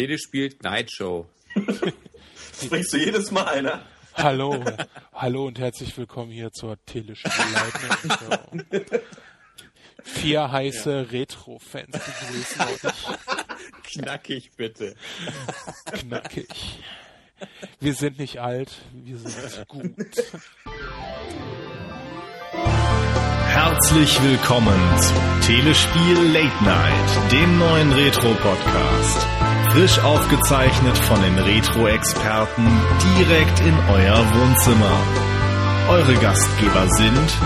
Tele spielt Night Show. das bringst du jedes Mal, ne? Hallo, hallo und herzlich willkommen hier zur Telespielleitung. Vier heiße ja. Retro-Fans begrüßen euch. Knackig, bitte. Knackig. Wir sind nicht alt, wir sind gut. Herzlich willkommen zu Telespiel Late Night, dem neuen Retro-Podcast. Frisch aufgezeichnet von den Retro-Experten direkt in euer Wohnzimmer. Eure Gastgeber sind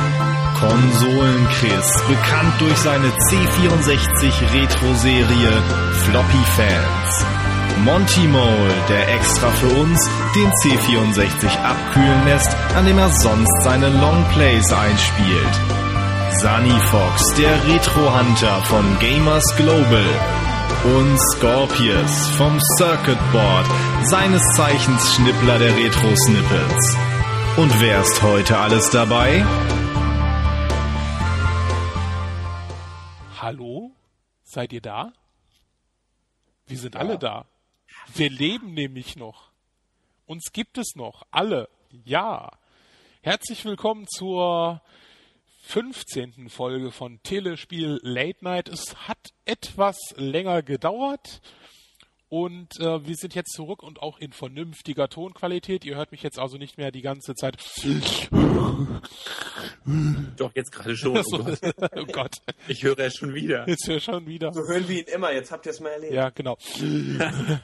Konsolen Chris, bekannt durch seine C64 Retro-Serie Floppy Fans. Monty Mole, der extra für uns den C64 abkühlen lässt, an dem er sonst seine Longplays einspielt. Sunny Fox, der Retro-Hunter von Gamers Global. Und Scorpius vom Circuit Board, seines Zeichens Schnippler der Retro-Snippets. Und wer ist heute alles dabei? Hallo? Seid ihr da? Wir sind ja. alle da. Wir leben nämlich noch. Uns gibt es noch. Alle. Ja. Herzlich willkommen zur 15. Folge von Telespiel Late Night. Es hat etwas länger gedauert und äh, wir sind jetzt zurück und auch in vernünftiger Tonqualität. Ihr hört mich jetzt also nicht mehr die ganze Zeit. Doch, jetzt gerade schon. Oh Gott. oh Gott. Ich höre es schon wieder. Jetzt höre ich schon wieder. So hören wir ihn immer, jetzt habt ihr es mal erlebt. Ja, genau.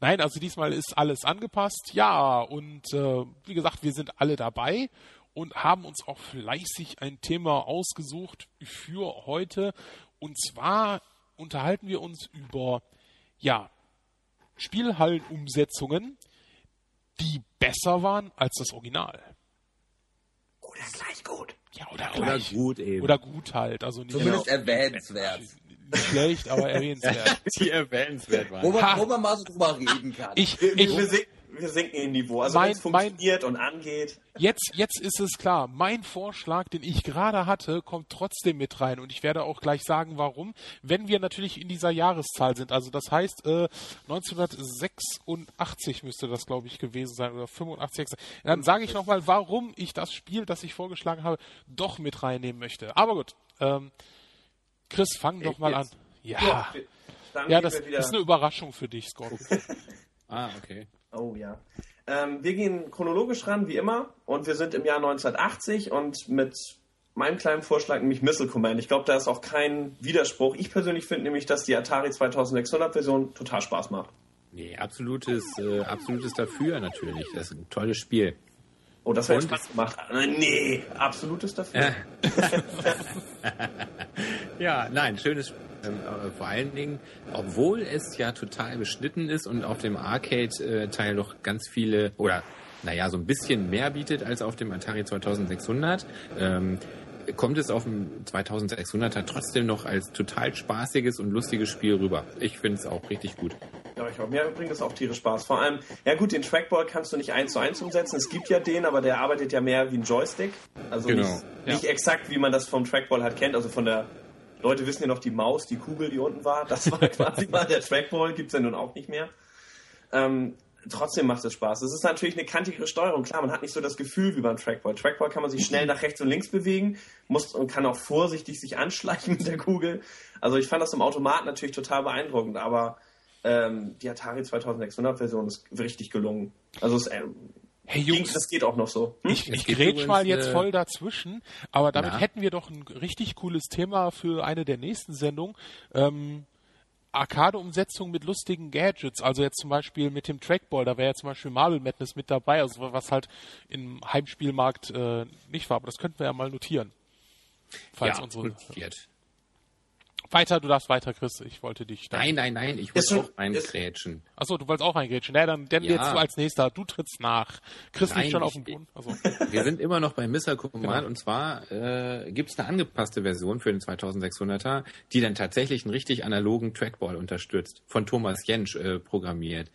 Nein, also diesmal ist alles angepasst. Ja, und äh, wie gesagt, wir sind alle dabei und haben uns auch fleißig ein Thema ausgesucht für heute. Und zwar unterhalten wir uns über, ja, Spielhallenumsetzungen, die besser waren als das Original. Oder gleich gut. Ja, oder, oder gleich. gut eben. Oder gut halt. Also nicht Zumindest genau. erwähnenswert. Nicht schlecht, aber erwähnenswert. die erwähnenswert waren. Wo man, wo man mal so drüber reden kann. Ich, ich, ich, wir sinken im Niveau. Also wenn es funktioniert mein, und angeht. Jetzt, jetzt ist es klar. Mein Vorschlag, den ich gerade hatte, kommt trotzdem mit rein. Und ich werde auch gleich sagen, warum. Wenn wir natürlich in dieser Jahreszahl sind. Also das heißt, äh, 1986 müsste das, glaube ich, gewesen sein. Oder 85. Dann sage ich nochmal, warum ich das Spiel, das ich vorgeschlagen habe, doch mit reinnehmen möchte. Aber gut. Ähm, Chris, fang doch mal jetzt. an. Ja. Ja, ja das ist eine Überraschung für dich, Scorpion. ah, okay. Oh ja. Ähm, wir gehen chronologisch ran, wie immer, und wir sind im Jahr 1980 und mit meinem kleinen Vorschlag, nämlich Missile Command. Ich glaube, da ist auch kein Widerspruch. Ich persönlich finde nämlich, dass die Atari 2600 Version total Spaß macht. Nee, absolutes, äh, absolutes dafür natürlich. Das ist ein tolles Spiel. Oh, das hat Spaß gemacht. Äh, nee, absolutes dafür. ja, nein, schönes Spiel. Ähm, äh, vor allen Dingen, obwohl es ja total beschnitten ist und auf dem Arcade-Teil doch ganz viele oder naja, so ein bisschen mehr bietet als auf dem Atari 2600, ähm, kommt es auf dem 2600er trotzdem noch als total spaßiges und lustiges Spiel rüber. Ich finde es auch richtig gut. Ja, ich auch. Mir bringt das auch tierisch Spaß. Vor allem, ja gut, den Trackball kannst du nicht eins zu eins umsetzen. Es gibt ja den, aber der arbeitet ja mehr wie ein Joystick. Also genau. nicht, ja. nicht exakt, wie man das vom Trackball halt kennt, also von der Leute wissen ja noch die Maus, die Kugel, die unten war. Das war quasi mal der Trackball, gibt es ja nun auch nicht mehr. Ähm, trotzdem macht es Spaß. Es ist natürlich eine kantigere Steuerung. Klar, man hat nicht so das Gefühl wie beim Trackball. Trackball kann man sich schnell nach rechts und links bewegen, muss und kann auch vorsichtig sich anschleichen mit der Kugel. Also ich fand das im Automat natürlich total beeindruckend, aber ähm, die Atari 2600 Version ist richtig gelungen. Also es, äh, Hey Jungs, das geht auch noch so. Hm? Ich, ich grätsch mal jetzt äh, voll dazwischen, aber damit na? hätten wir doch ein richtig cooles Thema für eine der nächsten Sendungen. Ähm, Arcade-Umsetzung mit lustigen Gadgets, also jetzt zum Beispiel mit dem Trackball, da wäre ja zum Beispiel Marble Madness mit dabei, also was halt im Heimspielmarkt äh, nicht war, aber das könnten wir ja mal notieren. Falls ja, unsere, notiert. Weiter, du darfst weiter, Chris. Ich wollte dich. Dann nein, nein, nein, ich wollte auch eingrätschen. Achso, du wolltest auch eingrätschen. Ja, dann, dann ja. jetzt du als nächster. Du trittst nach. Chris liegt schon auf dem Boden. Also. Wir sind immer noch bei Missile Command genau. und zwar äh, gibt es eine angepasste Version für den 2600er, die dann tatsächlich einen richtig analogen Trackball unterstützt. Von Thomas Jensch äh, programmiert.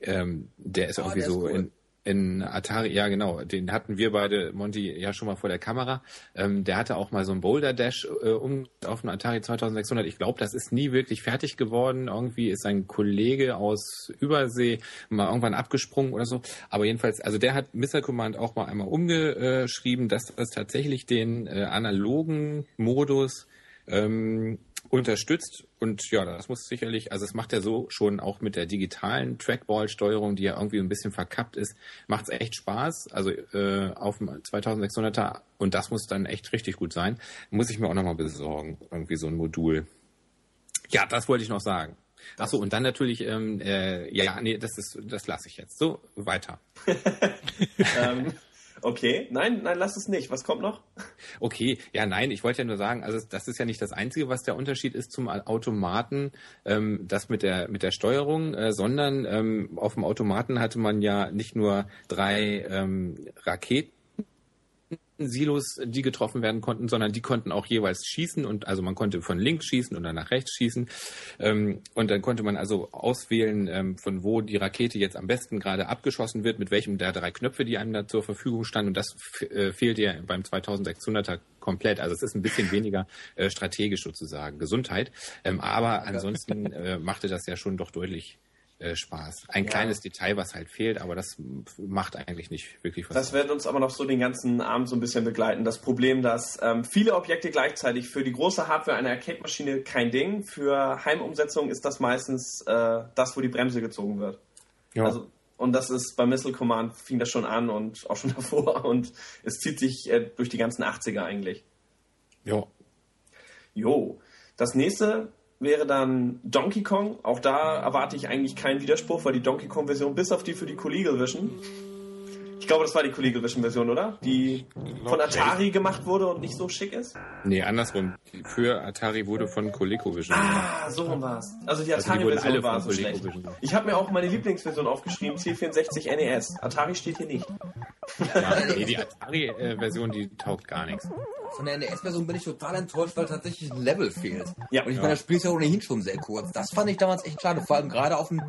Ähm, der ist oh, irgendwie der so cool. in in Atari, ja genau, den hatten wir beide, Monty, ja schon mal vor der Kamera. Ähm, der hatte auch mal so ein Boulder Dash äh, um auf dem Atari 2600. Ich glaube, das ist nie wirklich fertig geworden. Irgendwie ist ein Kollege aus Übersee mal irgendwann abgesprungen oder so. Aber jedenfalls, also der hat Missile Command auch mal einmal umgeschrieben, dass das tatsächlich den äh, analogen Modus ähm, unterstützt und ja, das muss sicherlich, also es macht ja so schon auch mit der digitalen Trackball-Steuerung, die ja irgendwie ein bisschen verkappt ist, macht es echt Spaß. Also äh, auf dem 2600er und das muss dann echt richtig gut sein. Muss ich mir auch nochmal besorgen, irgendwie so ein Modul. Ja, das wollte ich noch sagen. Achso, und dann natürlich, ähm, äh, ja, nee, das ist, das lasse ich jetzt. So, weiter. ähm, Okay, nein, nein, lass es nicht. Was kommt noch? Okay, ja, nein, ich wollte ja nur sagen, also das ist ja nicht das Einzige, was der Unterschied ist zum Automaten, ähm, das mit der mit der Steuerung, äh, sondern ähm, auf dem Automaten hatte man ja nicht nur drei ähm, Raketen Silos, die getroffen werden konnten, sondern die konnten auch jeweils schießen und also man konnte von links schießen oder nach rechts schießen. Ähm, und dann konnte man also auswählen, ähm, von wo die Rakete jetzt am besten gerade abgeschossen wird, mit welchem der drei Knöpfe, die einem da zur Verfügung standen. Und das äh, fehlt ja beim 2600er komplett. Also es ist ein bisschen weniger äh, strategisch sozusagen Gesundheit, ähm, aber ansonsten äh, machte das ja schon doch deutlich äh, Spaß. Ein ja. kleines Detail, was halt fehlt, aber das macht eigentlich nicht wirklich was. Das wird uns aber noch so den ganzen Abend so ein bisschen begleiten. Das Problem, dass ähm, viele Objekte gleichzeitig für die große Hardware einer Arcade-Maschine kein Ding, für Heimumsetzung ist das meistens äh, das, wo die Bremse gezogen wird. Ja. Also, und das ist bei Missile Command fing das schon an und auch schon davor und es zieht sich äh, durch die ganzen 80er eigentlich. Ja. Jo. Das nächste wäre dann Donkey Kong. Auch da erwarte ich eigentlich keinen Widerspruch, weil die Donkey Kong-Version bis auf die für die Collegial Vision ich glaube, das war die Collegial Vision Version, oder? Die von Atari gemacht wurde und nicht so schick ist? Nee, andersrum. Für Atari wurde von ColecoVision Ah, so rum war es. Also die Atari-Version also war so schlecht. Ich habe mir auch meine Lieblingsversion aufgeschrieben, C64 NES. Atari steht hier nicht. Ja, nee, die Atari-Version, die taugt gar nichts. Von der NES-Version bin ich total enttäuscht, weil tatsächlich ein Level fehlt. Ja. Und ich meine, das Spiel ist ja ohnehin schon sehr kurz. Das fand ich damals echt schade. Vor allem gerade auf einem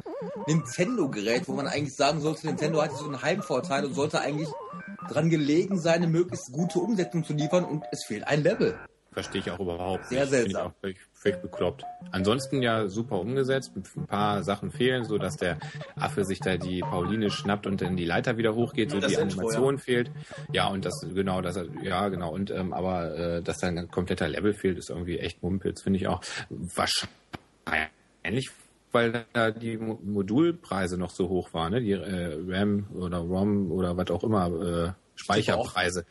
Nintendo-Gerät, wo man eigentlich sagen sollte, Nintendo hatte so einen Heimvorteil und sollte eigentlich dran gelegen sein, eine möglichst gute Umsetzung zu liefern und es fehlt ein Level. Verstehe ich auch überhaupt Sehr nicht. seltsam. Auch völlig, bekloppt. Ansonsten ja super umgesetzt. Ein paar Sachen fehlen, so dass der Affe sich da die Pauline schnappt und dann die Leiter wieder hochgeht, so das die Animation ja. fehlt. Ja, und das, genau, das, ja, genau. Und, ähm, aber, äh, dass da ein kompletter Level fehlt, ist irgendwie echt Mumpels, finde ich auch. Wahrscheinlich weil da die Modulpreise noch so hoch waren, ne? die äh, RAM oder ROM oder was auch immer, äh, Speicherpreise.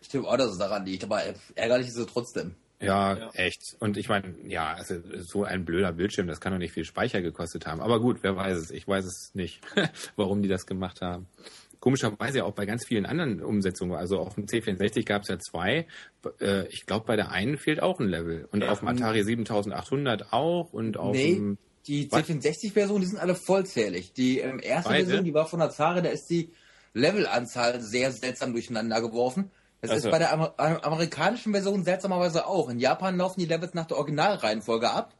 Ich glaube auch, dass es daran liegt, aber ärgerlich ist es trotzdem. Ja, ja, echt. Und ich meine, ja, also so ein blöder Bildschirm, das kann doch nicht viel Speicher gekostet haben. Aber gut, wer weiß es? Ich weiß es nicht, warum die das gemacht haben. Komischerweise auch bei ganz vielen anderen Umsetzungen. Also auf dem C64 gab es ja zwei. Äh, ich glaube, bei der einen fehlt auch ein Level. Und ja, auf dem Atari 7800 auch. Und auf nee, dem die C64-Version, die sind alle vollzählig. Die ähm, erste Beide? Version, die war von Atari, da ist die Levelanzahl sehr seltsam durcheinander geworfen. Das also. ist bei der Amer amerikanischen Version seltsamerweise auch. In Japan laufen die Levels nach der Originalreihenfolge ab.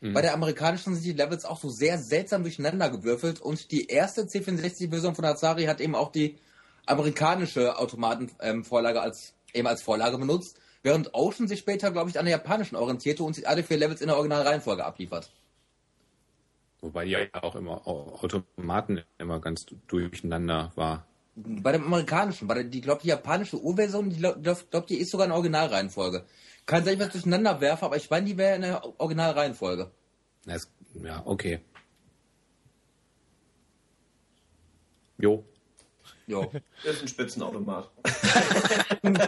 Mhm. Bei der amerikanischen sind die Levels auch so sehr seltsam durcheinander gewürfelt und die erste C64-Version von Atari hat eben auch die amerikanische Automatenvorlage ähm, als, eben als Vorlage benutzt, während Ocean sich später, glaube ich, an der japanischen orientierte und sich alle vier Levels in der Originalreihenfolge abliefert. Wobei die ja auch immer Automaten immer ganz durcheinander war. Bei dem amerikanischen, bei der, die glaube die japanische Urversion, die glaube glaub, die ist sogar in Originalreihenfolge. Kann sein, ich was durcheinander werfe, aber ich meine, die wäre in der Originalreihenfolge. Das, ja, okay. Jo. Jo. Ist ein Spitzenautomat.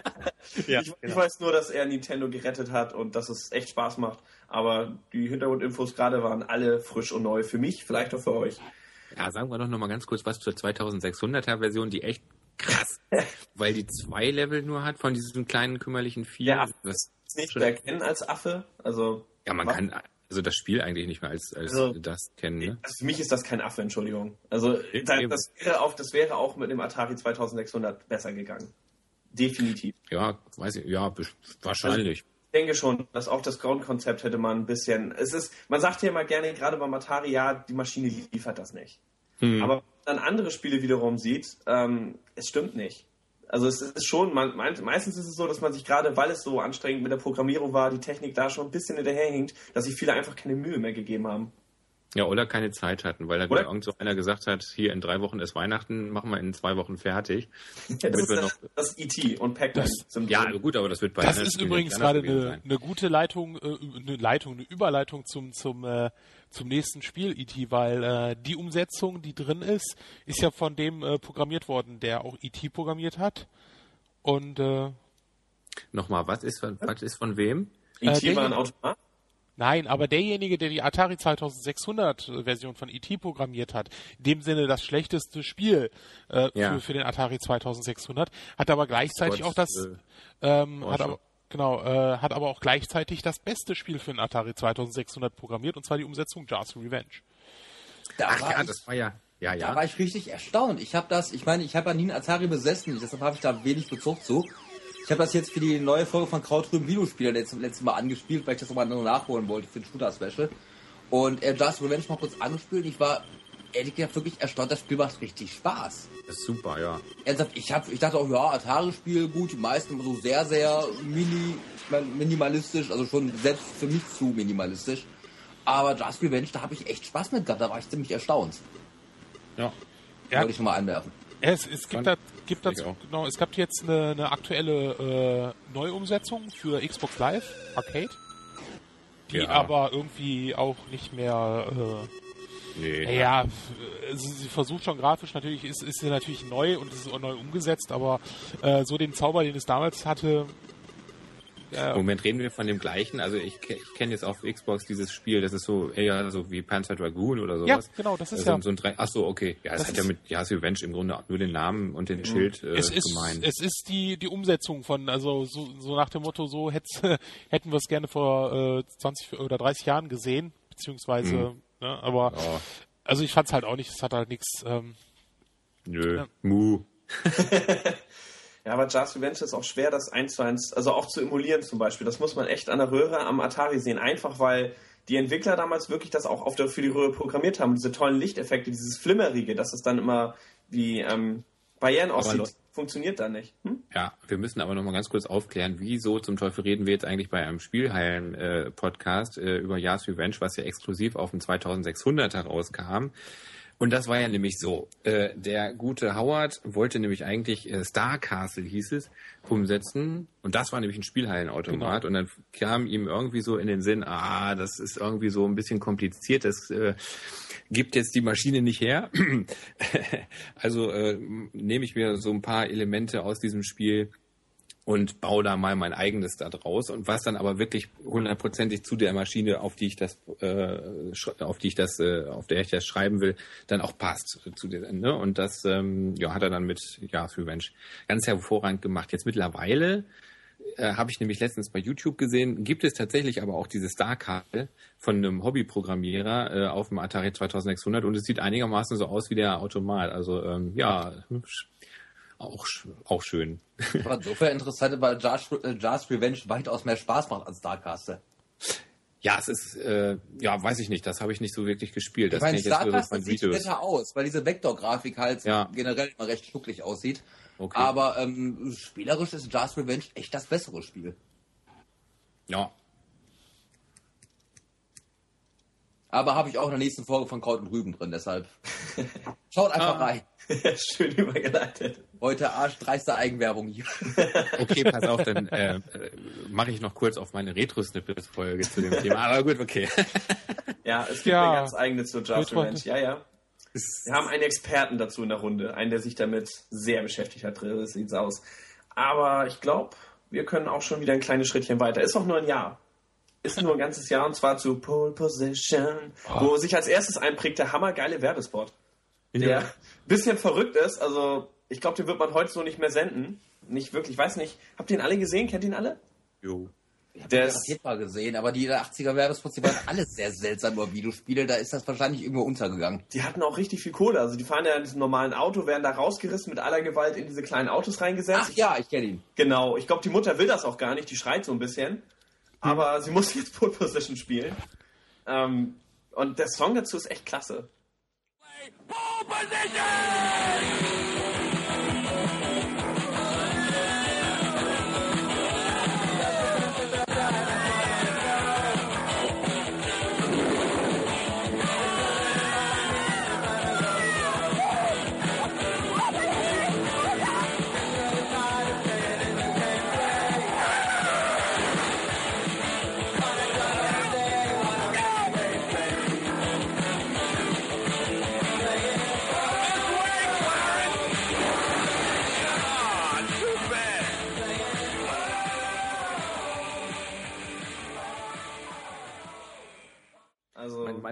ja, ich, ich weiß nur, dass er Nintendo gerettet hat und dass es echt Spaß macht. Aber die Hintergrundinfos gerade waren alle frisch und neu für mich, vielleicht auch für euch. Ja, sagen wir doch noch mal ganz kurz was zur 2600er Version, die echt krass, weil die zwei Level nur hat von diesem kleinen kümmerlichen Vieh. Ja, das ist nicht zu erkennen als Affe. Also ja, man was? kann also das Spiel eigentlich nicht mehr als, als also, das kennen. Ne? Also für mich ist das kein Affe, Entschuldigung. Also das wäre auch das wäre auch mit dem Atari 2600 besser gegangen. Definitiv. Ja, weiß ich, ja, wahrscheinlich. Ich denke schon, dass auch das Grundkonzept hätte man ein bisschen. Es ist, man sagt ja immer gerne, gerade beim Atari, ja, die Maschine liefert das nicht. Hm. Aber wenn man dann andere Spiele wiederum sieht, ähm, es stimmt nicht. Also es ist schon, man, meistens ist es so, dass man sich gerade, weil es so anstrengend mit der Programmierung war, die Technik da schon ein bisschen hinterherhinkt, dass sich viele einfach keine Mühe mehr gegeben haben. Ja, oder keine Zeit hatten, weil da wieder irgend so einer gesagt hat, hier in drei Wochen ist Weihnachten, machen wir in zwei Wochen fertig. Ja, das ist das, das E.T. und Pac-Man. Ja, gut, aber das wird bei Das ist übrigens gerade eine, eine, gute Leitung, äh, eine Leitung, eine Überleitung zum, zum, äh, zum nächsten Spiel E.T., weil äh, die Umsetzung, die drin ist, ist ja von dem äh, programmiert worden, der auch E.T. programmiert hat. Und äh, Nochmal, was ist, was ist von wem? E.T. Äh, war ein Automat? Nein, aber derjenige, der die Atari 2600 Version von ET programmiert hat, in dem Sinne das schlechteste Spiel äh, ja. für, für den Atari 2600, hat aber gleichzeitig Gott, auch das, äh, ähm, hat aber, genau, äh, hat aber auch gleichzeitig das beste Spiel für den Atari 2600 programmiert, und zwar die Umsetzung Jars Revenge. Da Ach ja, ich, das war ja, ja, ja. Da war ich richtig erstaunt. Ich habe das, ich meine, ich habe ja nie einen Atari besessen, deshalb habe ich da wenig Bezug zu. Ich habe das jetzt für die neue Folge von Krautrüben Videospieler letztes, letztes Mal angespielt, weil ich das nochmal nachholen wollte für den Shooter-Special. Und äh, Just Revenge mal kurz angespielt. Ich war ehrlich gesagt wirklich erstaunt, das Spiel macht richtig Spaß. Das ist super, ja. Ernsthaft, ich, hab, ich dachte auch, ja, Atari-Spiel, gut, die meisten so sehr, sehr mini, minimalistisch, also schon selbst für mich zu minimalistisch. Aber Just Revenge, da habe ich echt Spaß mit gehabt, da war ich ziemlich erstaunt. Ja. Wollte ich schon mal anwerfen. Es, es gibt, da, gibt dazu, genau, es gab jetzt eine, eine aktuelle äh, Neuumsetzung für Xbox Live Arcade, die ja. aber irgendwie auch nicht mehr. Äh, nee. Ja, sie, sie, versucht schon grafisch natürlich, ist, ist sie natürlich neu und ist auch neu umgesetzt, aber äh, so den Zauber, den es damals hatte, ja. Im Moment reden wir von dem gleichen. Also ich, ich kenne jetzt auf Xbox dieses Spiel, das ist so eher so wie Panzer Dragoon oder sowas. Ja, genau, das ist also ja. So ein ach so, okay. Ja, es hat ja mit Yas Revenge im Grunde nur den Namen und den mhm. Schild äh, es ist, gemeint. Es ist die, die Umsetzung von, also so, so nach dem Motto, so hätten wir es gerne vor äh, 20 oder 30 Jahren gesehen, beziehungsweise, mhm. ne, aber ja. also ich fand es halt auch nicht, es hat halt nichts. Ähm, Nö, ja. Mu. Ja, aber Jars Revenge ist auch schwer, das eins zu eins, also auch zu emulieren zum Beispiel. Das muss man echt an der Röhre am Atari sehen. Einfach weil die Entwickler damals wirklich das auch auf der, für die Röhre programmiert haben. Diese tollen Lichteffekte, dieses Flimmerige, dass es dann immer wie ähm, Barrieren aussieht, funktioniert da nicht. Hm? Ja, wir müssen aber noch mal ganz kurz aufklären, wieso zum Teufel reden wir jetzt eigentlich bei einem Spielhallen-Podcast äh, äh, über Jars Revenge, was ja exklusiv auf dem 2600 herauskam. Und das war ja nämlich so. Äh, der gute Howard wollte nämlich eigentlich äh, Star Castle hieß es, umsetzen. Und das war nämlich ein Spielhallenautomat. Genau. Und dann kam ihm irgendwie so in den Sinn, ah, das ist irgendwie so ein bisschen kompliziert, das äh, gibt jetzt die Maschine nicht her. also äh, nehme ich mir so ein paar Elemente aus diesem Spiel und baue da mal mein eigenes da draus und was dann aber wirklich hundertprozentig zu der Maschine, auf die ich das, äh, auf die ich das, äh, auf der ich das schreiben will, dann auch passt zu der ne? Und das, ähm, ja, hat er dann mit ja Revenge ganz hervorragend gemacht. Jetzt mittlerweile äh, habe ich nämlich letztens bei YouTube gesehen, gibt es tatsächlich aber auch diese Star-Karte von einem Hobbyprogrammierer äh, auf dem Atari 2600 und es sieht einigermaßen so aus wie der Automat. Also ähm, ja, auch, auch schön. Aber insofern interessant, weil Jars, äh, Jars Revenge weitaus mehr Spaß macht als Starcaster. Ja, es ist, äh, ja, weiß ich nicht, das habe ich nicht so wirklich gespielt. Das ich meine, Starcaster sieht besser aus, weil diese Vektorgrafik halt ja. generell immer recht schnucklig aussieht. Okay. Aber ähm, spielerisch ist Jars Revenge echt das bessere Spiel. Ja, Aber habe ich auch in der nächsten Folge von Kraut und Rüben drin, deshalb schaut einfach ah. rein. Schön übergeleitet. Heute arschdreiste Eigenwerbung hier. okay, pass auf, dann äh, mache ich noch kurz auf meine Retro-Snippets-Folge zu dem Thema. Aber gut, okay. ja, es gibt ja. eine ganz eigene zu Just Revenge. Ja, ja. Wir haben einen Experten dazu in der Runde, einen, der sich damit sehr beschäftigt hat. So sieht's aus. Aber ich glaube, wir können auch schon wieder ein kleines Schrittchen weiter. Ist auch nur ein Jahr ist nur ein ganzes Jahr und zwar zu Pole Position, oh. wo sich als erstes einprägt der hammergeile Werbespot. Der ja. bisschen verrückt ist, also ich glaube, den wird man heute so nicht mehr senden. Nicht wirklich, ich weiß nicht. Habt ihr ihn alle gesehen? Kennt ihr ihn alle? Jo. Ich habe das mal gesehen, aber die 80er Werbespots, die waren alles sehr seltsam über Videospiele, da ist das wahrscheinlich irgendwo untergegangen. Die hatten auch richtig viel Kohle, also die fahren ja in diesem normalen Auto, werden da rausgerissen, mit aller Gewalt in diese kleinen Autos reingesetzt. Ach ja, ich kenne ihn. Genau, ich glaube, die Mutter will das auch gar nicht, die schreit so ein bisschen aber sie muss jetzt Pole Position spielen. Ähm, und der Song dazu ist echt klasse. Play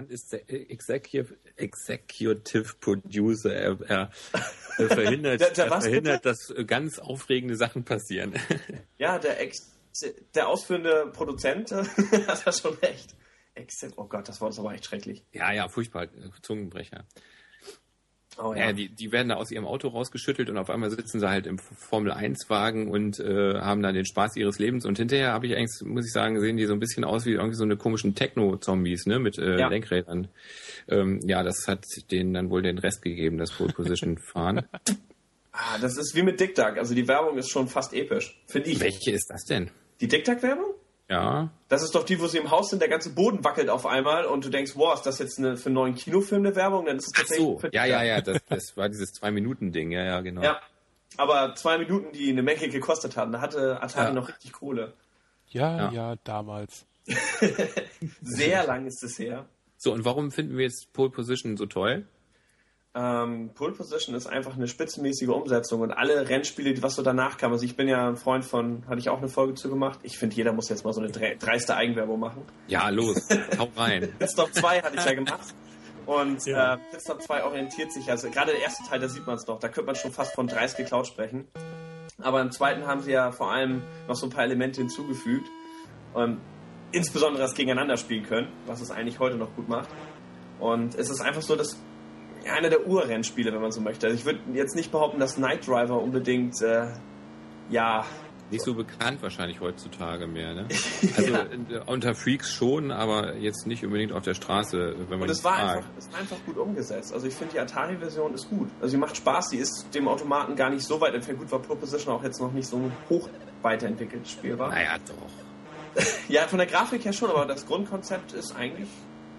Mann ist der Executive, Executive Producer. Er, er, er verhindert, der, der er verhindert dass ganz aufregende Sachen passieren. Ja, der, Ex, der ausführende Produzent hat ja schon recht. Oh Gott, das Wort ist aber echt schrecklich. Ja, ja, furchtbar. Zungenbrecher. Oh, ja. ja die, die werden da aus ihrem Auto rausgeschüttelt und auf einmal sitzen sie halt im Formel-1-Wagen und äh, haben dann den Spaß ihres Lebens. Und hinterher habe ich eigentlich, muss ich sagen, sehen die so ein bisschen aus wie irgendwie so eine komischen Techno-Zombies, ne, mit äh, ja. Lenkrädern. Ähm, ja, das hat denen dann wohl den Rest gegeben, das Pole Position fahren. ah, das ist wie mit Dick Duck. Also die Werbung ist schon fast episch, finde ich. Welche ist das denn? Die Dick Duck-Werbung? Ja. Das ist doch die, wo sie im Haus sind, der ganze Boden wackelt auf einmal und du denkst, wow, ist das jetzt eine, für einen neuen Kinofilm eine Werbung? Dann ist es tatsächlich. Ach so, ja, ja, ja, das, das war dieses Zwei-Minuten-Ding, ja, ja, genau. Ja, aber zwei Minuten, die eine Menge gekostet haben, da hatte Atari ja. noch richtig Kohle. Ja, ja, ja damals. Sehr lang ist es her. So, und warum finden wir jetzt Pole Position so toll? Ähm, Pole Position ist einfach eine spitzenmäßige Umsetzung und alle Rennspiele, die was so danach kam. Also ich bin ja ein Freund von, hatte ich auch eine Folge zu gemacht. Ich finde, jeder muss jetzt mal so eine dreiste Eigenwerbung machen. Ja, los, hau rein. Pitstop 2 hatte ich ja gemacht. Und ja. äh, Pitstop 2 orientiert sich, also gerade der erste Teil, da sieht man es doch, da könnte man schon fast von dreist geklaut sprechen. Aber im zweiten haben sie ja vor allem noch so ein paar Elemente hinzugefügt. Und insbesondere das Gegeneinander spielen können, was es eigentlich heute noch gut macht. Und es ist einfach so, dass einer der Urrennspiele, wenn man so möchte. Also ich würde jetzt nicht behaupten, dass Night Driver unbedingt, äh, ja. Nicht so bekannt wahrscheinlich heutzutage mehr, ne? Also ja. unter Freaks schon, aber jetzt nicht unbedingt auf der Straße, wenn man. Und es war, einfach, es war einfach gut umgesetzt. Also ich finde die Atari-Version ist gut. Also sie macht Spaß, sie ist dem Automaten gar nicht so weit entfernt. Gut, war Proposition auch jetzt noch nicht so ein hoch weiterentwickeltes Spiel war. Naja, doch. ja, von der Grafik her schon, aber das Grundkonzept ist eigentlich.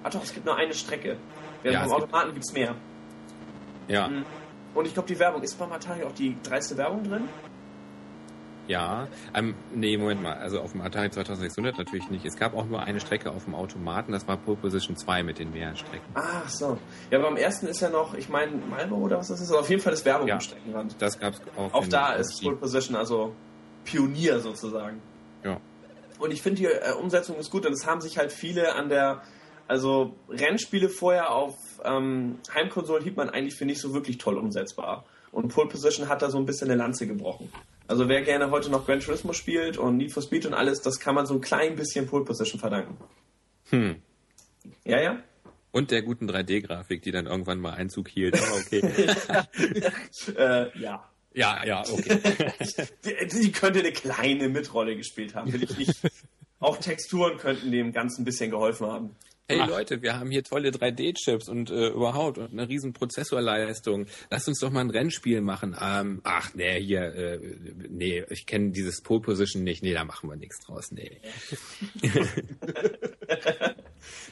Ach doch, es gibt nur eine Strecke. Während ja, beim Automaten gibt es mehr. Ja. Mhm. Und ich glaube, die Werbung, ist beim Atari auch die dreiste Werbung drin? Ja, ähm, nee, Moment mal, also auf dem Atari 2600 natürlich nicht. Es gab auch nur eine Strecke auf dem Automaten, das war Pole Position 2 mit den mehreren Strecken. Ach so. Ja, aber am ersten ist ja noch, ich meine, Malbo oder was das ist, also auf jeden Fall ist Werbung ja, am Streckenrand. Das gab's auch. Auch da ist Pole Position also Pionier sozusagen. Ja. Und ich finde die äh, Umsetzung ist gut und es haben sich halt viele an der also Rennspiele vorher auf ähm, Heimkonsolen hielt man eigentlich für nicht so wirklich toll umsetzbar. Und Pole Position hat da so ein bisschen eine Lanze gebrochen. Also wer gerne heute noch Gran Turismo spielt und Need for Speed und alles, das kann man so ein klein bisschen Pole Position verdanken. Hm. Ja, ja. Und der guten 3D-Grafik, die dann irgendwann mal Einzug hielt. Aber okay. äh, ja. Ja, ja, okay. die, die könnte eine kleine Mitrolle gespielt haben, will ich nicht. Auch Texturen könnten dem Ganzen ein bisschen geholfen haben hey Ach. Leute, wir haben hier tolle 3D-Chips und äh, überhaupt und eine riesen Prozessorleistung. Lasst uns doch mal ein Rennspiel machen. Ähm, ach, nee, hier, äh, nee, ich kenne dieses Pole Position nicht. Nee, da machen wir nichts draus. Nee.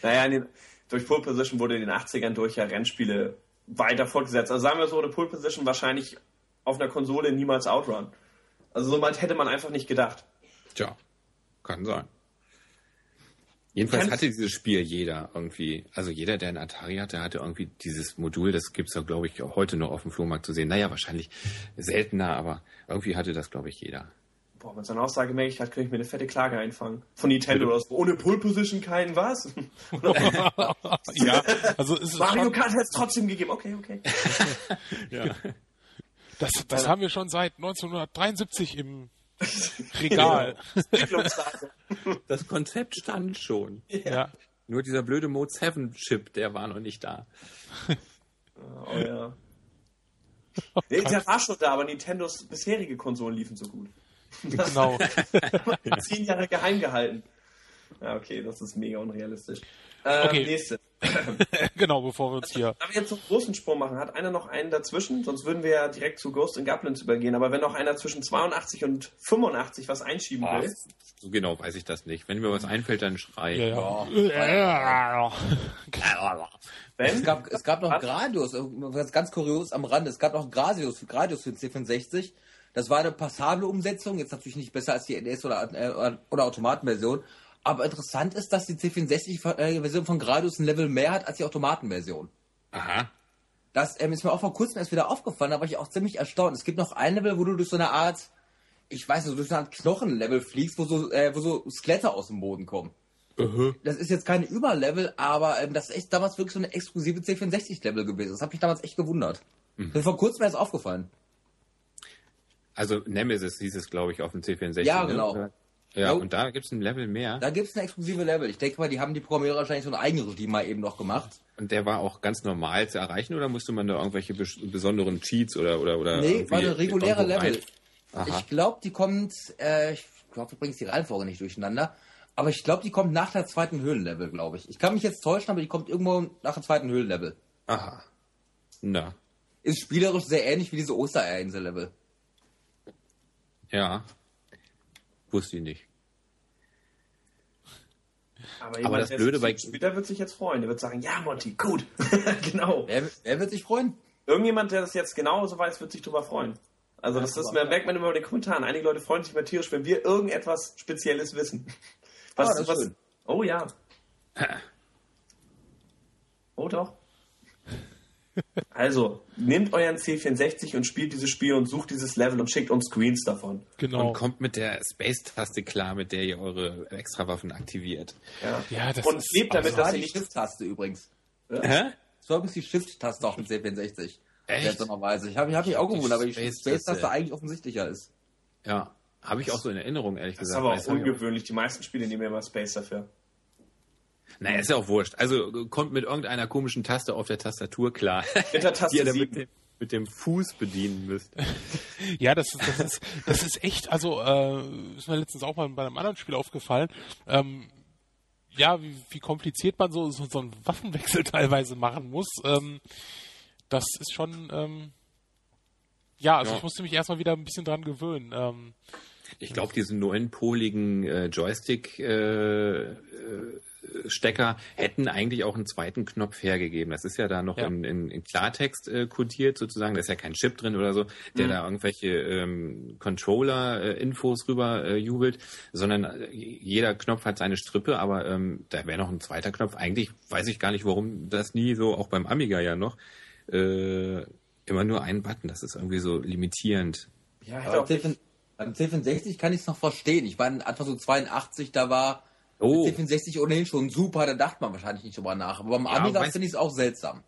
naja, den, durch Pole Position wurde in den 80ern durch ja Rennspiele weiter fortgesetzt. Also sagen wir so, eine Pole Position wahrscheinlich auf einer Konsole niemals Outrun. Also so weit hätte man einfach nicht gedacht. Tja, kann sein. Jedenfalls hatte dieses Spiel jeder irgendwie. Also jeder, der ein Atari hatte, hatte irgendwie dieses Modul. Das gibt's ja, glaube ich, auch heute noch auf dem Flohmarkt zu sehen. Naja, wahrscheinlich seltener, aber irgendwie hatte das, glaube ich, jeder. Boah, wenn so eine Aussage merke hat, könnte ich mir eine fette Klage einfangen. Von Nintendo oder so. Ohne Pole Position kein was? ja, also es ist Mario Kart hat es trotzdem gegeben. Okay, okay. ja. Das, das haben wir schon seit 1973 im Regal. das Konzept stand schon. Ja. Nur dieser blöde Mode 7 Chip, der war noch nicht da. Oh ja. Oh der war schon da, aber Nintendos bisherige Konsolen liefen so gut. Genau. Zehn Jahre geheim gehalten. Ja, okay, das ist mega unrealistisch. Äh, okay. Nächste. genau, bevor wir uns hier. Da wir jetzt einen großen Sprung machen, hat einer noch einen dazwischen? Sonst würden wir ja direkt zu Ghost and Goblins übergehen. Aber wenn noch einer zwischen 82 und 85 was einschieben Ach, will. So genau weiß ich das nicht. Wenn mir was einfällt, dann schrei. Ja, ja. es, gab, es gab noch Gradius, was ganz kurios am Rand, es gab noch Gradius, Gradius für den C64. Das war eine passable Umsetzung, jetzt natürlich nicht besser als die NS oder, äh, oder Automatenversion, aber interessant ist, dass die C64-Version von Gradius ein Level mehr hat als die Automatenversion. Aha. Das ähm, ist mir auch vor kurzem erst wieder aufgefallen, da war ich auch ziemlich erstaunt. Es gibt noch ein Level, wo du durch so eine Art, ich weiß nicht, durch so eine Art Knochenlevel fliegst, wo so, äh, wo so Skelette aus dem Boden kommen. Uh. Das ist jetzt kein Überlevel, aber ähm, das ist echt damals wirklich so eine exklusive C64-Level gewesen. Das hat mich damals echt gewundert. Mhm. Mir vor kurzem erst aufgefallen. Also Nemesis hieß es, glaube ich, auf dem C64. Ja, ne? Ja, und da gibt es ein Level mehr. Da gibt es ein exklusive Level. Ich denke mal, die haben die Programmierer wahrscheinlich so ein eigenes Regime mal eben noch gemacht. Und der war auch ganz normal zu erreichen oder musste man da irgendwelche bes besonderen Cheats oder oder oder Nee, war eine reguläre Level. Ich glaube, die kommt, äh, ich glaube übrigens die Reihenfolge nicht durcheinander, aber ich glaube, die kommt nach der zweiten Höhlenlevel, glaube ich. Ich kann mich jetzt täuschen, aber die kommt irgendwo nach der zweiten Höhlenlevel. Aha. Na. Ist spielerisch sehr ähnlich wie diese Ostereierinsel-Level. Ja. Wusste ich nicht. Aber, Aber das Blöde bei Spieler wird sich jetzt freuen. Der wird sagen, ja, Monty, gut. genau. Wer, wer, wird sich freuen? Irgendjemand, der das jetzt genauso weiß, wird sich darüber freuen. Also ja, das, das merkt man immer in den Kommentaren. Einige Leute freuen sich immer tierisch, wenn wir irgendetwas Spezielles wissen. Was, ah, was, oh ja. oh doch. Also, nehmt euren C64 und spielt dieses Spiel und sucht dieses Level und schickt uns Screens davon. Genau. Und kommt mit der Space-Taste klar, mit der ihr eure Extrawaffen aktiviert. Ja, ja das und ist lebt damit, dass ihr die Shift-Taste übrigens. Ja? Hä? So übrigens die Shift-Taste auf dem C64. Echt? Seltsamerweise. Ich habe hab mich auch gewundert, aber die Space-Taste eigentlich offensichtlicher ist. Ja, habe ich auch so in Erinnerung, ehrlich das gesagt. Das ist aber auch ungewöhnlich. Die meisten Spiele nehmen immer Space dafür. Naja, ist ja auch wurscht. Also kommt mit irgendeiner komischen Taste auf der Tastatur klar. Mit der Taste die ihr mit dem, mit dem Fuß bedienen müsst. ja, das, das, ist, das ist echt, also äh, ist mir letztens auch mal bei einem anderen Spiel aufgefallen. Ähm, ja, wie, wie kompliziert man so, so, so einen Waffenwechsel teilweise machen muss. Ähm, das ist schon, ähm, ja, also ja. ich musste mich erstmal wieder ein bisschen dran gewöhnen. Ähm, ich glaube, diesen neunpoligen äh, Joystick äh, äh, Stecker hätten eigentlich auch einen zweiten Knopf hergegeben. Das ist ja da noch ja. In, in, in, Klartext äh, kodiert sozusagen. Da ist ja kein Chip drin oder so, der mhm. da irgendwelche ähm, Controller-Infos äh, rüber äh, jubelt, sondern äh, jeder Knopf hat seine Strippe, aber ähm, da wäre noch ein zweiter Knopf. Eigentlich weiß ich gar nicht, warum das nie so, auch beim Amiga ja noch, äh, immer nur ein Button. Das ist irgendwie so limitierend. Ja, hätte auch beim C64 kann ich es noch verstehen. Ich meine, einfach so 82, da war oh. C64 ohnehin schon super, da dachte man wahrscheinlich nicht drüber nach. Aber beim ja, Amiga finde ich es auch seltsam.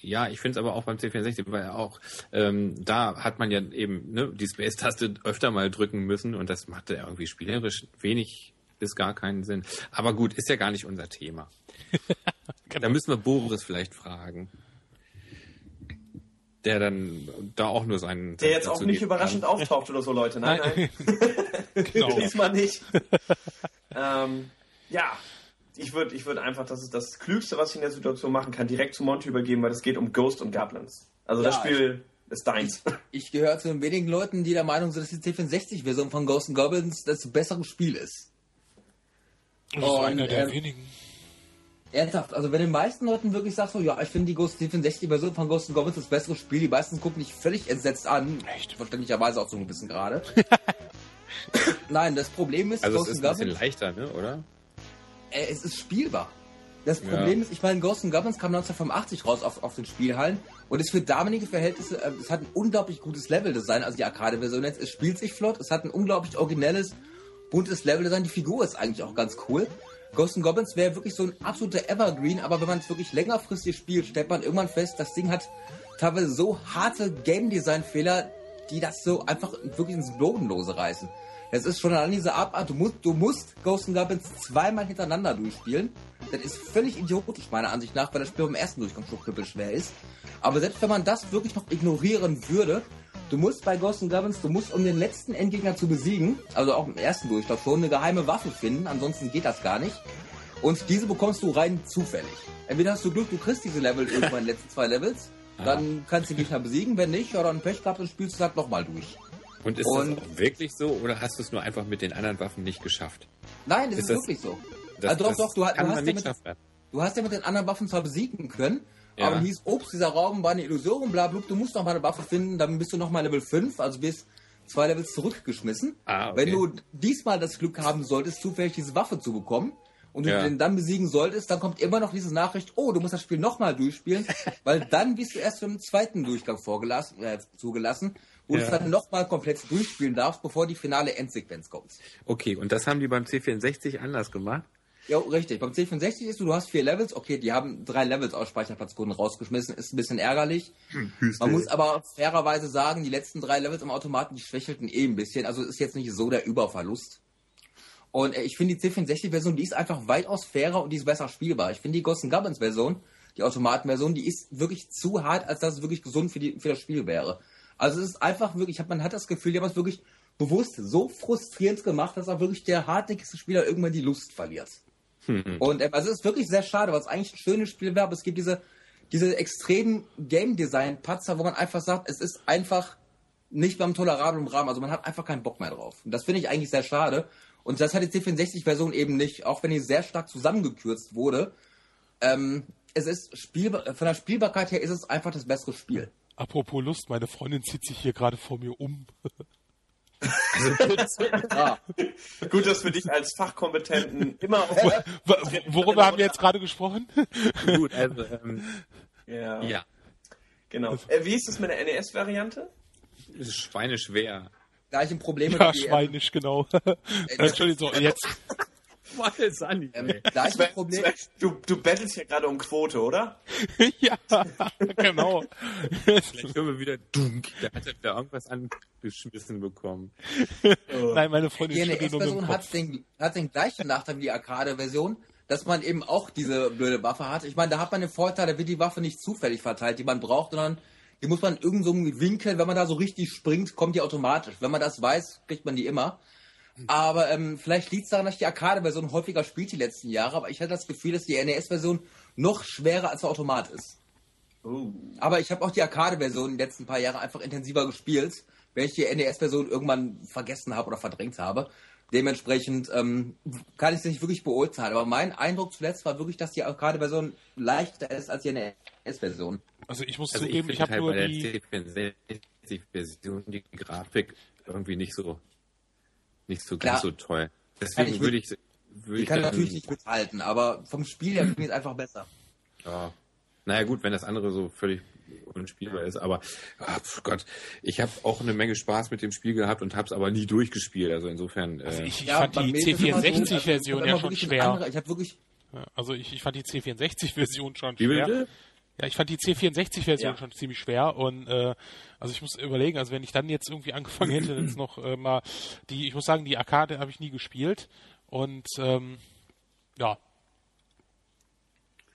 Ja, ich finde es aber auch beim C64, weil auch ähm, da hat man ja eben ne, die Space-Taste öfter mal drücken müssen und das machte irgendwie spielerisch wenig bis gar keinen Sinn. Aber gut, ist ja gar nicht unser Thema. genau. Da müssen wir Boris vielleicht fragen der dann da auch nur seinen. Der jetzt auch nicht überraschend kann. auftaucht oder so, Leute. Nein, nein. genau. Diesmal nicht. ähm, ja, ich würde ich würd einfach, das ist das Klügste, was ich in der Situation machen kann, direkt zu Monty übergeben, weil es geht um Ghost und Goblins. Also ja, das Spiel ich, ist deins. Ich, ich gehöre zu den wenigen Leuten, die der Meinung sind, dass die C64-Version von Ghost and Goblins das bessere Spiel ist. Das ist einer der ähm, wenigen. Ernsthaft, also wenn den meisten Leuten wirklich sagst, so, ja, ich finde die Ghost 64 Version von Ghost Goblins das bessere Spiel, die meisten gucken dich völlig entsetzt an. Echt? Verständlicherweise auch so ein bisschen gerade. Nein, das Problem ist, also Ghost es ist ein bisschen leichter, ne, oder? Äh, es ist spielbar. Das Problem ja. ist, ich meine, Ghost Goblins kam 1985 raus auf, auf den Spielhallen und ist für damalige Verhältnisse, äh, es hat ein unglaublich gutes Level-Design, also die Arcade-Version jetzt. Es spielt sich flott, es hat ein unglaublich originelles, buntes Level-Design. Die Figur ist eigentlich auch ganz cool. Ghost Goblins wäre wirklich so ein absoluter Evergreen, aber wenn man es wirklich längerfristig spielt, stellt man irgendwann fest, das Ding hat teilweise so harte Game Design Fehler, die das so einfach wirklich ins Bodenlose reißen. Das ist schon an dieser Art, du musst, du musst Ghost Goblins zweimal hintereinander durchspielen. Das ist völlig idiotisch meiner Ansicht nach, weil das Spiel beim ersten Durchgang schon schwer ist. Aber selbst wenn man das wirklich noch ignorieren würde, Du musst bei Ghost Goblins, du musst, um den letzten Endgegner zu besiegen, also auch im ersten Durchlauf schon, eine geheime Waffe finden, ansonsten geht das gar nicht. Und diese bekommst du rein zufällig. Entweder hast du Glück, du kriegst diese Level irgendwann in den letzten zwei Levels, dann kannst du den Gegner besiegen, wenn nicht, ja, dann Pech gehabt und spielst du es halt nochmal durch. Und ist und, das auch wirklich so oder hast du es nur einfach mit den anderen Waffen nicht geschafft? Nein, das ist, ist das, wirklich so. Das, also doch, doch, du, du, hast ja mit, du, hast ja mit, den anderen Waffen zwar besiegen können, ja. aber hieß, ups, dieser Raum war eine Illusion, bla, bla, du musst noch mal eine Waffe finden, dann bist du noch mal Level 5, also bist zwei Levels zurückgeschmissen. Ah, okay. Wenn du diesmal das Glück haben solltest, zufällig diese Waffe zu bekommen, und ja. du den dann besiegen solltest, dann kommt immer noch diese Nachricht, oh, du musst das Spiel nochmal durchspielen, weil dann bist du erst für den zweiten Durchgang vorgelassen, äh, zugelassen, wo ja. du dann nochmal komplett durchspielen darfst, bevor die finale Endsequenz kommt. Okay, und das haben die beim C64 anders gemacht? Ja, richtig. Beim C64 ist du, du hast vier Levels, okay, die haben drei Levels aus Speicherplatzgründen rausgeschmissen, ist ein bisschen ärgerlich. Hm, Man muss aber fairerweise sagen, die letzten drei Levels im Automaten, die schwächelten eh ein bisschen, also ist jetzt nicht so der Überverlust. Und äh, ich finde die C64-Version, die ist einfach weitaus fairer und die ist besser spielbar. Ich finde die Ghost Goblins-Version, die Automaten-Version, die ist wirklich zu hart, als dass es wirklich gesund für, die, für das Spiel wäre. Also es ist einfach wirklich, hab, man hat das Gefühl, die haben es wirklich bewusst so frustrierend gemacht, dass auch wirklich der hartnäckigste Spieler irgendwann die Lust verliert. Mhm. Und äh, also es ist wirklich sehr schade, weil es eigentlich ein schönes Spiel wäre, aber es gibt diese, diese extremen Game Design-Patzer, wo man einfach sagt, es ist einfach nicht beim tolerablen Rahmen. Also man hat einfach keinen Bock mehr drauf. Und das finde ich eigentlich sehr schade. Und das hat die C64-Version eben nicht, auch wenn die sehr stark zusammengekürzt wurde. Ähm, es ist spielbar, von der Spielbarkeit her ist es einfach das bessere Spiel. Apropos Lust, meine Freundin zieht sich hier gerade vor mir um. Also, ah. Gut, dass wir dich als Fachkompetenten immer. Worüber haben wir jetzt gerade gesprochen? Gut, also. Ähm, ja. ja. Genau. Äh, wie ist es mit der NES-Variante? Ist schweineschwer gleichen Probleme. Ja, die, schweinisch, genau. Entschuldigung, so, jetzt. Voll Sunny. Ähm, gleiche Problem. Du, du bettelst hier gerade um Quote, oder? ja, genau. Vielleicht hören wir wieder Dunk. Der hat ja wieder irgendwas angeschmissen bekommen. Oh. Nein, meine Freundin Die NES-Version hat den, hat den gleichen Nachteil wie die Arcade-Version, dass man eben auch diese blöde Waffe hat. Ich meine, da hat man den Vorteil, da wird die Waffe nicht zufällig verteilt, die man braucht, sondern die muss man in so Winkel, wenn man da so richtig springt, kommt die automatisch. Wenn man das weiß, kriegt man die immer. Aber ähm, vielleicht liegt es daran, dass ich die Arcade-Version häufiger spielt die letzten Jahre, aber ich hatte das Gefühl, dass die NES-Version noch schwerer als der Automat ist. Oh. Aber ich habe auch die Arcade-Version die letzten paar Jahre einfach intensiver gespielt, wenn ich die NES-Version irgendwann vergessen habe oder verdrängt habe. Dementsprechend ähm, kann ich es nicht wirklich beurteilen. Aber mein Eindruck zuletzt war wirklich, dass die Arcade-Version leichter ist als die NES-Version. Also ich muss also zugeben, ich, ich habe halt nur bei die der version die Grafik irgendwie nicht so nicht so ganz so toll. Deswegen würde ich, würd ich kann natürlich nicht mithalten, aber vom Spiel her finde ich es einfach besser. Ja. Naja gut, wenn das andere so völlig unspielbar ist, aber oh Gott, ich habe auch eine Menge Spaß mit dem Spiel gehabt und habe es aber nie durchgespielt, also insofern. Äh also ich, ich ja, fand die C64-Version also ja schon schwer. Andere, ich habe wirklich also ich, ich fand die C64-Version schon Wie schwer. Bitte? Ja, ich fand die C64-Version ja. schon ziemlich schwer und äh, also ich muss überlegen, also wenn ich dann jetzt irgendwie angefangen hätte, jetzt noch äh, mal die, ich muss sagen, die Arcade habe ich nie gespielt und ähm, ja.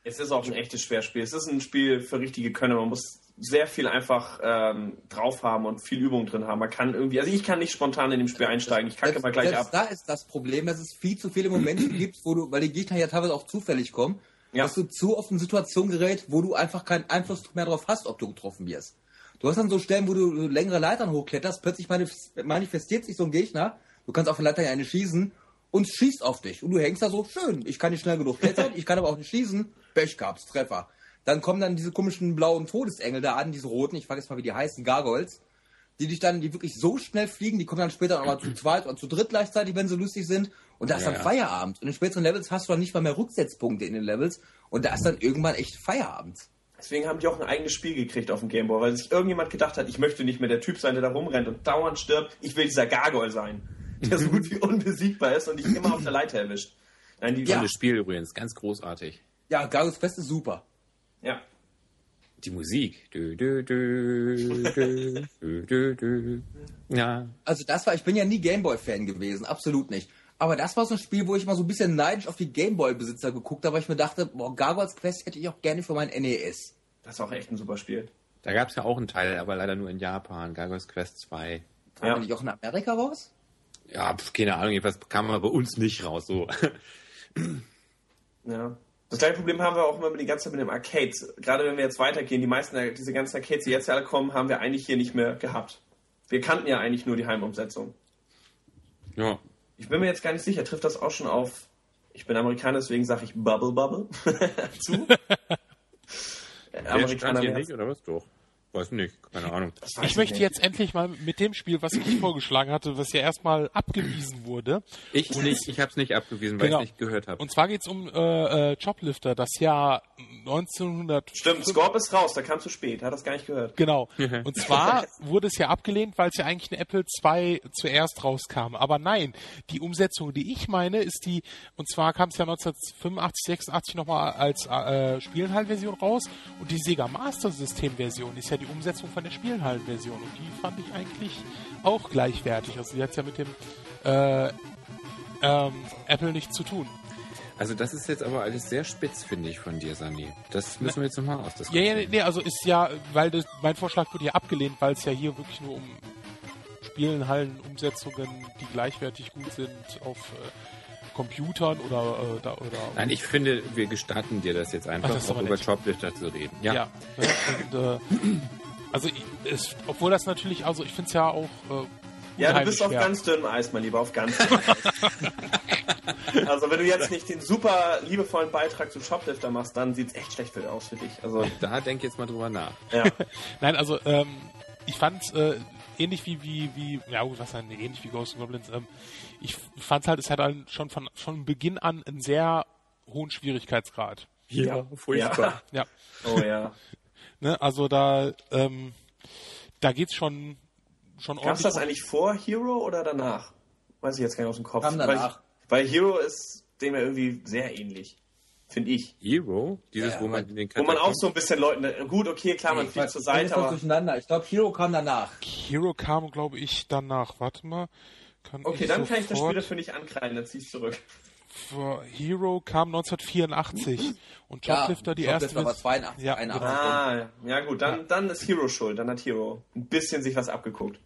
Es ist auch ein echtes Schwerspiel. Es ist ein Spiel für richtige Könner. Man muss sehr viel einfach ähm, drauf haben und viel Übung drin haben. Man kann irgendwie, also ich kann nicht spontan in dem Spiel einsteigen. Ich kacke mal gleich ab. Da ist das Problem, dass es viel zu viele Momente gibt, wo du, weil die Gegner ja teilweise auch zufällig kommen ja. dass du zu oft in Situationen gerät, wo du einfach keinen Einfluss mehr darauf hast, ob du getroffen wirst. Du hast dann so Stellen, wo du längere Leitern hochkletterst, plötzlich manifestiert sich so ein Gegner, du kannst auf den Leiter eine schießen und schießt auf dich. Und du hängst da so, schön, ich kann nicht schnell genug klettern, ich kann aber auch nicht schießen, Pech gehabt, Treffer. Dann kommen dann diese komischen blauen Todesengel da an, diese roten, ich frage jetzt mal, wie die heißen, Gargoyles, die dich dann, die wirklich so schnell fliegen, die kommen dann später nochmal zu zweit oder zu dritt gleichzeitig, wenn sie lustig sind. Und da ist ja, dann Feierabend. Und in späteren Levels hast du dann nicht mal mehr Rücksetzpunkte in den Levels. Und da ist dann irgendwann echt Feierabend. Deswegen haben die auch ein eigenes Spiel gekriegt auf dem Gameboy, weil sich irgendjemand gedacht hat, ich möchte nicht mehr der Typ sein, der da rumrennt und dauernd stirbt. Ich will dieser Gargoyle sein, der so gut wie unbesiegbar ist und dich immer auf der Leiter erwischt. Nein, die ja. Spiel übrigens, ganz großartig. Ja, Gargoyles Fest ist super. Ja. Die Musik. Du, du, du, ja. Also das war, ich bin ja nie Gameboy-Fan gewesen, absolut nicht. Aber das war so ein Spiel, wo ich mal so ein bisschen neidisch auf die Gameboy-Besitzer geguckt habe, weil ich mir dachte, boah, Gargoyles Quest hätte ich auch gerne für mein NES. Das ist auch echt ein super Spiel. Da gab es ja auch einen Teil, aber leider nur in Japan, Gargoyles Quest 2. Kam ja. nicht auch in Amerika raus? Ja, pf, keine Ahnung, jedenfalls kam aber bei uns nicht raus, so. Ja. Das gleiche Problem haben wir auch immer mit die ganze Zeit mit dem Arcades. Gerade wenn wir jetzt weitergehen, die meisten, diese ganzen Arcades, die jetzt ja alle kommen, haben wir eigentlich hier nicht mehr gehabt. Wir kannten ja eigentlich nur die Heimumsetzung. Ja. Ich bin mir jetzt gar nicht sicher, trifft das auch schon auf, ich bin Amerikaner, deswegen sage ich Bubble Bubble zu? Amerikaner hier nicht, oder was? Doch. Weiß nicht, keine Ahnung. Ich möchte nicht. jetzt endlich mal mit dem Spiel, was ich vorgeschlagen hatte, was ja erstmal abgewiesen wurde. Ich nicht, ich habe es nicht abgewiesen, weil genau. ich nicht gehört habe. Und zwar geht es um äh, äh, Joblifter, das Jahr 1900. Stimmt, Scorp ist raus, da kam zu spät, hat das gar nicht gehört. Genau. Und zwar wurde es ja abgelehnt, weil es ja eigentlich ein Apple II zuerst rauskam. Aber nein, die Umsetzung, die ich meine, ist die, und zwar kam es ja 1985, 86 nochmal als äh, Spielenhallenversion raus und die Sega Master System Version ist ja die Umsetzung von der Spielhallenversion und die fand ich eigentlich auch gleichwertig. Also die hat ja mit dem äh, ähm, Apple nichts zu tun. Also das ist jetzt aber alles sehr spitz, finde ich, von dir, Sani. Das müssen wir jetzt nochmal ausdiskutieren. Ja, ja, nee, also ist ja, weil das, mein Vorschlag wurde ja abgelehnt, weil es ja hier wirklich nur um Spielenhallen-Umsetzungen, die gleichwertig gut sind, auf äh, Computern oder, äh, da, oder. Nein, ich finde, wir gestatten dir das jetzt einfach, Ach, das auch über Joblifter zu reden. Ja. ja und, äh, also, es, obwohl das natürlich, also ich finde es ja auch. Äh, ja, du bist auf ganz dünnem Eis, mein Lieber, auf ganz dünnem Eis. also, wenn du jetzt nicht den super liebevollen Beitrag zu Shoplifter machst, dann sieht es echt schlecht für, aus für dich. Also, da denk jetzt mal drüber nach. Ja. Nein, also, ähm, ich fand äh, ähnlich wie, wie, wie, ja was dann ähnlich wie Ghost Goblins, ähm, ich fand halt, es hat halt schon von, von Beginn an einen sehr hohen Schwierigkeitsgrad. Ja, ja. furchtbar. Ja. Oh ja. ne, also da, ähm, da geht's schon, schon ordentlich. Gab's das eigentlich vor Hero oder danach? Weiß ich jetzt gar nicht aus dem Kopf. Kam danach. Weil, weil Hero ist dem ja irgendwie sehr ähnlich finde ich. Hero? Dieses, ja, wo man den Wo man auch so ein bisschen Leuten, gut, okay, klar, man fliegt zur Seite, aber... durcheinander. Ich glaube, Hero kam danach. Hero kam, glaube ich, danach. Warte mal. Kann okay, dann kann ich das Spiel dafür nicht ankreiden, dann zieh ich zurück. Hero kam 1984 und Joblifter ja, die erste. War 82, ja, ah, ja gut, dann, dann ist Hero schuld. Dann hat Hero ein bisschen sich was abgeguckt.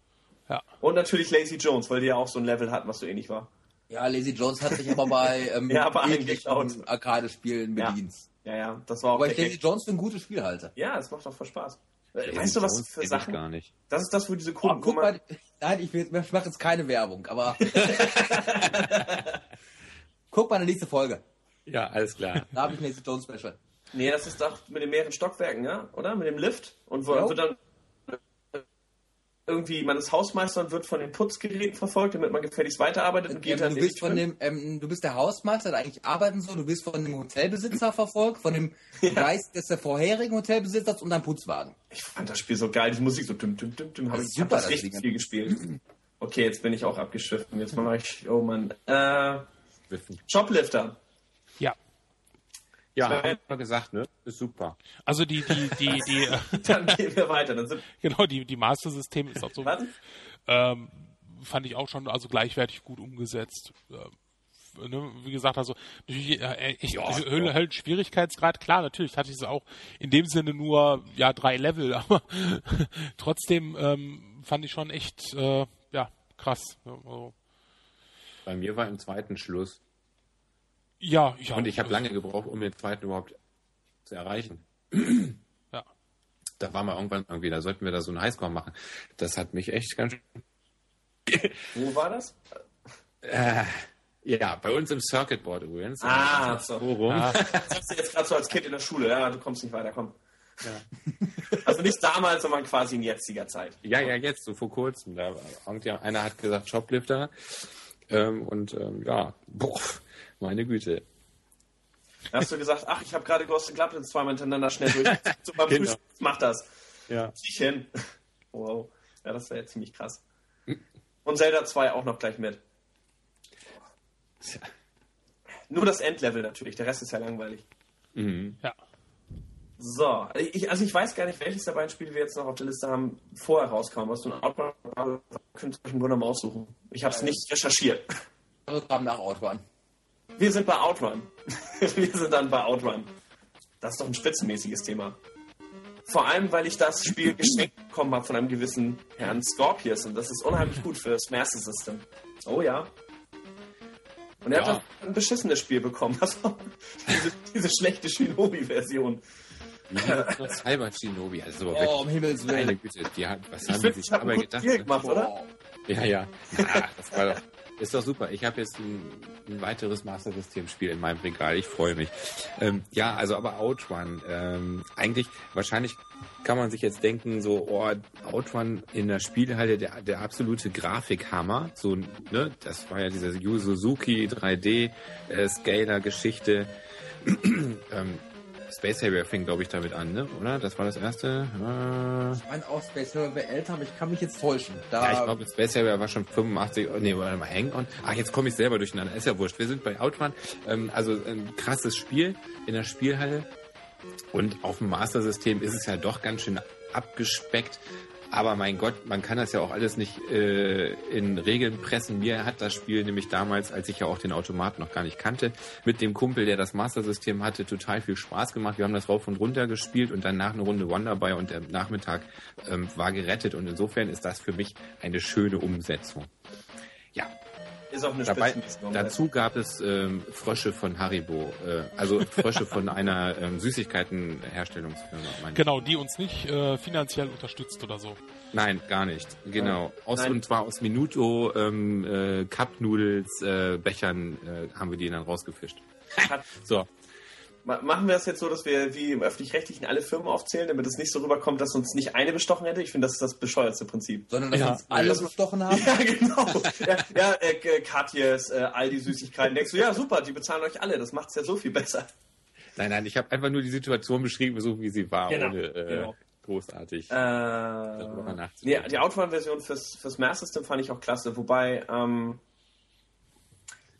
Ja. Und natürlich Lazy Jones, weil die ja auch so ein Level hatten, was so ähnlich war. Ja, Lazy Jones hat sich aber bei ähm, ja, Arcade-Spielen bedient. Ja. ja, ja, das war auch. Aber ich Lazy Jones für ein gutes Spiel halte. Ja, es macht auch voll Spaß. Lazy weißt du, was Jones für Sachen? gar nicht. Das ist das, wo diese Kunden. Oh, guck mal, nein, ich, will, ich mache jetzt keine Werbung, aber. guck mal eine nächste Folge. Ja, alles klar. Da habe ich Lazy Jones Special. Nee, das ist doch mit den mehreren Stockwerken, ja? Oder? Mit dem Lift? Und wo, wird dann irgendwie, man ist Hausmeister und wird von den Putzgeräten verfolgt, damit man gefälligst weiterarbeitet und geht ähm, dann du bist von dem, ähm, Du bist der Hausmeister, der eigentlich arbeiten soll, du bist von dem Hotelbesitzer verfolgt, von dem ja. Geist des vorherigen Hotelbesitzers und deinem Putzwagen. Ich fand das Spiel so geil, die Musik so düm, düm, düm, düm. Hab ich super, hab das richtig viel gespielt. Okay, jetzt bin ich auch abgeschwiffen. Jetzt mache ich, oh Mann. Äh, Shoplifter. Ja. Haben wir gesagt, ne? Ist super. Also die, die, die, die. dann gehen wir weiter. Dann sind genau, die, die Master-System ist auch so. Was? Ähm, fand ich auch schon also gleichwertig gut umgesetzt. Ähm, ne? Wie gesagt, also natürlich äh, echt ja, Hölle, ja. Schwierigkeitsgrad, klar, natürlich hatte ich es auch in dem Sinne nur ja drei Level, aber trotzdem ähm, fand ich schon echt äh, ja krass. Also. Bei mir war im zweiten Schluss ja, ja. Und ich habe lange gebraucht, um den zweiten überhaupt zu erreichen. Ja. Da waren wir irgendwann irgendwie, da sollten wir da so einen Highscore machen. Das hat mich echt ganz Wo war das? Äh, ja, bei uns im Circuitboard übrigens. Ah, so. Forum. Ah. Das hast du jetzt gerade so als Kind in der Schule. Ja, du kommst nicht weiter, komm. Ja. Also nicht damals, sondern quasi in jetziger Zeit. Ja, ja, jetzt, so vor kurzem. Da, einer hat gesagt Shoplifter. Ähm, und ähm, ja, boah, meine Güte. Da hast du gesagt, ach, ich habe gerade Ghost in Goblins zweimal hintereinander schnell durch. so beim genau. mach das. Ja. Zieh ich hin. Wow. Ja, das wäre ja ziemlich krass. Und Zelda 2 auch noch gleich mit. Tja. Nur das Endlevel natürlich, der Rest ist ja langweilig. Mhm. Ja. So, ich, also ich weiß gar nicht, welches der beiden Spiele wir jetzt noch auf der Liste haben, vorher rauskam. Was du ein Outrun könnt ihr euch im Grunde mal aussuchen. Ich habe es nicht recherchiert. Also kam nach Outrun. Wir sind bei Outrun. wir sind dann bei Outrun. Das ist doch ein spitzenmäßiges Thema. Vor allem, weil ich das Spiel geschenkt bekommen habe von einem gewissen Herrn Scorpius. Und das ist unheimlich gut für das Master System. Oh ja. Und er ja. hat ein beschissenes Spiel bekommen. Also, diese, diese schlechte Shinobi-Version. Cyber Shinobi, also oh, um Himmels Willen. Meine Güte, die hat, was ich haben die sich dabei gedacht? Gemacht, oder? Ja, ja. ja das war doch, ist doch super. Ich habe jetzt ein, ein weiteres Master System Spiel in meinem Regal. Ich freue mich. Ähm, ja, also aber Outrun. Ähm, eigentlich, wahrscheinlich kann man sich jetzt denken, so, oh, Outrun in der Spielhalle, der, der absolute Grafikhammer. So, ne, das war ja diese Yu Suzuki 3D äh, ähm, Space Harrier fing, glaube ich, damit an, ne? oder? Das war das erste. Äh... Ich meine auch Space Harrier wäre älter, aber ich kann mich jetzt täuschen. Da ja, ich glaube, Space Harrier war schon 85, nee, warte mal, Hang On. Ach, jetzt komme ich selber durcheinander, ist ja wurscht. Wir sind bei Outrun. Ähm, also ein krasses Spiel in der Spielhalle. Und auf dem Master System ist es ja doch ganz schön abgespeckt. Aber mein Gott, man kann das ja auch alles nicht äh, in Regeln pressen. Mir hat das Spiel nämlich damals, als ich ja auch den Automaten noch gar nicht kannte, mit dem Kumpel, der das Master-System hatte, total viel Spaß gemacht. Wir haben das rauf und runter gespielt und danach eine Runde Wonderboy und der Nachmittag ähm, war gerettet. Und insofern ist das für mich eine schöne Umsetzung. Ist auch eine Dabei, Dazu gab es ähm, Frösche von Haribo, äh, also Frösche von einer ähm, Süßigkeitenherstellungsfirma. Genau, die uns nicht äh, finanziell unterstützt oder so. Nein, gar nicht. Genau. Aus, Nein. Und zwar aus Minuto ähm, äh, Cup Noodles äh, Bechern äh, haben wir die dann rausgefischt. so, Machen wir das jetzt so, dass wir wie im Öffentlich-Rechtlichen alle Firmen aufzählen, damit es nicht so rüberkommt, dass uns nicht eine bestochen hätte? Ich finde, das ist das bescheuerste Prinzip. Sondern, dass ja. uns alle bestochen haben? Ja, genau. ja, ja äh, Katjes, äh, all die Süßigkeiten. Denkst du, ja, super, die bezahlen euch alle. Das macht es ja so viel besser. Nein, nein, ich habe einfach nur die Situation beschrieben, so wie sie war, genau, ohne äh, genau. großartig äh, darüber nachzudenken. Nee, die Autobahn-Version fürs, fürs Mass System fand ich auch klasse, wobei... Ähm,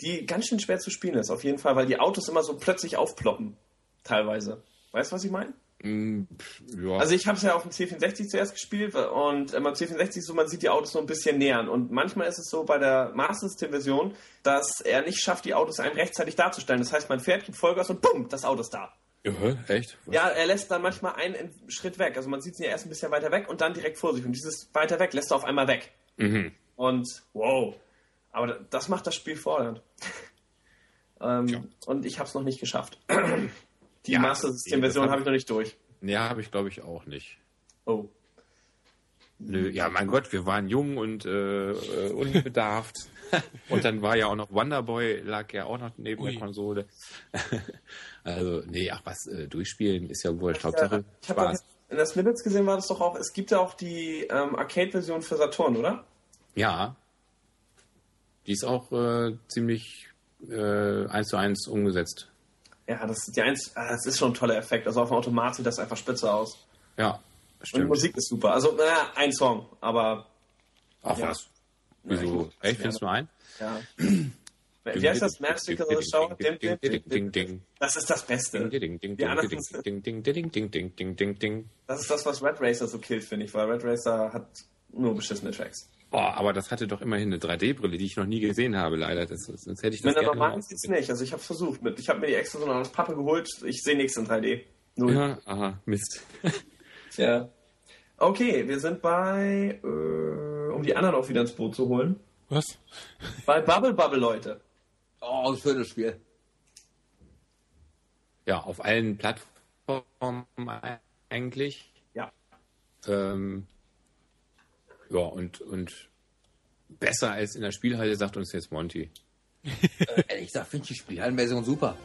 die ganz schön schwer zu spielen ist, auf jeden Fall, weil die Autos immer so plötzlich aufploppen. Teilweise. Weißt du, was ich meine? Mm, ja. Also ich habe es ja auf dem C64 zuerst gespielt und beim C64 ist so, man sieht die Autos so ein bisschen nähern. Und manchmal ist es so bei der Master System Version, dass er nicht schafft, die Autos einem rechtzeitig darzustellen. Das heißt, man fährt, gibt Vollgas und bumm, das Auto ist da. Ja, echt? Was? Ja, er lässt dann manchmal einen Schritt weg. Also man sieht es ja erst ein bisschen weiter weg und dann direkt vor sich. Und dieses weiter weg lässt er auf einmal weg. Mhm. Und wow, aber das macht das Spiel fordernd. ähm, ja. Und ich habe es noch nicht geschafft. Die ja, Master System Version habe ich noch nicht durch. Ja, habe ich glaube ich auch nicht. Oh. Nö, ja, mein Gott, wir waren jung und äh, äh unbedarft. und dann war ja auch noch Wonderboy, lag ja auch noch neben Ui. der Konsole. also, nee, ach was, äh, durchspielen ist ja wohl Hauptsache ja, Spaß. In der Snippets gesehen war das doch auch, es gibt ja auch die ähm, Arcade-Version für Saturn, oder? Ja, die ist auch äh, ziemlich äh, eins zu eins umgesetzt. Ja, das, die eins, ah, das ist schon ein toller Effekt. Also auf dem Automat sieht das einfach spitze aus. Ja, stimmt. Und die Musik ist super. Also, naja, ein Song, aber. Ach ja. was? Wieso? Ja, Echt? Findest du ein? Ja. Wie heißt das? Das ist das Beste. Das ist das, was Red Racer so killt, finde ich, weil Red Racer hat nur beschissene Tracks. Boah, aber das hatte doch immerhin eine 3D-Brille, die ich noch nie gesehen habe, leider. Das, sonst hätte ich das Mit einer normalen sieht's nicht. Also ich habe versucht. Mit, ich habe mir die extra so eine Pappe geholt. Ich sehe nichts in 3D. Null. Ja, aha, Mist. ja. Okay, wir sind bei, äh, um die anderen auch wieder ins Boot zu holen. Was? Bei Bubble Bubble, Leute. Oh, ein schönes Spiel. Ja, auf allen Plattformen eigentlich. Ja. Ähm, ja, und, und besser als in der Spielhalle, sagt uns jetzt Monty. äh, ehrlich gesagt, finde ich die Spielhallenversion super.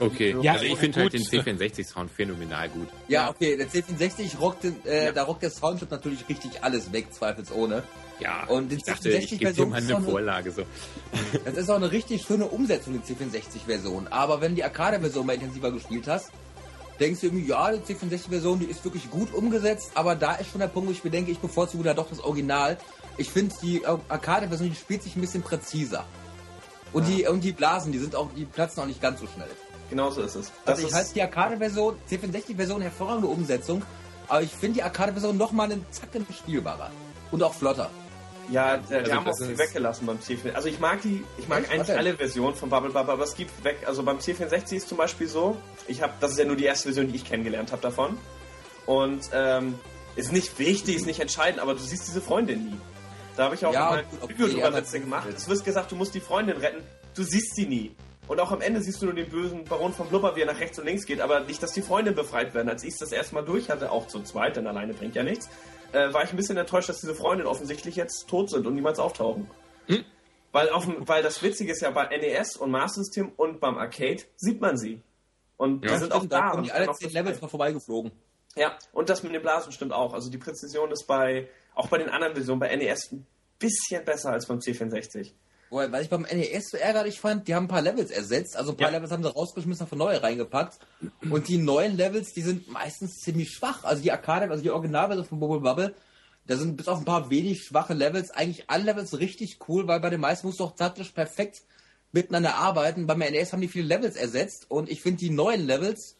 Okay, ja, also ich finde halt den C64-Sound phänomenal gut. Ja, okay, der C64 rockt, äh, ja. da rockt der Soundchip natürlich richtig alles weg, zweifelsohne. Ja, und den C64-Version mal eine Vorlage so. Das ist auch eine richtig schöne Umsetzung, die C64-Version. Aber wenn die Arcade-Version mal intensiver gespielt hast, denkst du irgendwie, ja, die C64-Version, die ist wirklich gut umgesetzt, aber da ist schon der Punkt, wo ich mir denke, ich bevorzuge da doch das Original. Ich finde, die Arcade-Version, die spielt sich ein bisschen präziser. Und, ja. die, und die Blasen, die sind auch, die platzen auch nicht ganz so schnell. Genauso ist es. Das also ich halte die Arcade-Version, C64-Version hervorragende Umsetzung, aber ich finde die Arcade-Version noch mal einen Zacken spielbarer. Und auch flotter. Ja, die also haben auch viel weggelassen beim C64. Also ich mag die, ich mag eigentlich alle Versionen von Bubble Bubble, aber es gibt weg. Also beim C64 ist zum Beispiel so, ich habe, das ist ja nur die erste Version, die ich kennengelernt habe davon. Und ähm, ist nicht wichtig, ist nicht entscheidend, aber du siehst diese Freundin nie. Da habe ich auch ja, mal ein Review drüber gemacht. Es wird gesagt, du musst die Freundin retten. du siehst sie nie. Und auch am Ende siehst du nur den bösen Baron von Blubber, wie er nach rechts und links geht, aber nicht, dass die Freunde befreit werden. Als ich das erste Mal durch hatte, auch zu zweit, denn alleine bringt ja nichts, äh, war ich ein bisschen enttäuscht, dass diese Freundinnen offensichtlich jetzt tot sind und niemals auftauchen. Hm? Weil, auf, weil das Witzige ist ja bei NES und Master System und beim Arcade sieht man sie. Und ja. die sind auch da. da kommen die alle zehn Levels mal vorbeigeflogen. Ja, und das mit den Blasen stimmt auch. Also die Präzision ist bei, auch bei den anderen Versionen, bei NES ein bisschen besser als beim C64. Weil ich beim NES so ärgerlich fand, die haben ein paar Levels ersetzt, also ein paar ja. Levels haben sie rausgeschmissen, von neue reingepackt. Und die neuen Levels, die sind meistens ziemlich schwach. Also die Arcade, also die Originalversion von Bubble Bubble, da sind bis auf ein paar wenig schwache Levels eigentlich alle Levels richtig cool, weil bei den meisten musst du auch taktisch perfekt miteinander arbeiten. Beim NES haben die viele Levels ersetzt und ich finde die neuen Levels,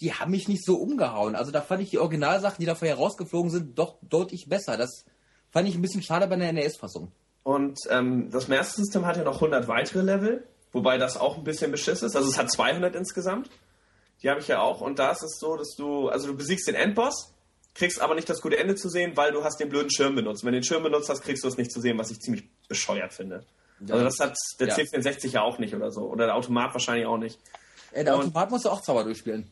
die haben mich nicht so umgehauen. Also da fand ich die Originalsachen, die da vorher rausgeflogen sind, doch deutlich besser. Das fand ich ein bisschen schade bei der NES-Fassung. Und ähm, das Master System hat ja noch 100 weitere Level, wobei das auch ein bisschen beschiss ist. Also es hat 200 insgesamt. Die habe ich ja auch. Und da ist es so, dass du, also du besiegst den Endboss, kriegst aber nicht das gute Ende zu sehen, weil du hast den blöden Schirm benutzt. Wenn du den Schirm benutzt hast, kriegst du es nicht zu sehen, was ich ziemlich bescheuert finde. Ja. Also das hat der ja. C64 ja auch nicht oder so. Oder der Automat wahrscheinlich auch nicht. Ey, der Automat musst du auch Zauber durchspielen.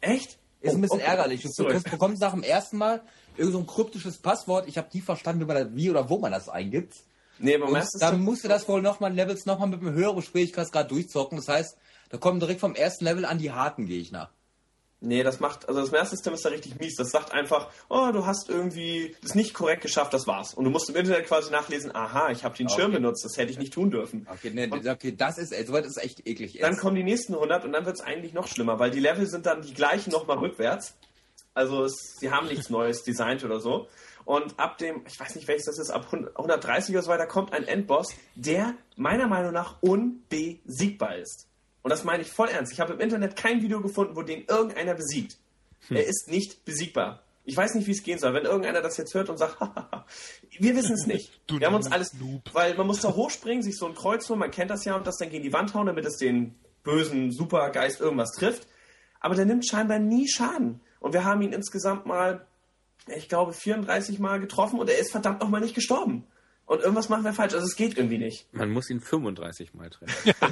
Echt? Ist oh, ein bisschen okay. ärgerlich. Du bekommst nach dem ersten Mal irgend so ein kryptisches Passwort. Ich habe nie verstanden, wie, man das, wie oder wo man das eingibt. Nee, beim ersten Dann musst du das wohl nochmal Levels nochmal mit einem höheren Schwierigkeitsgrad durchzocken. Das heißt, da kommen direkt vom ersten Level an die harten Gegner. Nee, das macht, also das Meersystem ist da richtig mies. Das sagt einfach, oh, du hast irgendwie das nicht korrekt geschafft, das war's. Und du musst im Internet quasi nachlesen, aha, ich habe den okay. Schirm benutzt, das hätte ich nicht tun dürfen. Okay, nee, okay das ist, also, das ist echt eklig. Dann kommen die nächsten 100 und dann wird's eigentlich noch schlimmer, weil die Level sind dann die gleichen nochmal rückwärts. Also es, sie haben nichts Neues designt oder so. Und ab dem, ich weiß nicht welches das ist, ab 130 oder so weiter kommt ein Endboss, der meiner Meinung nach unbesiegbar ist. Und das meine ich voll ernst. Ich habe im Internet kein Video gefunden, wo den irgendeiner besiegt. Hm. Er ist nicht besiegbar. Ich weiß nicht, wie es gehen soll. Wenn irgendeiner das jetzt hört und sagt, wir wissen es nicht. Du wir haben uns alles, Noob. weil man muss da hochspringen, sich so ein Kreuz holen, man kennt das ja und das dann gegen die Wand hauen, damit es den bösen Supergeist irgendwas trifft. Aber der nimmt scheinbar nie Schaden. Und wir haben ihn insgesamt mal, ich glaube, 34 Mal getroffen und er ist verdammt nochmal nicht gestorben. Und irgendwas machen wir falsch. Also es geht irgendwie nicht. Man muss ihn 35 Mal treffen.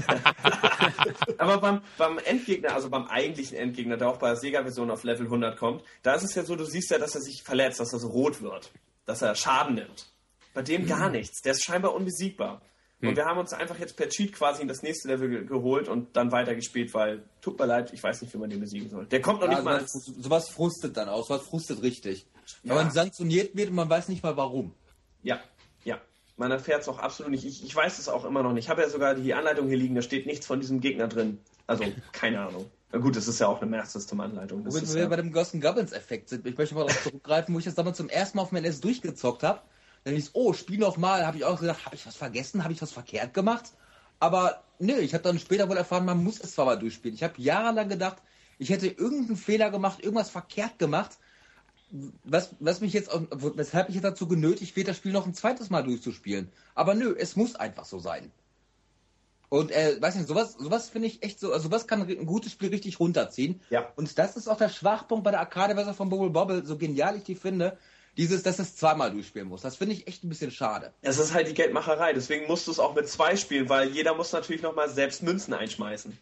Aber beim, beim Endgegner, also beim eigentlichen Endgegner, der auch bei der Sega-Version auf Level 100 kommt, da ist es ja so, du siehst ja, dass er sich verletzt, dass er so rot wird. Dass er Schaden nimmt. Bei dem gar mhm. nichts. Der ist scheinbar unbesiegbar. Und hm. wir haben uns einfach jetzt per Cheat quasi in das nächste Level ge geholt und dann weitergespielt, weil, tut mir leid, ich weiß nicht, wie man den besiegen soll. Der kommt noch ja, nicht mal. Sowas, sowas frustet dann auch, sowas frustet richtig. Ja. Wenn man sanktioniert wird und man weiß nicht mal warum. Ja, ja. Man erfährt es auch absolut nicht. Ich, ich weiß es auch immer noch nicht. Ich habe ja sogar die Anleitung hier liegen, da steht nichts von diesem Gegner drin. Also, keine Ahnung. Na gut, das ist ja auch eine Master System Anleitung. Wenn wir ja bei dem Ghost Goblins Effekt sind, ich möchte mal darauf zurückgreifen, wo ich das damals zum ersten Mal auf mein NS durchgezockt habe. Dann hieß, oh, spiel noch mal. Habe ich auch gedacht, habe ich was vergessen? Habe ich was verkehrt gemacht? Aber nö, ich habe dann später wohl erfahren, man muss es zwar mal durchspielen. Ich habe jahrelang gedacht, ich hätte irgendeinen Fehler gemacht, irgendwas verkehrt gemacht, was, was mich jetzt, weshalb ich jetzt dazu genötigt wird, das Spiel noch ein zweites Mal durchzuspielen. Aber nö, es muss einfach so sein. Und äh, weiß nicht, sowas, sowas finde ich echt so, also sowas kann ein gutes Spiel richtig runterziehen. Ja. Und das ist auch der Schwachpunkt bei der Arcade-Version von Bubble Bobble, so genial ich die finde, dieses, dass es zweimal durchspielen muss. Das finde ich echt ein bisschen schade. Es ist halt die Geldmacherei, deswegen musst du es auch mit zwei spielen, weil jeder muss natürlich nochmal selbst Münzen einschmeißen.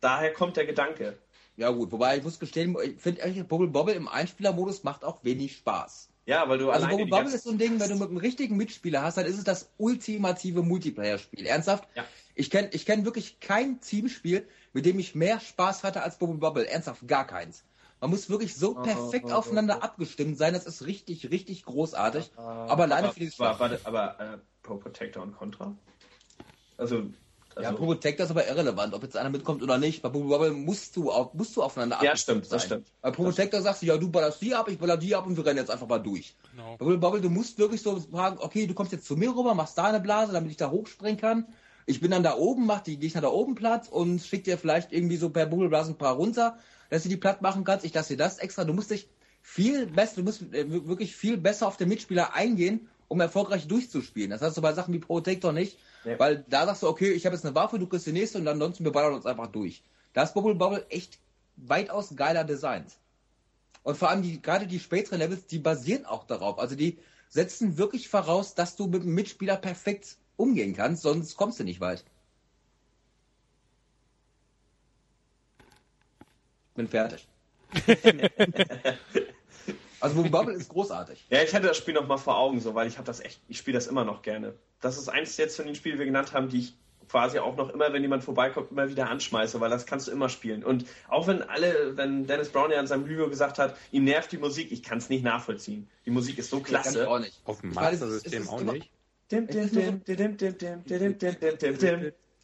Daher kommt der Gedanke. Ja gut, wobei ich muss gestehen, ich finde eigentlich Bubble Bobble im Einspielermodus macht auch wenig Spaß. Ja, weil du Also Bubble Bobble ist so ein Ding, wenn du mit einem richtigen Mitspieler hast, dann ist es das ultimative Multiplayer-Spiel. Ernsthaft? Ja. Ich kenne ich kenn wirklich kein Teamspiel, mit dem ich mehr Spaß hatte als Bubble Bobble. Ernsthaft, gar keins. Man muss wirklich so perfekt oh, oh, oh, aufeinander abgestimmt sein, das ist richtig, richtig großartig. aber alleine aber, für dieses aber, aber, aber äh, Pro Protector und Contra? Also, also ja, Pro Protector ist aber irrelevant, ob jetzt einer mitkommt oder nicht. Bei Bubble Bubble musst du, auf, musst du aufeinander abgestimmt Ja, stimmt, sein. das stimmt. Bei Pro Protector sagst du, ja, du ballerst die ab, ich baller die ab und wir rennen jetzt einfach mal durch. Genau. Bei Bubble Bubble, du musst wirklich so fragen, okay, du kommst jetzt zu mir rüber, machst da eine Blase, damit ich da hochspringen kann. Ich bin dann da oben, mach die Gegner da oben Platz und schick dir vielleicht irgendwie so per Bubble Blase ein paar runter dass du die platt machen kannst. Ich lasse dir das extra. Du musst dich viel besser, du musst äh, wirklich viel besser auf den Mitspieler eingehen, um erfolgreich durchzuspielen. Das hast du bei Sachen wie Protector nicht, ja. Weil da sagst du, okay, ich habe jetzt eine Waffe, du kriegst die nächste und dann ansonsten wir ballern uns einfach durch. Da ist Bubble Bubble echt weitaus geiler designt. Und vor allem die, gerade die späteren Levels, die basieren auch darauf. Also die setzen wirklich voraus, dass du mit dem Mitspieler perfekt umgehen kannst, sonst kommst du nicht weit. Bin fertig. also Boom Bubble ist großartig. Ja, ich hatte das Spiel noch mal vor Augen, so, weil ich habe das echt, ich spiele das immer noch gerne. Das ist eins jetzt von den Spielen, die wir genannt haben, die ich quasi auch noch immer, wenn jemand vorbeikommt, immer wieder anschmeiße, weil das kannst du immer spielen. Und auch wenn alle, wenn Dennis Brown ja in seinem Review gesagt hat, ihm nervt die Musik, ich kann es nicht nachvollziehen. Die Musik ist so klasse. Auch nicht. Auf dem Master-System auch nicht.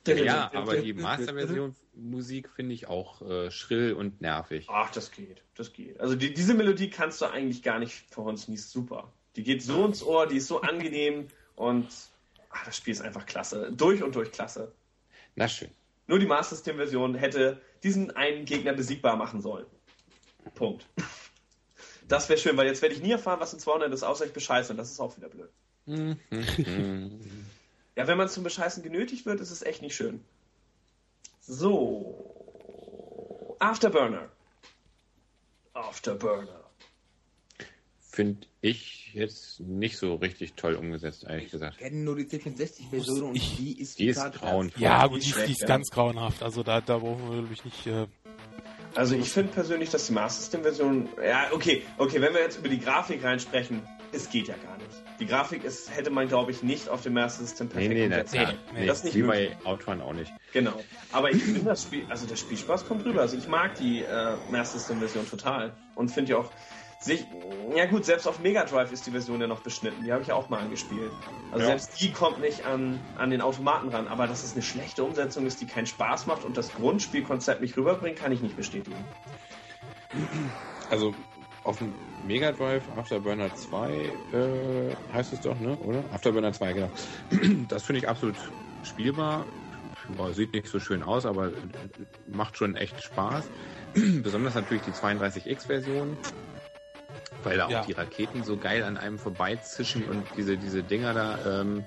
Ja, aber die Master-Version Musik finde ich auch äh, schrill und nervig. Ach, das geht, das geht. Also die, diese Melodie kannst du eigentlich gar nicht für uns nie super. Die geht so ins Ohr, die ist so angenehm und ach, das Spiel ist einfach klasse. Durch und durch klasse. Na schön. Nur die Master System Version hätte diesen einen Gegner besiegbar machen sollen. Punkt. Das wäre schön, weil jetzt werde ich nie erfahren, was in 200 ist, außer ich bescheiße und das ist auch wieder blöd. Ja, wenn man zum Bescheißen genötigt wird, ist es echt nicht schön. So. Afterburner. Afterburner. Finde ich jetzt nicht so richtig toll umgesetzt, ehrlich gesagt. Ich kenne nur die C64-Version und die ist, die ist grauenvoll. Ja, gut, die, die, ist ganz grauenhaft. Also da, da brauchen wir nämlich nicht. Äh also ich finde persönlich, dass die Master System-Version. Ja, okay, okay, wenn wir jetzt über die Grafik reinsprechen, es geht ja gar nicht. Die Grafik ist, hätte man, glaube ich, nicht auf dem Master System perfekt nee, nee, nee, nee, das nicht Wie möglich. bei Outrun auch nicht. Genau. Aber ich finde das Spiel, also der Spielspaß kommt rüber. Also ich mag die äh, Master System Version total und finde ja auch sich, ja gut, selbst auf Mega Drive ist die Version ja noch beschnitten. Die habe ich ja auch mal angespielt. Also ja. selbst die kommt nicht an, an den Automaten ran. Aber dass es eine schlechte Umsetzung ist, die keinen Spaß macht und das Grundspielkonzept nicht rüberbringt, kann ich nicht bestätigen. Also auf dem Mega Drive Afterburner 2 äh, heißt es doch, ne? Oder? Afterburner 2, genau. Das finde ich absolut spielbar. Boah, sieht nicht so schön aus, aber macht schon echt Spaß. Besonders natürlich die 32X-Version, weil da ja. auch die Raketen so geil an einem vorbeizischen und diese, diese Dinger da ähm,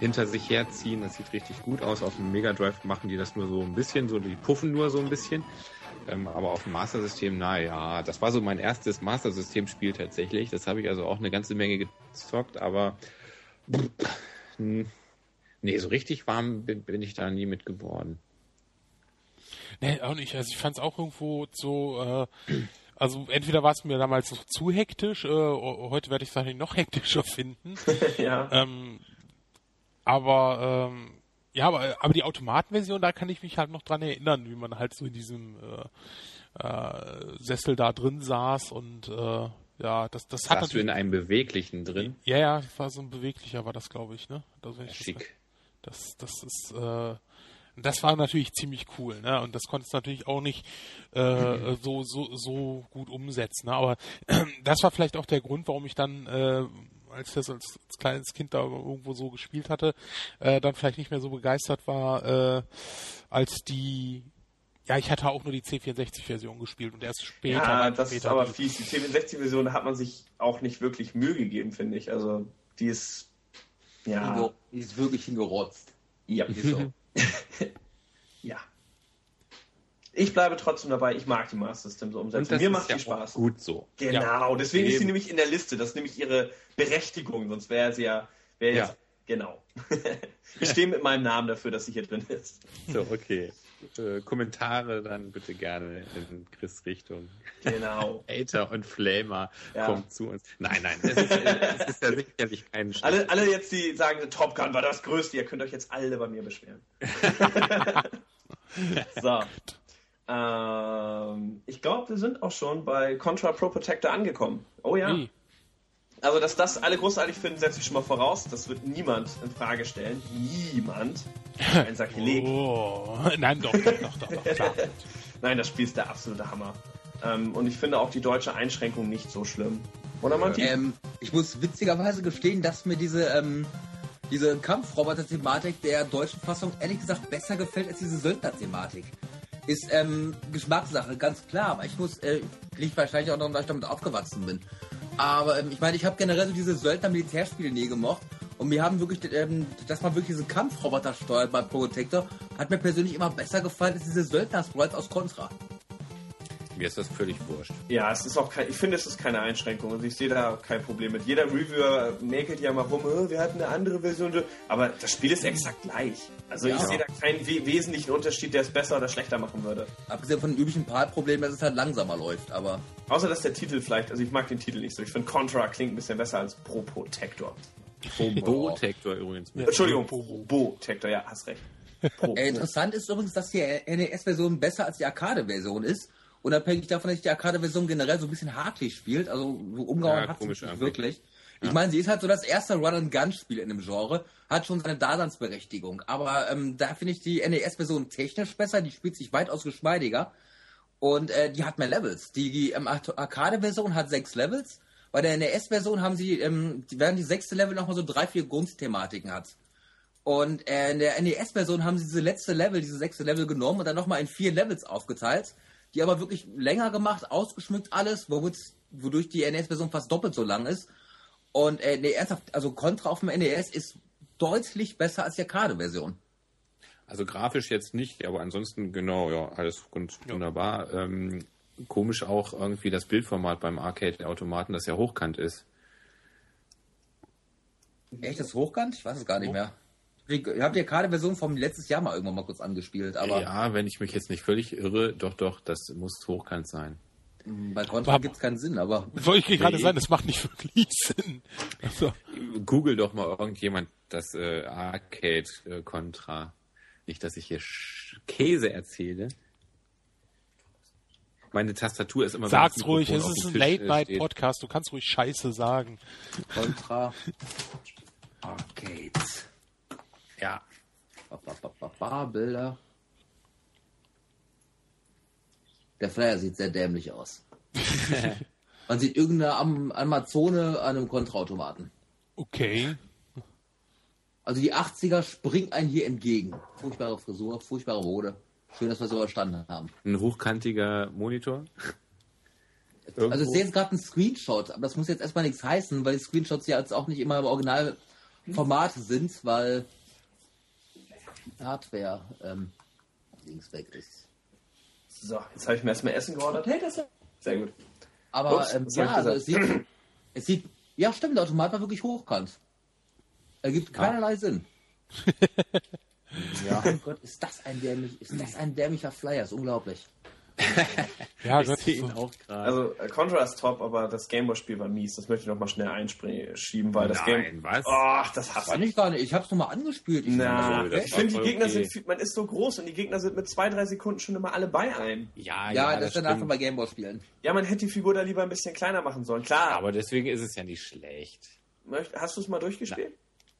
hinter sich herziehen. Das sieht richtig gut aus. Auf dem Mega Drive machen die das nur so ein bisschen, so die puffen nur so ein bisschen. Ähm, aber auf dem Master-System, naja, das war so mein erstes Master-System-Spiel tatsächlich. Das habe ich also auch eine ganze Menge gezockt, aber nee, so richtig warm bin, bin ich da nie mit geworden. Nee, auch nicht. Also ich fand es auch irgendwo so, äh, also entweder war es mir damals noch zu hektisch, äh, heute werde ich es wahrscheinlich noch hektischer finden. ja. Ähm, aber ähm, ja, aber, aber die Automatenversion, da kann ich mich halt noch dran erinnern, wie man halt so in diesem äh, äh, Sessel da drin saß und äh, ja, das, das hat Warst du in einem beweglichen drin? Ja, ja, war so ein beweglicher war das, glaube ich, ne? Das, ja, schick. Das, das ist, äh, das war natürlich ziemlich cool, ne? Und das konntest du natürlich auch nicht äh, so, so, so gut umsetzen. Ne? Aber äh, das war vielleicht auch der Grund, warum ich dann äh, als ich das als, als, kleines Kind da irgendwo so gespielt hatte, äh, dann vielleicht nicht mehr so begeistert war, äh, als die ja, ich hatte auch nur die C64-Version gespielt und erst später. Ja, das später ist aber fies. Die C64-Version, da hat man sich auch nicht wirklich Mühe gegeben, finde ich. Also, die ist. Ja. Die ist wirklich hingerotzt. Ja, ist so. ja. Ich bleibe trotzdem dabei, ich mag die Master System so umsetzen. Mir macht ja die Spaß. Gut so. Genau, ja. deswegen Eben. ist sie nämlich in der Liste. Das ist nämlich ihre Berechtigung, sonst wäre sie ja. Wär ja. Jetzt, genau. ich stehe mit meinem Namen dafür, dass sie hier drin ist. So, okay. Äh, Kommentare dann bitte gerne in Chris Richtung. Genau. Hater und Flamer ja. kommt zu uns. Nein, nein, es ist, es ist ja sicherlich kein alle, alle jetzt, die sagen, Top Gun war das Größte, ihr könnt euch jetzt alle bei mir beschweren. so. Ähm, ich glaube, wir sind auch schon bei Contra Pro Protector angekommen. Oh ja. Wie? Also, dass das alle großartig finden, setze ich schon mal voraus. Das wird niemand in Frage stellen. Niemand. Ein Sakrileg. Oh, nein, doch, doch, doch, doch, doch klar. nein, das Spiel ist der absolute Hammer. Ähm, und ich finde auch die deutsche Einschränkung nicht so schlimm. Oder, Monty? Ähm, ich muss witzigerweise gestehen, dass mir diese, ähm, diese Kampfroboter-Thematik der deutschen Fassung ehrlich gesagt besser gefällt als diese Söldner-Thematik ist ähm, Geschmackssache, ganz klar. Aber ich muss, äh, liegt wahrscheinlich auch noch, weil ich damit aufgewachsen bin. Aber ähm, ich meine, ich habe generell so diese Söldner-Militärspiele nie gemocht. Und mir haben wirklich, ähm, dass man wirklich diese Kampfroboter steuert bei Protector, hat mir persönlich immer besser gefallen als diese Söldner-Sprites aus Contra. Mir ist das völlig wurscht. Ja, es ist auch kein, ich finde, es ist keine Einschränkung. Also ich sehe da kein Problem mit. Jeder Reviewer mäkelt ja mal rum, oh, wir hatten eine andere Version. Aber das Spiel ist exakt gleich. Also ja. ich sehe da keinen we wesentlichen Unterschied, der es besser oder schlechter machen würde. Abgesehen von den üblichen Part-Problemen, dass es halt langsamer läuft, aber. Außer dass der Titel vielleicht, also ich mag den Titel nicht so. Ich finde Contra klingt ein bisschen besser als Pro Protector. Protector übrigens. Entschuldigung, Protector, ja, hast recht. Äh, interessant ist übrigens, dass die NES-Version besser als die Arcade-Version ist. Unabhängig davon, dass die Arcade-Version generell so ein bisschen hakelig spielt. Also so umgehauen ja, hat sie nicht wirklich. Ja. Ich meine, sie ist halt so das erste Run-and-Gun-Spiel in dem Genre, hat schon seine Daseinsberechtigung. Aber ähm, da finde ich die NES-Version technisch besser, die spielt sich weitaus geschmeidiger und äh, die hat mehr Levels. Die, die ähm, Arcade-Version hat sechs Levels. Bei der NES-Version haben sie, ähm, während die sechste Level nochmal so drei, vier Grundthematiken hat. Und äh, in der NES-Version haben sie diese letzte Level, diese sechste Level genommen und dann nochmal in vier Levels aufgeteilt die aber wirklich länger gemacht, ausgeschmückt alles, wodurch die NES-Version fast doppelt so lang ist. Und äh, nee, ernsthaft, also Contra auf dem NES ist deutlich besser als die Arcade-Version. Also grafisch jetzt nicht, aber ansonsten genau, ja, alles ganz ja. wunderbar. Ähm, komisch auch irgendwie das Bildformat beim Arcade-Automaten, das ja hochkant ist. Echt, das hochkant? Ich weiß es gar nicht mehr. Ich habe ja gerade Version vom letztes Jahr mal irgendwann mal kurz angespielt, aber. Ja, wenn ich mich jetzt nicht völlig irre, doch, doch, das muss hochkant sein. Hm, bei Contra gibt es keinen Sinn, aber. Wollte ich gerade nee. sagen, das macht nicht wirklich Sinn. Also. Google doch mal irgendjemand das äh, Arcade äh, Contra. Nicht, dass ich hier Sch Käse erzähle. Meine Tastatur ist immer Sag's ruhig, es ist ein Late-Night-Podcast, du kannst ruhig Scheiße sagen. Contra Arcades. Ja. Bilder. Der Flyer sieht sehr dämlich aus. Man sieht irgendeine Amazone an einem Kontraautomaten. Okay. Also die 80er springen einen hier entgegen. Furchtbare Frisur, furchtbare Mode. Schön, dass wir es überstanden haben. Ein hochkantiger Monitor? Irgendwo? Also ich sehe jetzt gerade einen Screenshot, aber das muss jetzt erstmal nichts heißen, weil die Screenshots ja jetzt auch nicht immer im Originalformat sind, weil Hardware ähm, links weg ist. So, jetzt habe ich mir erstmal Essen geordert. Hey, das ist sehr gut. Aber Ups, ähm, ja, also es sieht, es sieht, ja stimmt, der Automat war wirklich hochkant. Er gibt keinerlei ja. Sinn. ja. Oh Gott, ist das ein dämlich, ist das ein dämlicher Flyer, ist unglaublich. ja, ich sehe ihn auch gerade. Also äh, Contra ist top, aber das Gameboy-Spiel war mies. Das möchte ich noch mal schnell einschieben, weil das Nein, Game. was? Oh, das hasse ich. gar nicht. Ich hab's noch mal angespielt. Ich, Na, so, ich finde, die Gegner okay. sind, man ist so groß und die Gegner sind mit zwei, drei Sekunden schon immer alle bei einem. Ja, ja, ja das, das dann bei Gameboy spielen. Ja, man hätte die Figur da lieber ein bisschen kleiner machen sollen. Klar. Aber deswegen ist es ja nicht schlecht. Hast du es mal durchgespielt?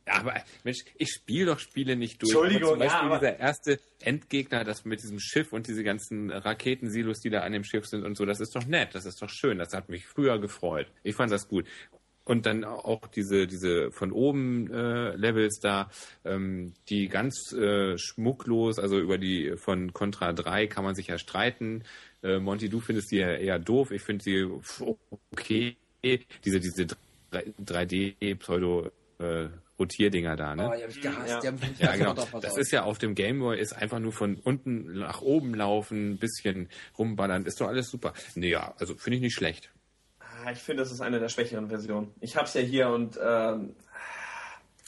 Aber Mensch, ich spiele doch Spiele nicht durch. Entschuldigung, aber zum Beispiel ja, dieser erste Endgegner, das mit diesem Schiff und diese ganzen Raketensilos, die da an dem Schiff sind und so, das ist doch nett, das ist doch schön, das hat mich früher gefreut. Ich fand das gut. Und dann auch diese, diese von oben äh, Levels da, ähm, die ganz äh, schmucklos, also über die von Contra 3 kann man sich ja streiten. Äh, Monty, du findest die ja eher doof, ich finde sie okay. Diese, diese 3D-Pseudo- äh, Rotierdinger da, ne? Oh, die hab ich gehasst. Ja. Die haben mich ja, genau. Das ist ja auf dem Gameboy, ist einfach nur von unten nach oben laufen, bisschen rumballern, ist doch alles super. Nee, ja, also finde ich nicht schlecht. Ah, ich finde, das ist eine der schwächeren Versionen. Ich hab's ja hier und ähm,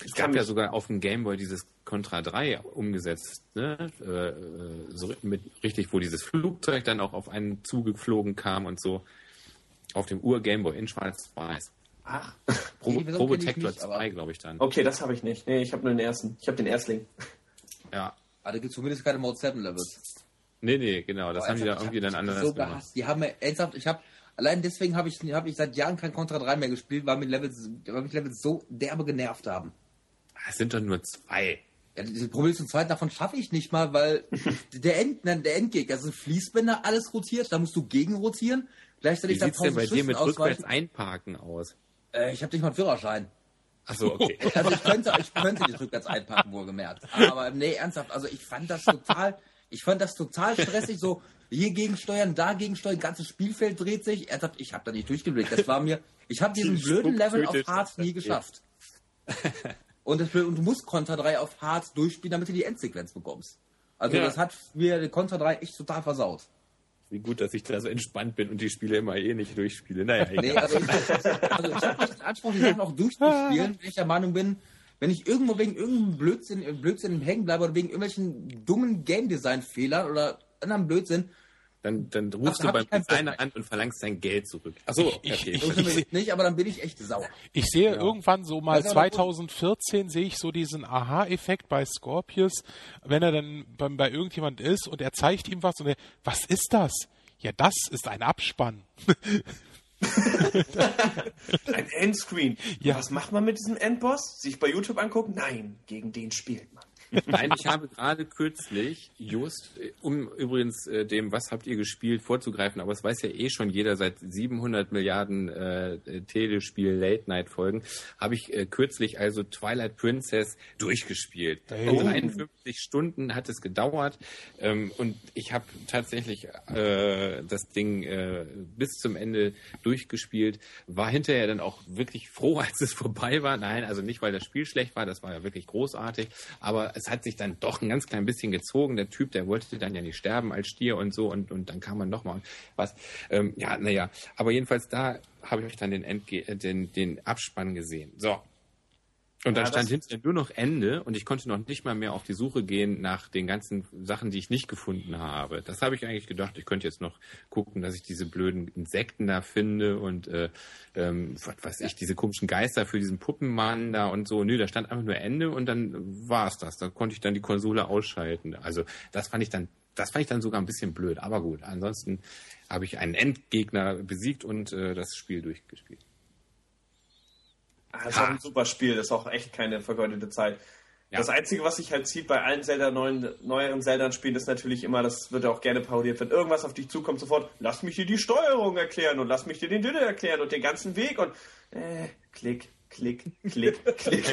es gab ja sogar auf dem Gameboy dieses Contra 3 umgesetzt, ne? Äh, äh, so mit richtig, wo dieses Flugzeug dann auch auf einen zugeflogen kam und so. Auf dem Ur-Gameboy in Schwarz-Weiß. Ach, Pro nee, Probotector 2, glaube ich dann. Okay, das habe ich nicht. Nee, ich habe nur den ersten. Ich habe den Erstling. Ja. Aber ah, da gibt es zumindest keine Mode 7 Levels. Nee, nee, genau. Das Aber haben die da irgendwie dann anders so gemacht. Die haben mir ernsthaft, ich habe allein deswegen habe ich, hab ich seit Jahren kein Contra 3 mehr gespielt, weil mich Levels, weil mich Levels so derbe genervt haben. Es sind doch nur zwei. Ja, das Problem zum zweiten, davon schaffe ich nicht mal, weil der, End, der Endgegner sind Fließbänder, alles rotiert, da musst du gegen rotieren. Gleichzeitig Wie sieht's denn bei dir mit rückwärts einparken aus? Äh, ich habe nicht mal einen Führerschein. Achso, okay. Also ich könnte, ich könnte die rückwärts einpacken, wohlgemerkt. Aber nee, ernsthaft, also ich fand das total, ich fand das total stressig, so hier gegensteuern, da gegensteuern, ganzes Spielfeld dreht sich. Ernsthaft, ich habe da nicht durchgeblickt. Das war mir, ich habe diesen blöden Level auf Hard nie geschafft. Und, das, und du musst Konter 3 auf Hard durchspielen, damit du die Endsequenz bekommst. Also ja. das hat mir Konter 3 echt total versaut. Wie gut, dass ich da so entspannt bin und die Spiele immer eh nicht durchspiele. Naja, egal. Nee, also ich, also ich habe nicht den Anspruch, die Sachen auch durchzuspielen, wenn ich der Meinung bin, wenn ich irgendwo wegen irgendeinem Blödsinn, Blödsinn hängen bleibe oder wegen irgendwelchen dummen Game Design Fehlern oder anderen Blödsinn, dann, dann rufst Ach, du beim Designer an und verlangst dein Geld zurück. Achso, okay. Ich, ich, ich, nicht, aber dann bin ich echt sauer. Ich sehe ja. irgendwann so mal 2014 sehe ich so diesen Aha-Effekt bei Scorpius, wenn er dann bei, bei irgendjemand ist und er zeigt ihm was und er, was ist das? Ja, das ist ein Abspann. ein Endscreen. Ja. Was macht man mit diesem Endboss? Sich bei YouTube angucken? Nein, gegen den spielt man. Nein, ich habe gerade kürzlich, just, um übrigens äh, dem, was habt ihr gespielt, vorzugreifen, aber es weiß ja eh schon jeder seit 700 Milliarden äh, Telespiel-Late-Night-Folgen, habe ich äh, kürzlich also Twilight Princess durchgespielt. Oh. 51 Stunden hat es gedauert ähm, und ich habe tatsächlich äh, das Ding äh, bis zum Ende durchgespielt, war hinterher dann auch wirklich froh, als es vorbei war. Nein, also nicht, weil das Spiel schlecht war, das war ja wirklich großartig, aber es es hat sich dann doch ein ganz klein bisschen gezogen. Der Typ, der wollte dann ja nicht sterben als Stier und so und, und dann kam man nochmal was. Ähm, ja, naja, aber jedenfalls da habe ich dann den, Endge äh, den, den Abspann gesehen. So, und dann ja, stand hinterher nur noch Ende und ich konnte noch nicht mal mehr auf die Suche gehen nach den ganzen Sachen, die ich nicht gefunden habe. Das habe ich eigentlich gedacht, ich könnte jetzt noch gucken, dass ich diese blöden Insekten da finde und äh, ähm, was weiß ich, diese komischen Geister für diesen Puppenmann da und so. Nö, da stand einfach nur Ende und dann war es das. Da konnte ich dann die Konsole ausschalten. Also das fand ich dann das fand ich dann sogar ein bisschen blöd, aber gut. Ansonsten habe ich einen Endgegner besiegt und äh, das Spiel durchgespielt. Das ist auch ein super Spiel, das ist auch echt keine vergeudete Zeit. Ja. Das Einzige, was sich halt zieht bei allen Zelda neuen, neueren Zelda-Spielen, ist natürlich immer, das wird auch gerne parodiert, wenn irgendwas auf dich zukommt, sofort, lass mich dir die Steuerung erklären und lass mich dir den Dünne erklären und den ganzen Weg und äh, klick, klick, klick, klick.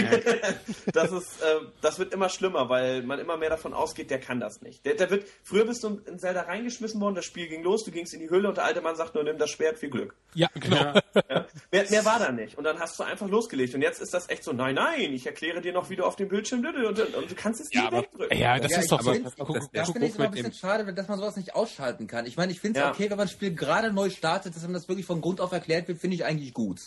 das ist, äh, das wird immer schlimmer, weil man immer mehr davon ausgeht, der kann das nicht. Der, der wird, früher bist du in Zelda reingeschmissen worden, das Spiel ging los, du gingst in die Hülle und der alte Mann sagt nur, nimm das Schwert, viel Glück. Ja, genau. Ja, ja. Mehr, mehr, war da nicht. Und dann hast du einfach losgelegt. Und jetzt ist das echt so, nein, nein, ich erkläre dir noch, wie du auf dem Bildschirm und, und, und du kannst es ja, nicht wegdrücken. Ja, das ja, ist doch so. Da finde ich es immer ein bisschen schade, dass man sowas nicht ausschalten kann. Ich meine, ich finde es okay, wenn man ein Spiel gerade neu startet, dass man das wirklich von Grund auf erklärt wird, finde ich eigentlich gut.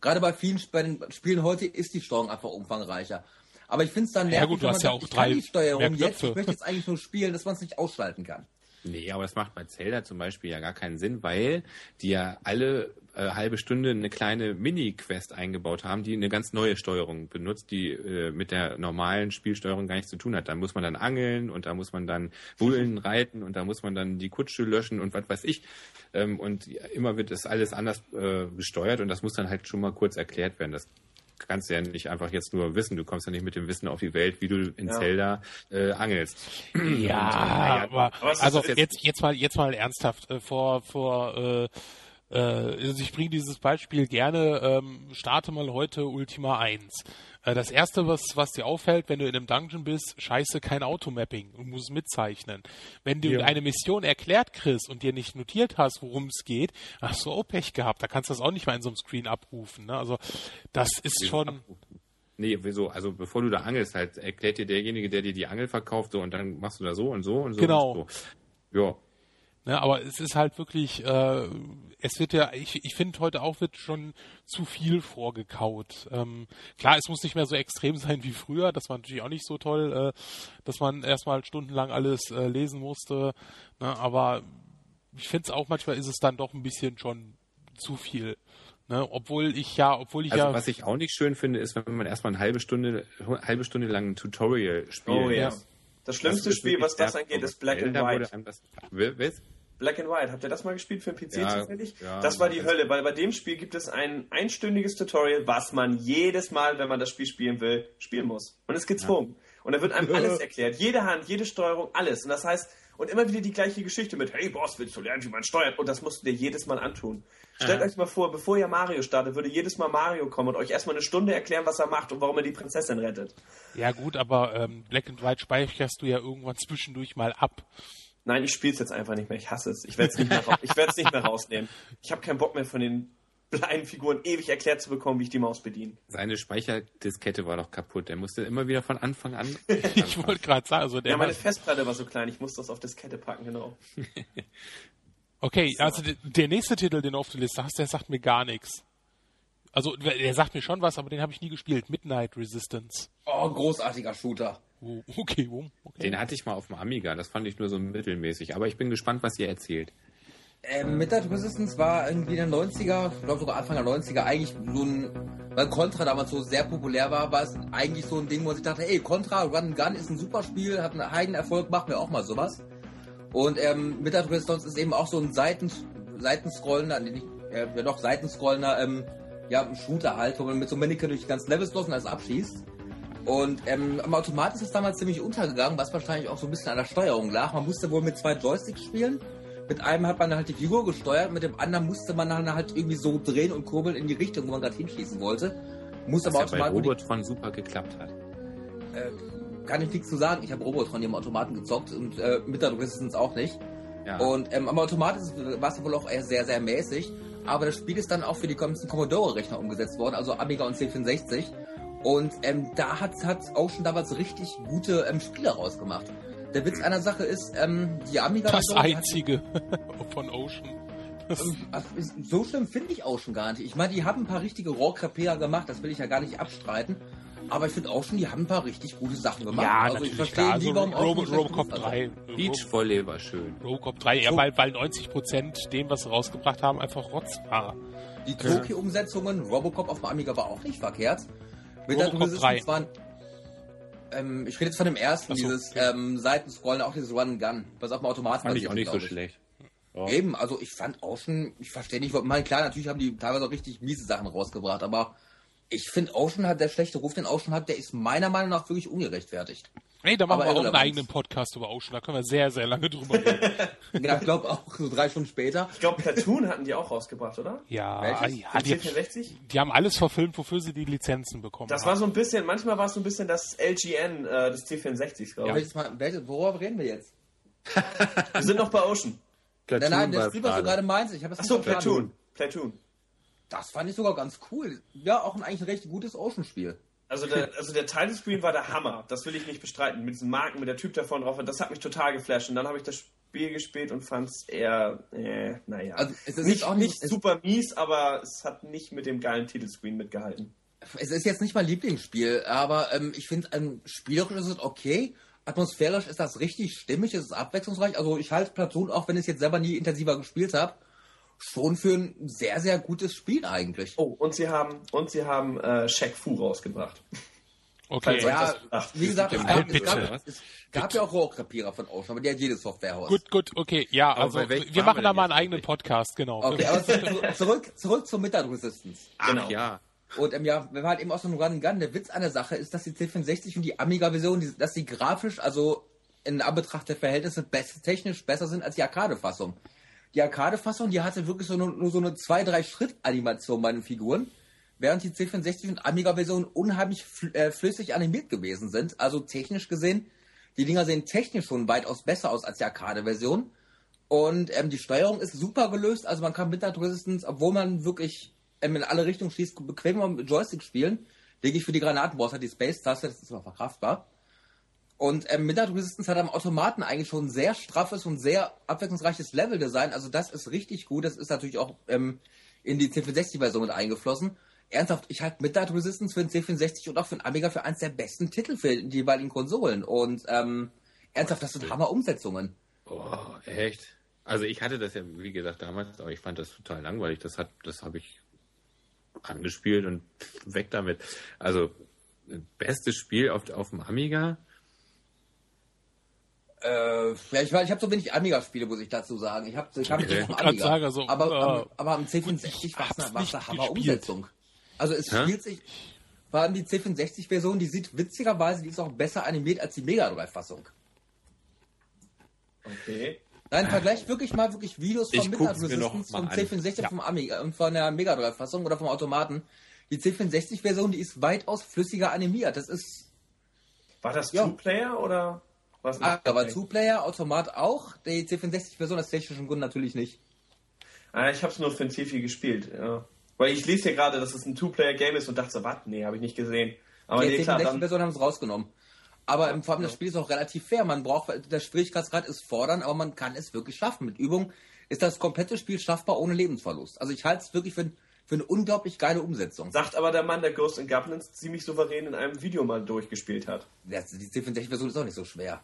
Gerade bei vielen bei den Spielen heute ist die Steuerung einfach umfangreicher. Aber ich finde es dann nervig, ja, gut, du hast ja auch drei die Steuerung jetzt, ich möchte jetzt eigentlich nur spielen, dass man es nicht ausschalten kann. Nee, aber das macht bei Zelda zum Beispiel ja gar keinen Sinn, weil die ja alle äh, halbe Stunde eine kleine Mini-Quest eingebaut haben, die eine ganz neue Steuerung benutzt, die äh, mit der normalen Spielsteuerung gar nichts zu tun hat. Da muss man dann angeln und da muss man dann Bullen reiten und da muss man dann die Kutsche löschen und was weiß ich. Ähm, und immer wird das alles anders äh, gesteuert und das muss dann halt schon mal kurz erklärt werden. Das kannst du ja nicht einfach jetzt nur wissen. Du kommst ja nicht mit dem Wissen auf die Welt, wie du in ja. Zelda äh, angelst. Ja, und, äh, ja aber, also jetzt, jetzt mal, jetzt mal ernsthaft äh, vor, vor, äh, äh, also ich bringe dieses Beispiel gerne, ähm, starte mal heute Ultima 1. Äh, das erste, was, was dir auffällt, wenn du in einem Dungeon bist, scheiße, kein Automapping und musst mitzeichnen. Wenn du ja. eine Mission erklärt kriegst und dir nicht notiert hast, worum es geht, hast du auch Pech gehabt. Da kannst du das auch nicht mal in so einem Screen abrufen. Ne? Also das ist schon. Nee, wieso? Also bevor du da angelst, halt erklärt dir derjenige, der dir die Angel verkauft, so und dann machst du da so und so und so. Genau. Und so. Ja, Ne, aber es ist halt wirklich, äh, es wird ja, ich, ich finde heute auch wird schon zu viel vorgekaut. Ähm, klar, es muss nicht mehr so extrem sein wie früher, das war natürlich auch nicht so toll, äh, dass man erstmal stundenlang alles äh, lesen musste, ne, aber ich finde es auch manchmal ist es dann doch ein bisschen schon zu viel. Ne, obwohl ich ja, obwohl ich also ja. Was ich auch nicht schön finde, ist, wenn man erstmal eine halbe Stunde, halbe Stunde lang ein Tutorial spielt. Oh ja. Das schlimmste das Spiel, was das angeht, ist Black and White. Das, Black and White. Habt ihr das mal gespielt für den PC ja, zufällig? Ja, das war die Hölle, weil bei dem Spiel gibt es ein einstündiges Tutorial, was man jedes Mal, wenn man das Spiel spielen will, spielen muss. Und ist gezwungen. Ja. Und da wird einem alles erklärt. Jede Hand, jede Steuerung, alles. Und das heißt, und immer wieder die gleiche Geschichte mit, hey Boss, willst du lernen, wie man steuert? Und das musst du dir jedes Mal antun. Stellt euch mal vor, bevor ihr Mario startet, würde jedes Mal Mario kommen und euch erstmal eine Stunde erklären, was er macht und warum er die Prinzessin rettet. Ja gut, aber ähm, Black and White speicherst du ja irgendwann zwischendurch mal ab. Nein, ich spiele es jetzt einfach nicht mehr. Ich hasse es. Ich werde es nicht, mehr nicht mehr rausnehmen. Ich habe keinen Bock mehr von den kleinen Figuren ewig erklärt zu bekommen, wie ich die Maus bediene. Seine Speicherdiskette war doch kaputt. Er musste immer wieder von Anfang an. ich wollte gerade sagen, also der. Ja, meine Festplatte war so klein. Ich musste das auf Diskette packen, genau. Okay, so. also der nächste Titel, den du auf der Liste hast, der sagt mir gar nichts. Also, der sagt mir schon was, aber den habe ich nie gespielt. Midnight Resistance. Oh, großartiger Shooter. Oh, okay, oh, okay. Den hatte ich mal auf dem Amiga, das fand ich nur so mittelmäßig. Aber ich bin gespannt, was ihr erzählt. Ähm, Midnight Resistance war irgendwie in den 90er, ich glaube sogar Anfang der 90er, eigentlich so ein, weil Contra damals so sehr populär war, war es eigentlich so ein Ding, wo ich dachte, ey, Contra Run Gun ist ein super Spiel, hat einen heiden Erfolg, machen wir auch mal sowas. Und ähm, Midnight Resistance ist eben auch so ein Seiten, Seitenscrollender, nee, nicht, äh, ja doch, Seitenscrollender, ähm, ja, Shooter halt, wo man mit so Mannequin durch die ganzen Levels los und alles abschießt. Und ähm, am Automat ist es damals ziemlich untergegangen, was wahrscheinlich auch so ein bisschen an der Steuerung lag. Man musste wohl mit zwei Joysticks spielen. Mit einem hat man halt die Figur gesteuert, mit dem anderen musste man dann halt irgendwie so drehen und kurbeln in die Richtung, wo man gerade hinschießen wollte. Muss was aber ja Automat. bei Robotron super geklappt hat. Äh, kann ich nichts zu sagen. Ich habe Robotron hier im Automaten gezockt und äh, mit der Resistance auch nicht. Ja. Und ähm, am Automat war es wohl auch eher sehr, sehr mäßig. Aber das Spiel ist dann auch für die ganzen Commodore-Rechner umgesetzt worden, also Amiga und C64. Und ähm, da hat, hat Ocean damals richtig gute ähm, Spiele rausgemacht. Der Witz einer Sache ist, ähm, die Amiga... Das einzige von Ocean. Ähm, so schlimm finde ich Ocean gar nicht. Ich meine, die haben ein paar richtige Rohrkrepierer gemacht, das will ich ja gar nicht abstreiten. Aber ich finde auch schon, die haben ein paar richtig gute Sachen gemacht. Ja, also ich verstehe klar. also Robo, Robocop 3. Beach Volley war schön. Robocop 3, ja, weil, weil 90% dem, was sie rausgebracht haben, einfach Rotz war. Die Toki-Umsetzungen, Robocop auf dem Amiga war auch nicht verkehrt. Mit Robocop 3. Waren, ähm, ich rede jetzt von dem ersten, so, dieses okay. ähm, Seitenscrollen, auch dieses Run-Gun, was auf dem Automaten Fand ich auch nicht so schlecht. Ja. Eben, also ich fand auch schon, ich verstehe nicht, mein klar, natürlich haben die teilweise auch richtig miese Sachen rausgebracht, aber ich finde Ocean hat der schlechte Ruf, den Ocean hat, der ist meiner Meinung nach wirklich ungerechtfertigt. Nee, da machen Aber wir auch einen eigenen Podcast über Ocean, da können wir sehr, sehr lange drüber reden. ja, ich glaube auch, so drei Stunden später. Ich glaube, Platoon hatten die auch rausgebracht, oder? Ja, Welches? ja die, die, haben alles verfilmt, wofür sie die Lizenzen bekommen Das haben. war so ein bisschen, manchmal war es so ein bisschen das LGN äh, des C64s, glaube ich. Ja, welches, worüber reden wir jetzt? wir sind noch bei Ocean. Platoon nein, nein, das Spiel, was du gerade meinst, ich habe es Achso, Platoon. Platoon. Das fand ich sogar ganz cool. Ja, auch ein eigentlich ein recht gutes Ocean-Spiel. Also der, also der Title-Screen war der Hammer. Das will ich nicht bestreiten. Mit diesen Marken, mit der Typ davon drauf. Das hat mich total geflasht. Und dann habe ich das Spiel gespielt und fand es eher, äh, naja. Also es ist nicht, auch nicht, nicht super mies, aber es hat nicht mit dem geilen Titelscreen mitgehalten. Es ist jetzt nicht mein Lieblingsspiel, aber ähm, ich finde, ähm, spielerisch ist es okay. Atmosphärisch ist das richtig stimmig, es ist abwechslungsreich. Also ich halte Platoon, auch wenn ich es jetzt selber nie intensiver gespielt habe, schon für ein sehr, sehr gutes Spiel eigentlich. Oh, und sie haben, und sie haben äh, Shaq Fu rausgebracht. Okay, ja, wie gesagt, es gab, es gab, es gab ja auch Rohrkrepierer von Ocean, aber die hat jedes Softwarehaus. Gut, gut, okay, ja, also wir machen da mal einen eigenen Podcast, genau. Okay, aber zurück, zurück zur Midnight Resistance. Ach, genau. ja. Und ähm, ja, wir waren halt eben aus so einem Run Gun. Der Witz an der Sache ist, dass die C64 und die Amiga-Version, dass sie grafisch, also in Anbetracht der Verhältnisse, best, technisch besser sind als die Arcade-Fassung. Die Arcade-Fassung, die hatte wirklich so nur, nur so eine 2-3-Schritt-Animation bei den Figuren, während die C64 und Amiga-Version unheimlich fl äh, flüssig animiert gewesen sind. Also technisch gesehen, die Dinger sehen technisch schon weitaus besser aus als die Arcade-Version. Und ähm, die Steuerung ist super gelöst, also man kann mit der Resistance, obwohl man wirklich ähm, in alle Richtungen schießt, bequem mit Joystick spielen. Lege ich für die Granatenboss halt die Space-Taste, das ist aber verkraftbar. Und ähm, Midnight Resistance hat am Automaten eigentlich schon ein sehr straffes und sehr abwechslungsreiches Level-Design. Also das ist richtig gut. Das ist natürlich auch ähm, in die C64-Version mit eingeflossen. Ernsthaft, ich halte Midnight Resistance für den C64 und auch für den Amiga für eins der besten Titel für die jeweiligen Konsolen. Und ähm, ernsthaft, das sind Hammer-Umsetzungen. Oh, echt? Also ich hatte das ja, wie gesagt, damals, aber ich fand das total langweilig. Das hat, das habe ich angespielt und weg damit. Also bestes Spiel auf, auf dem Amiga äh, ja, ich, ich habe so wenig Amiga-Spiele, muss ich dazu sagen. Ich habe ich hab okay. nicht Amiga. Sagen, also, aber, äh, am, aber am C64 war es eine Hammer-Umsetzung. Also es Hä? spielt sich, vor allem die C64-Version, die sieht witzigerweise, die ist auch besser animiert als die Mega Drive-Fassung. Okay. Nein, vergleich wirklich mal wirklich Videos von Midnight Resistance vom C64 ja. vom Amiga und von der Mega Drive-Fassung oder vom Automaten. Die C64-Version, die ist weitaus flüssiger animiert. Das ist. War das ja. Two-Player oder? Was ah, aber Two-Player, Automat auch. Die C64-Version aus technischen Gründen natürlich nicht. Ah, ich habe es nur für ein Tifi gespielt. Ja. Weil ich lese hier gerade, dass es ein Two-Player-Game ist und dachte so, was? Nee, habe ich nicht gesehen. Aber die nee, C64-Version haben es rausgenommen. Aber im Vor allem das Spiel ist auch relativ fair. Man braucht, der Schwierigkeitsgrad ist fordern, aber man kann es wirklich schaffen. Mit Übung ist das komplette Spiel schaffbar ohne Lebensverlust. Also ich halte es wirklich für, für eine unglaublich geile Umsetzung. Sagt aber der Mann, der Ghost and Goblins ziemlich souverän in einem Video mal durchgespielt hat. Ja, die C64-Version ist auch nicht so schwer.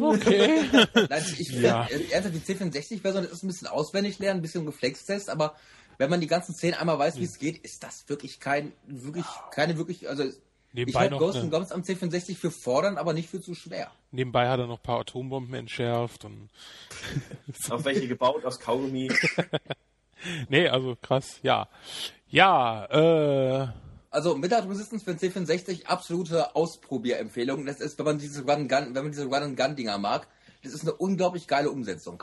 Okay. Nein, ich ja. die C64-Version ist ein bisschen auswendig lernen, ein bisschen Reflextest, aber wenn man die ganzen Szenen einmal weiß, wie es geht, ist das wirklich kein, wirklich, keine wirklich, also Nebenbei ich halte Ghost Goblins am C64 für fordern, aber nicht für zu schwer. Nebenbei hat er noch ein paar Atombomben entschärft und. Auf welche gebaut aus Kaugummi. nee, also krass, ja. Ja, äh. Also Midnight Resistance für den C64 absolute Ausprobierempfehlung. Das ist, wenn man diese Run Gun, wenn man diese Run Gun Dinger mag, das ist eine unglaublich geile Umsetzung.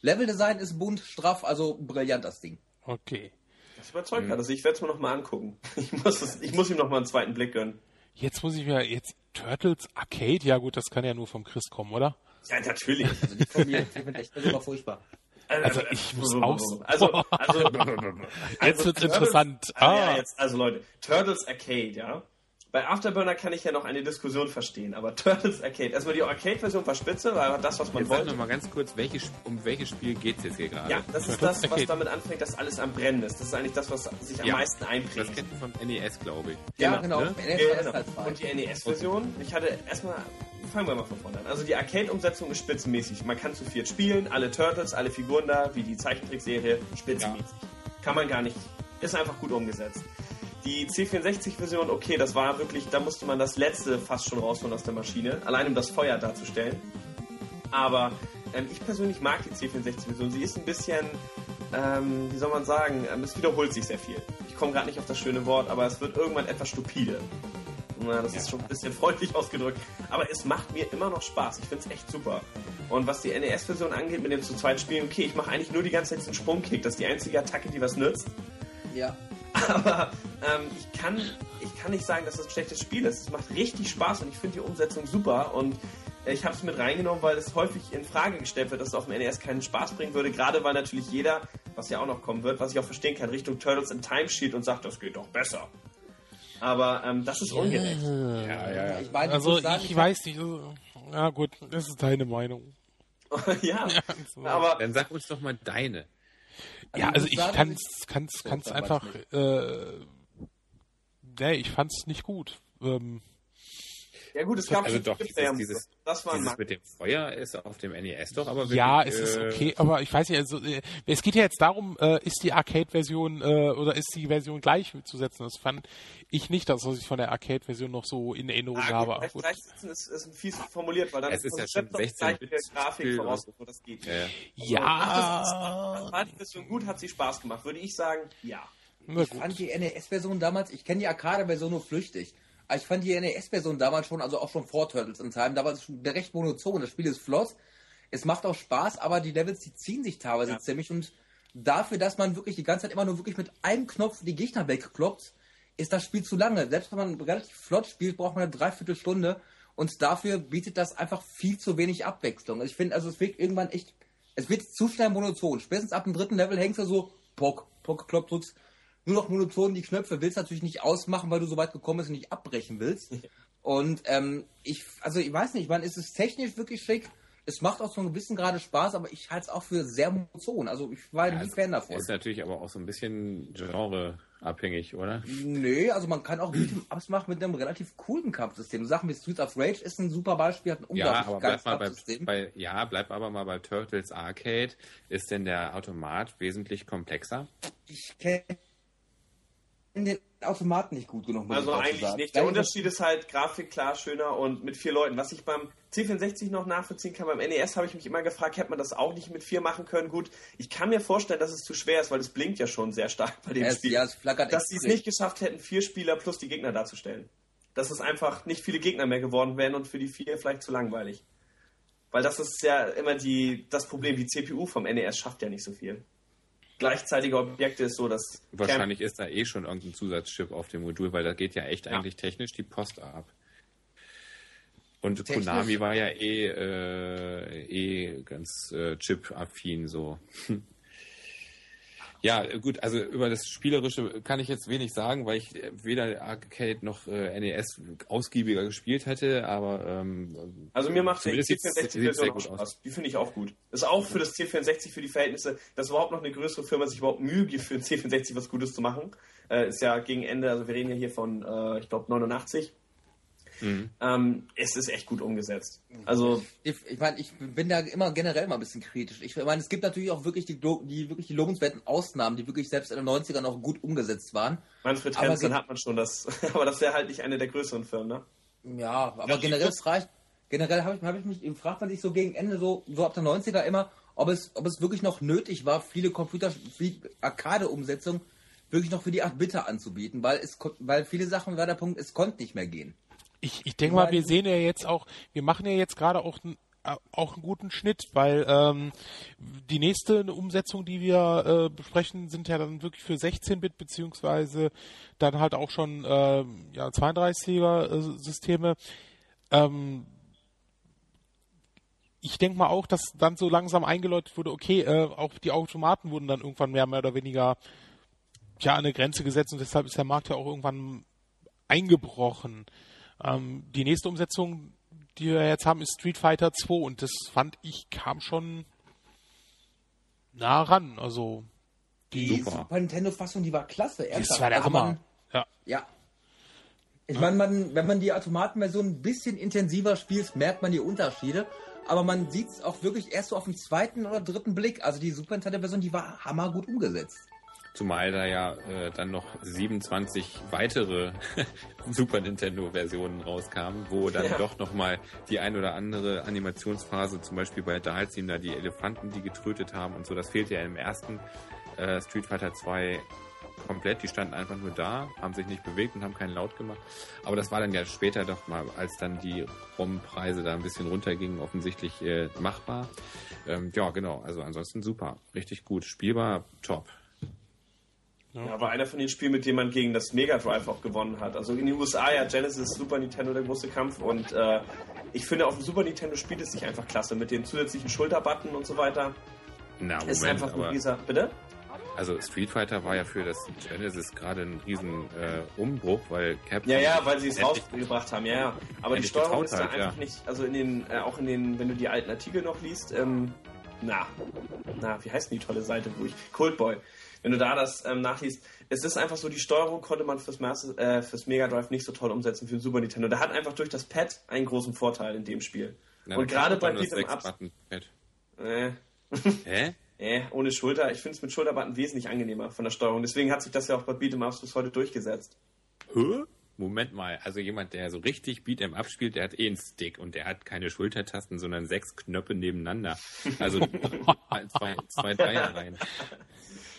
Leveldesign ist bunt, straff, also brillant das Ding. Okay. Das überzeugt mhm. Also ich werde es mir noch mal angucken. Ich muss, es, ich muss ihm noch mal einen zweiten Blick gönnen. Jetzt muss ich mir jetzt Turtles Arcade, ja gut, das kann ja nur vom Chris kommen, oder? Ja, natürlich. Also die von mir, die echt immer furchtbar. Also ich muss aus. Also, also, jetzt wird's interessant. Ah. Ja, jetzt, also Leute, Turtles Arcade, ja. Bei Afterburner kann ich ja noch eine Diskussion verstehen, aber Turtles Arcade, erstmal die Arcade-Version war spitze, war das, was man jetzt wollte. Sag noch mal ganz kurz, welche, um welches Spiel geht es jetzt hier gerade? Ja, das ist das, was damit anfängt, dass alles am Brennen ist. Das ist eigentlich das, was sich am ja, meisten einprägt. Das kennt ihr vom NES, glaube ich. Ja, genau. genau. Ne? NES genau. Halt Und die NES-Version, ich hatte erstmal fangen wir mal von vorne an. Also die Arcade-Umsetzung ist spitzenmäßig. Man kann zu viert spielen, alle Turtles, alle Figuren da, wie die Zeichentrickserie, spitzenmäßig. Ja. Kann man gar nicht. Ist einfach gut umgesetzt. Die C64-Version, okay, das war wirklich, da musste man das letzte fast schon rausholen aus der Maschine, allein um das Feuer darzustellen. Aber ähm, ich persönlich mag die C64-Version. Sie ist ein bisschen, ähm, wie soll man sagen, ähm, es wiederholt sich sehr viel. Ich komme gerade nicht auf das schöne Wort, aber es wird irgendwann etwas stupide. Na, das ist schon ein bisschen freundlich ausgedrückt. Aber es macht mir immer noch Spaß. Ich finde es echt super. Und was die NES-Version angeht, mit dem zu zweit spielen, okay, ich mache eigentlich nur die ganze Zeit diesen Sprungkick. Das ist die einzige Attacke, die was nützt. Ja. Aber ähm, ich, kann, ich kann nicht sagen, dass das ein schlechtes Spiel ist. Es macht richtig Spaß und ich finde die Umsetzung super. Und ich habe es mit reingenommen, weil es häufig in Frage gestellt wird, dass es auf dem NES keinen Spaß bringen würde. Gerade weil natürlich jeder, was ja auch noch kommen wird, was ich auch verstehen kann, Richtung Turtles in Time schielt und sagt, das geht doch besser. Aber ähm, das ist ungerecht. Ja, ja, ja. Ich meine, also ich, sagen, ich, weiß nicht. Ja gut, das ist deine Meinung. ja, ja so. aber dann sag uns doch mal deine. Also ja, also ich kann es kann's, kann's einfach. Äh, nee, ich fand's nicht gut. Ähm, ja gut, es gab also doch dieses, dieses, das war dieses mit dem Feuer ist auf dem NES doch, aber wirklich, ja, es ist äh, okay, aber ich weiß nicht, also äh, es geht ja jetzt darum, äh, ist die Arcade-Version oder ist die Version gleichzusetzen? Das fand ich nicht, das was ich von der Arcade-Version noch so in Erinnerung ah, habe. Gleich, gleichsetzen ist, ist fies formuliert, weil dann es ist ja schon 16 Bit Grafik voraus, wo das geht. Ja, ja. Also, war die Version gut, hat sie Spaß gemacht, würde ich sagen, ja. Ich fand die NES-Version damals, ich kenne die Arcade-Version nur flüchtig. Ich fand die NES-Version damals schon, also auch schon vor Turtles in Time, da war es recht monoton. Das Spiel ist flott. Es macht auch Spaß, aber die Levels, die ziehen sich teilweise ja. ziemlich und dafür, dass man wirklich die ganze Zeit immer nur wirklich mit einem Knopf die Gegner wegkloppt, ist das Spiel zu lange. Selbst wenn man relativ flott spielt, braucht man eine Dreiviertelstunde und dafür bietet das einfach viel zu wenig Abwechslung. Ich finde, also es wird irgendwann echt, es wird zu schnell monoton. Spätestens ab dem dritten Level hängst du so, pock, pock, klopp, drückst nur noch monoton die Knöpfe, willst natürlich nicht ausmachen, weil du so weit gekommen bist und nicht abbrechen willst. Und ähm, ich, also ich weiß nicht, man ist es technisch wirklich schick. Es macht auch so ein gewissen gerade Spaß, aber ich halte es auch für sehr monoton. Also ich war ja, nie Fan davon. Ist natürlich aber auch so ein bisschen genreabhängig, oder? Nee, also man kann auch Beat'em Ups machen mit einem relativ coolen Kampfsystem. Sachen wie Streets of Rage ist ein super Beispiel, hat ein unglaublich ja, aber geiles bleib Kampfsystem. Bei, bei, ja, bleib aber mal bei Turtles Arcade. Ist denn der Automat wesentlich komplexer? Ich kenne den Automaten nicht gut genug. Also eigentlich nicht. Der Unterschied ist halt Grafik klar schöner und mit vier Leuten. Was ich beim C64 noch nachvollziehen kann, beim NES habe ich mich immer gefragt, hätte man das auch nicht mit vier machen können? Gut, ich kann mir vorstellen, dass es zu schwer ist, weil es blinkt ja schon sehr stark bei dem es, Spiel. Ja, es flackert dass sie es nicht geschafft hätten, vier Spieler plus die Gegner darzustellen. Dass es einfach nicht viele Gegner mehr geworden wären und für die vier vielleicht zu langweilig. Weil das ist ja immer die, das Problem. Die CPU vom NES schafft ja nicht so viel gleichzeitige Objekte ist so, dass. Wahrscheinlich ist da eh schon irgendein Zusatzchip auf dem Modul, weil da geht ja echt ja. eigentlich technisch die Post ab. Und technisch? Konami war ja eh, äh, eh ganz äh, chip-affin so. Ja, gut, also über das Spielerische kann ich jetzt wenig sagen, weil ich weder Arcade noch äh, NES ausgiebiger gespielt hätte, aber ähm, Also mir macht der C64-Version auch Spaß. Die finde ich auch gut. Ist auch für das C64, für die Verhältnisse, dass überhaupt noch eine größere Firma sich überhaupt Mühe gibt, für den C64 was Gutes zu machen. Äh, ist ja gegen Ende, also wir reden ja hier von, äh, ich glaube, 89. Mhm. Ähm, es ist echt gut umgesetzt. Also ich, ich meine, ich bin da immer generell mal ein bisschen kritisch. Ich meine, es gibt natürlich auch wirklich die, die wirklich die lobenswerten Ausnahmen, die wirklich selbst in den 90ern auch gut umgesetzt waren. Manfred Hansen hat man schon das, aber das wäre halt nicht eine der größeren Firmen, ne? Ja, aber ja, generell es reicht. Generell habe ich, hab ich mich, fragt man sich so gegen Ende, so, so ab der 90er immer, ob es, ob es wirklich noch nötig war, viele Computer, Arcade-Umsetzungen wirklich noch für die 8-Bitter anzubieten, weil es, weil viele Sachen war der Punkt, es konnte nicht mehr gehen. Ich, ich denke mal, wir sehen ja jetzt auch, wir machen ja jetzt gerade auch äh, auch einen guten Schnitt, weil ähm, die nächste Umsetzung, die wir äh, besprechen, sind ja dann wirklich für 16-Bit beziehungsweise dann halt auch schon äh, ja, 32er-Systeme. Ähm, ich denke mal auch, dass dann so langsam eingeläutet wurde, okay, äh, auch die Automaten wurden dann irgendwann mehr, mehr oder weniger ja, an eine Grenze gesetzt und deshalb ist der Markt ja auch irgendwann eingebrochen. Ähm, die nächste Umsetzung, die wir jetzt haben, ist Street Fighter 2 und das fand ich kam schon nah ran. Also die Super. Super Nintendo Fassung, die war klasse. Ernsthaft. Das war der also Hammer. Man, ja. ja. Ich meine, man, wenn man die Automatenversion ein bisschen intensiver spielt, merkt man die Unterschiede. Aber man sieht es auch wirklich erst so auf den zweiten oder dritten Blick. Also die Super Nintendo Version, die war hammergut umgesetzt. Zumal da ja äh, dann noch 27 weitere Super Nintendo-Versionen rauskamen, wo dann ja. doch nochmal die ein oder andere Animationsphase, zum Beispiel bei Dalsim, da die Elefanten, die getrötet haben und so, das fehlt ja im ersten äh, Street Fighter 2 komplett. Die standen einfach nur da, haben sich nicht bewegt und haben keinen Laut gemacht. Aber das war dann ja später doch mal, als dann die ROM-Preise da ein bisschen runtergingen, offensichtlich äh, machbar. Ähm, ja, genau. Also ansonsten super. Richtig gut. Spielbar, top. Ja, war einer von den Spielen, mit denen man gegen das Mega Drive auch gewonnen hat. Also in den USA ja Genesis, Super Nintendo der große Kampf und äh, ich finde auf dem Super Nintendo spielt es sich einfach klasse mit den zusätzlichen Schulterbutton und so weiter. Na, Moment, ist einfach ein dieser, bitte? Also Street Fighter war ja für das Genesis gerade ein riesen äh, Umbruch, weil Capcom... Ja, ja, weil sie es rausgebracht haben, ja, ja. Aber die Steuerung ist da halt, einfach ja. nicht, also in den, äh, auch in den, wenn du die alten Artikel noch liest, ähm, na, na, wie heißt denn die tolle Seite, wo ich, Coldboy, wenn du da das ähm, nachliest, es ist einfach so, die Steuerung konnte man fürs, Master, äh, fürs Mega Drive nicht so toll umsetzen für den Super Nintendo. Der hat einfach durch das Pad einen großen Vorteil in dem Spiel. Na, Und gerade bei diesem Ups. Äh. Hä? Äh, ohne Schulter. Ich finde es mit Schulterbutton wesentlich angenehmer von der Steuerung. Deswegen hat sich das ja auch bei Beat'em Ups bis heute durchgesetzt. Hä? Moment mal, also jemand, der so richtig Beat'em Up spielt, der hat eh einen Stick und der hat keine Schultertasten, sondern sechs Knöpfe nebeneinander. Also zwei, zwei Dreier rein.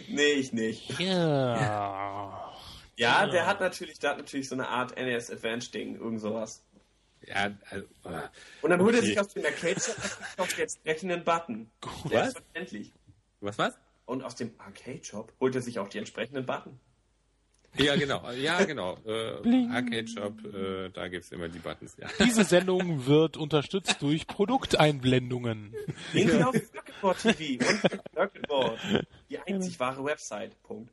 Nee, ich nicht. Ja. Ja, der hat natürlich, der hat natürlich so eine Art NES Advanced Ding, irgend sowas. Ja, also, äh, Und dann holt okay. er sich aus dem Arcade Shop jetzt entsprechenden Button. Was? Selbstverständlich. Was, was? Und aus dem Arcade Shop holt er sich auch die entsprechenden Button. Ja, genau. Ja, genau. Äh, Arcade Shop, äh, da gibt's immer die Buttons. Ja. Diese Sendung wird unterstützt durch Produkteinblendungen. Gehen Sie auf Circuitboard TV und Circuitboard. Die einzig wahre Website. Punkt.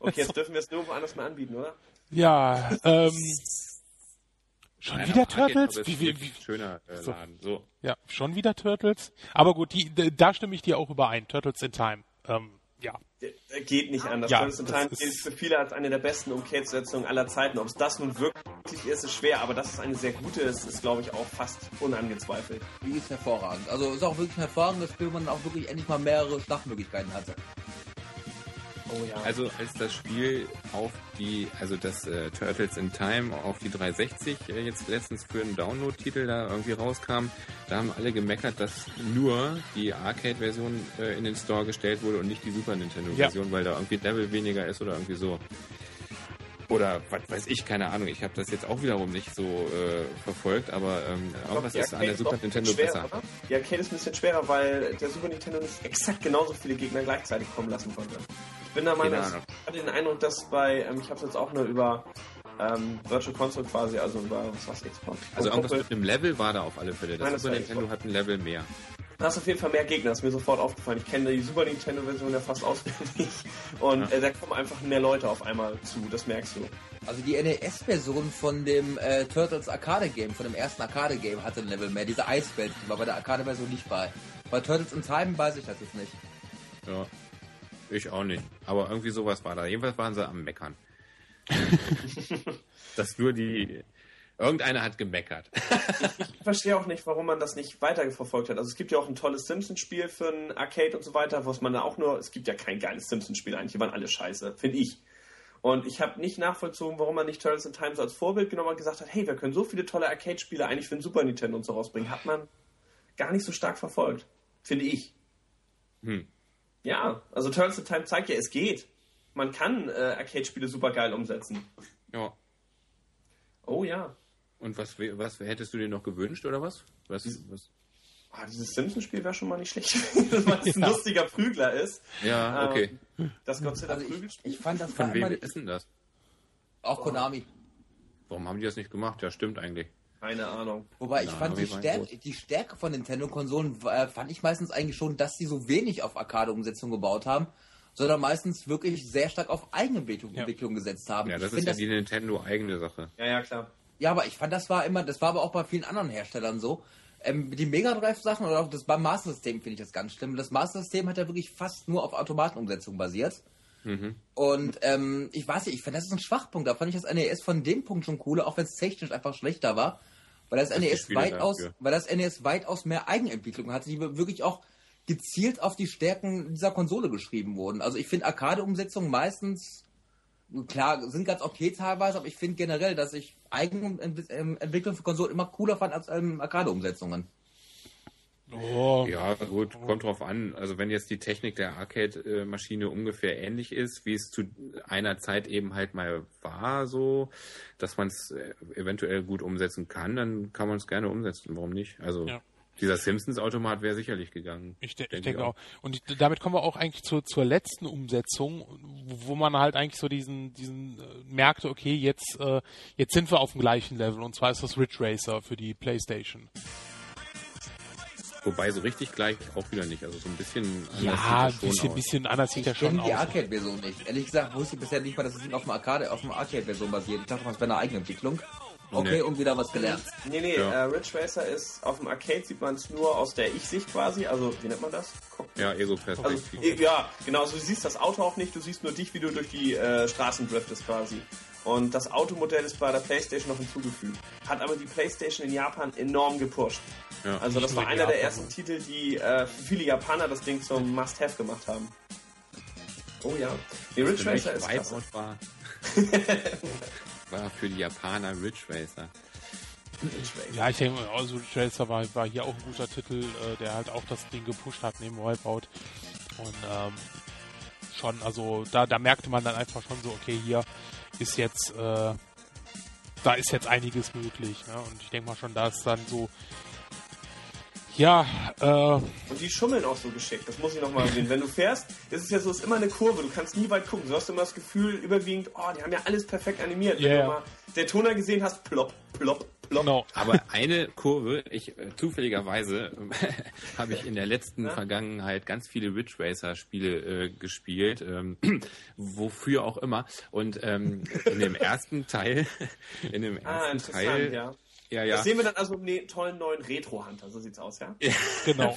Okay, jetzt dürfen wir es nirgendwo anders mehr anbieten, oder? Ja, ähm. Schon ja, wieder Turtles? Wie, wie, wie, schöner äh, Laden. So. Ja, schon wieder Turtles. Aber gut, die, da stimme ich dir auch überein. Turtles in Time. Ähm, ja. Geht nicht anders. Ja, in Time gilt für viele als eine der besten Umkehrsetzungen aller Zeiten. Ob es das nun wirklich ist, ist schwer, aber das ist eine sehr gute, ist, ist glaube ich auch fast unangezweifelt. Die ist hervorragend. Also ist auch wirklich ein hervorragendes Spiel, man auch wirklich endlich mal mehrere Schlachtmöglichkeiten hatte. Oh, ja. Also als das Spiel auf die, also das äh, Turtles in Time auf die 360 äh, jetzt letztens für einen Download-Titel da irgendwie rauskam, da haben alle gemeckert, dass nur die Arcade-Version äh, in den Store gestellt wurde und nicht die Super Nintendo-Version, ja. weil da irgendwie Level weniger ist oder irgendwie so. Oder was weiß ich, keine Ahnung. Ich habe das jetzt auch wiederum nicht so äh, verfolgt, aber ähm, irgendwas ist an der Super Nintendo schwer, besser. Oder? Die Arcade ist ein bisschen schwerer, weil der Super Nintendo nicht exakt genauso viele Gegner gleichzeitig kommen lassen konnte. Ich bin der Meinung, ich hatte den Eindruck, dass bei, ähm, ich habe es jetzt auch nur über ähm, Virtual Console quasi, also über was war's, Xbox. Also irgendwas mit einem Level war da auf alle Fälle. Das Nein, Super Nintendo Xbox. hat ein Level mehr. Hast auf jeden Fall mehr Gegner, ist mir sofort aufgefallen. Ich kenne die Super Nintendo-Version ja fast auswendig. Und ja. äh, da kommen einfach mehr Leute auf einmal zu, das merkst du. Also die NES-Version von dem äh, Turtles Arcade-Game, von dem ersten Arcade-Game hatte ein Level mehr. Diese Eiswelt, die war bei der Arcade-Version nicht bei. Bei Turtles in Time weiß ich das jetzt nicht. Ja, ich auch nicht. Aber irgendwie sowas war da. Jedenfalls waren sie am Meckern. Dass nur die Irgendeiner hat gemeckert. ich, verstehe auch nicht, warum man das nicht weiterverfolgt hat. Also es gibt ja auch ein tolles Simpsons-Spiel für ein Arcade und so weiter, was man da auch nur. Es gibt ja kein geiles Simpsons-Spiel eigentlich, die waren alle scheiße, finde ich. Und ich habe nicht nachvollzogen, warum man nicht Turtles in Time so als Vorbild genommen und gesagt hat, hey, wir können so viele tolle Arcade-Spiele eigentlich für den Super Nintendo und so rausbringen. Hat man gar nicht so stark verfolgt, finde ich. Hm. Ja, also Turtles in Time zeigt ja, es geht. Man kann äh, Arcade-Spiele super geil umsetzen. Ja. Oh ja. Und was, was hättest du dir noch gewünscht oder was? Was, was? Oh, dieses Simpsons-Spiel wäre schon mal nicht schlecht, weil es ein ja. lustiger Prügler ist. Ja, okay. Ähm, das Godzilla also ich, ich fand das Von wem ist denn das? Auch Konami. Warum haben die das nicht gemacht? Ja, stimmt eigentlich. Keine Ahnung. Wobei ich fand die Stärke, die Stärke von Nintendo-Konsolen äh, fand ich meistens eigentlich schon, dass sie so wenig auf Arcade-Umsetzung gebaut haben, sondern meistens wirklich sehr stark auf Eigenentwicklung ja. gesetzt haben. Ja, das ich ist ja das, die Nintendo-eigene Sache. Ja, ja, klar. Ja, aber ich fand, das war immer, das war aber auch bei vielen anderen Herstellern so. Ähm, die Mega Drive Sachen oder auch das beim Master System finde ich das ganz schlimm. Das Master System hat ja wirklich fast nur auf Automatenumsetzung basiert. Mhm. Und ähm, ich weiß nicht, ich finde, das ist ein Schwachpunkt. Da fand ich das NES von dem Punkt schon cooler, auch wenn es technisch einfach schlechter war. Weil das, das NES weitaus, weil das NES weitaus mehr Eigenentwicklung hatte, die wirklich auch gezielt auf die Stärken dieser Konsole geschrieben wurden. Also ich finde Arcade-Umsetzungen meistens klar, sind ganz okay teilweise, aber ich finde generell, dass ich Eigenentwicklung für Konsolen immer cooler fand als ähm, Arcade-Umsetzungen. Oh. Ja, gut, kommt drauf an. Also wenn jetzt die Technik der Arcade-Maschine ungefähr ähnlich ist, wie es zu einer Zeit eben halt mal war, so, dass man es äh, eventuell gut umsetzen kann, dann kann man es gerne umsetzen. Warum nicht? Also ja. Dieser Simpsons-Automat wäre sicherlich gegangen. Ich, de ich denke auch. auch. Und ich, damit kommen wir auch eigentlich zur, zur letzten Umsetzung, wo man halt eigentlich so diesen, diesen äh, merkte, okay, jetzt, äh, jetzt sind wir auf dem gleichen Level. Und zwar ist das Ridge Racer für die Playstation. Wobei so richtig gleich auch wieder nicht. Also so ein bisschen anders Ja, ein bisschen, bisschen anders sieht er schon aus. Ich die Arcade-Version nicht. Ehrlich gesagt wusste ich bisher nicht mal, dass es auf dem Arcade, auf dem Arcade-Version basiert. Ich dachte, das wäre eine eigene Entwicklung. Okay, nee. und wieder was gelernt. Nee, nee, ja. äh, Ridge Racer ist auf dem Arcade sieht man es nur aus der Ich-Sicht quasi, also wie nennt man das? Ja, ESO-Perspektive. Also, ja, genau, also du siehst das Auto auch nicht, du siehst nur dich, wie du durch die äh, Straßen driftest quasi. Und das Automodell ist bei der Playstation noch hinzugefügt. Hat aber die Playstation in Japan enorm gepusht. Ja, also das war einer Japan. der ersten Titel, die äh, viele Japaner das Ding zum Must-Have gemacht haben. Oh ja. Die Ridge Racer ist klasse. War. für die Japaner Ridge Racer. Ja, ich denke, also Ridge Racer war, war hier auch ein guter Titel, äh, der halt auch das Ding gepusht hat neben Wipeout. Und ähm, schon, also da, da merkte man dann einfach schon so, okay, hier ist jetzt, äh, da ist jetzt einiges möglich. Ne? Und ich denke mal schon, da ist dann so ja, äh. Und die schummeln auch so geschickt, das muss ich nochmal erwähnen. Wenn du fährst, ist es ja so, es ist immer eine Kurve, du kannst nie weit gucken. Du hast immer das Gefühl, überwiegend, oh, die haben ja alles perfekt animiert. Yeah. Wenn du mal der Toner gesehen hast, plopp, plopp, plopp. Genau. Aber eine Kurve, ich äh, zufälligerweise habe ich in der letzten ja? Vergangenheit ganz viele Ridge Racer Spiele äh, gespielt, ähm, wofür auch immer. Und ähm, in dem ersten Teil, in dem ah, ersten ah, Teil, ja. Ja, ja. Das sehen wir dann also im tollen neuen Retro-Hunter, so sieht's aus, ja? ja genau.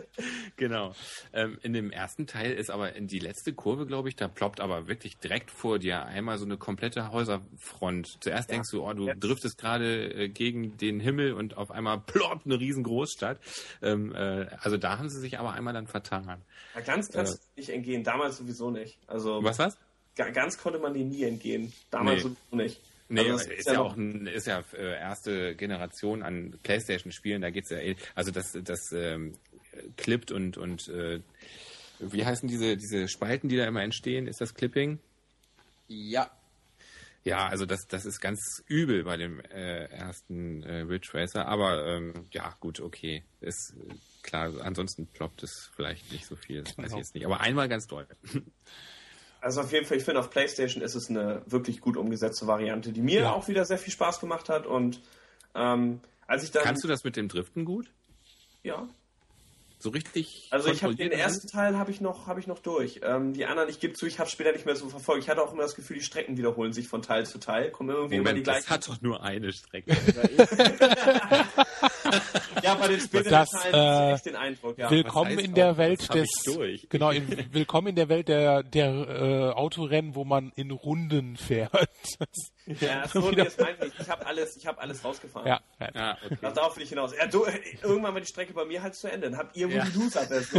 genau. Ähm, in dem ersten Teil ist aber in die letzte Kurve, glaube ich, da ploppt aber wirklich direkt vor dir einmal so eine komplette Häuserfront. Zuerst ja. denkst du, oh, du ja. driftest gerade äh, gegen den Himmel und auf einmal ploppt eine riesen Großstadt. Ähm, äh, also da haben sie sich aber einmal dann vertan. Ja, ganz kannst äh, du nicht entgehen, damals sowieso nicht. Also, was was? Ganz konnte man dem nie entgehen. Damals nee. sowieso nicht. Nee, also ist, ja auch ein, ist ja äh, erste Generation an Playstation-Spielen, da geht's ja eh, also das, das ähm, klippt und, und äh, wie heißen diese, diese Spalten, die da immer entstehen? Ist das Clipping? Ja. Ja, also das, das ist ganz übel bei dem äh, ersten äh, Ridge Racer, aber ähm, ja, gut, okay. Ist klar, ansonsten ploppt es vielleicht nicht so viel, das weiß genau. ich jetzt nicht. Aber einmal ganz doll. Also auf jeden Fall, ich finde, auf PlayStation ist es eine wirklich gut umgesetzte Variante, die mir ja. auch wieder sehr viel Spaß gemacht hat. Und ähm, als ich dann. Kannst du das mit dem Driften gut? Ja. So richtig. Also ich habe den ersten Teil habe ich noch habe ich noch durch. Ähm, die anderen, ich gebe zu, ich habe später nicht mehr so verfolgt. Ich hatte auch immer das Gefühl, die Strecken wiederholen sich von Teil zu Teil, kommen irgendwie Moment, immer die gleichen. Das hat doch nur eine Strecke. ja, bei den späteren das, Teilen äh, ich den Eindruck. Ja. Willkommen in der Welt des genau in, willkommen in der Welt der der äh, Autorennen, wo man in Runden fährt. ja, so wie das meinte ich. Ich habe alles ich habe alles rausgefahren. Ja, ja okay. Darauf will ich hinaus. Ja, du, irgendwann war die Strecke bei mir halt zu Ende. Dann habt ihr ja. du hattest.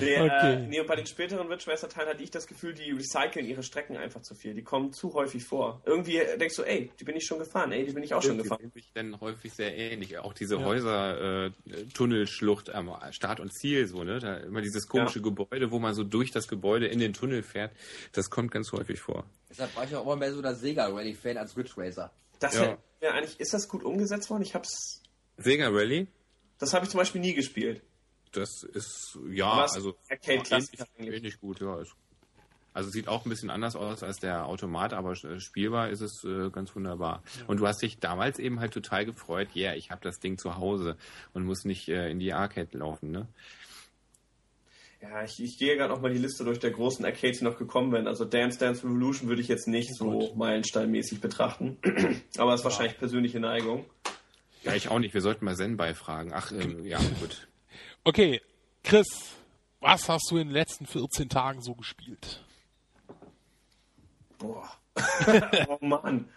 nee, äh, okay. äh, nee, und bei den späteren Witchmaster-Teilen hatte ich das Gefühl, die recyceln ihre Strecken einfach zu viel. Die kommen zu häufig vor. Irgendwie denkst du, ey, die bin ich schon gefahren, ey, die bin ich auch schon gefahren. Die sind dann häufig sehr ähnlich. Auch diese ja. Häuser, äh, Tunnelschlucht am Start und Ziel, so, ne? Da immer dieses komische ja. Gebäude, wo man so durch das Gebäude in den Tunnel fährt. Das kommt ganz häufig vor. Deshalb war ich auch immer mehr so der Sega Rally-Fan als Ridge Racer. Das ja. ja eigentlich, ist das gut umgesetzt worden? Ich hab's. Sega Rally? Das habe ich zum Beispiel nie gespielt. Das ist, ja, also ähnlich, ähnlich gut, ja. Ist, also sieht auch ein bisschen anders aus als der Automat, aber spielbar ist es äh, ganz wunderbar. Ja. Und du hast dich damals eben halt total gefreut, ja, yeah, ich habe das Ding zu Hause und muss nicht äh, in die Arcade laufen, ne? Ja, ich, ich gehe gerade noch mal die Liste durch der großen Arcades, die noch gekommen sind. Also Dance Dance Revolution würde ich jetzt nicht so meilensteinmäßig betrachten. aber es ist wahrscheinlich persönliche Neigung. Ja, ich auch nicht. Wir sollten mal Zen beifragen. Ach, ähm, ja, gut. Okay, Chris, was hast du in den letzten 14 Tagen so gespielt? Boah. oh Mann.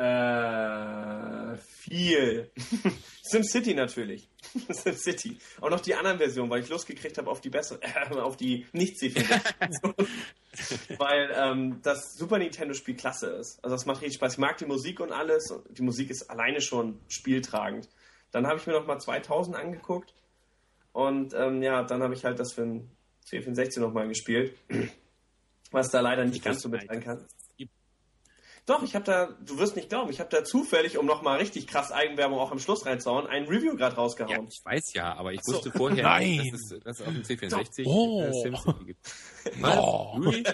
Äh, viel. SimCity natürlich. SimCity. Auch noch die anderen Versionen, weil ich Lust gekriegt habe auf die bessere, äh, auf die nicht c Weil ähm, das Super Nintendo-Spiel klasse ist. Also das macht richtig Spaß. Ich mag die Musik und alles. Die Musik ist alleine schon spieltragend. Dann habe ich mir noch mal 2000 angeguckt. Und ähm, ja, dann habe ich halt das für ein C64 nochmal gespielt. Was da leider nicht ganz so mit rein kann. Doch, ich habe da, du wirst nicht glauben, ich habe da zufällig, um nochmal richtig krass Eigenwerbung auch am Schluss reinzuhauen, ein Review gerade rausgehauen. Ja, ich weiß ja, aber ich so. wusste vorher Nein. dass es, dass es auf dem C64 oh. äh, SimCity gibt. Was? Oh. Juli?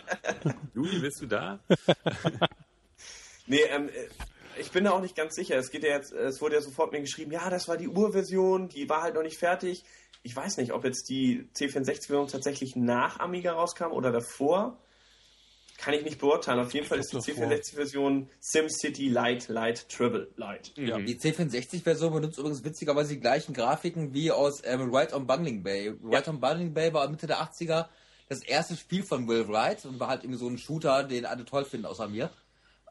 Juli, bist du da? nee, ähm, äh, ich bin da auch nicht ganz sicher. Es geht ja jetzt, es wurde ja sofort mir geschrieben, ja, das war die Urversion, die war halt noch nicht fertig. Ich weiß nicht, ob jetzt die C64-Version tatsächlich nach Amiga rauskam oder davor kann ich nicht beurteilen. Auf jeden Fall ist die C64-Version SimCity Light, Light, Triple Light. Ja. Die C64-Version benutzt übrigens witzigerweise die gleichen Grafiken wie aus ähm, Right on Bungling Bay. Right on Bungling Bay war Mitte der 80er das erste Spiel von Will Wright und war halt irgendwie so ein Shooter, den alle toll finden, außer mir.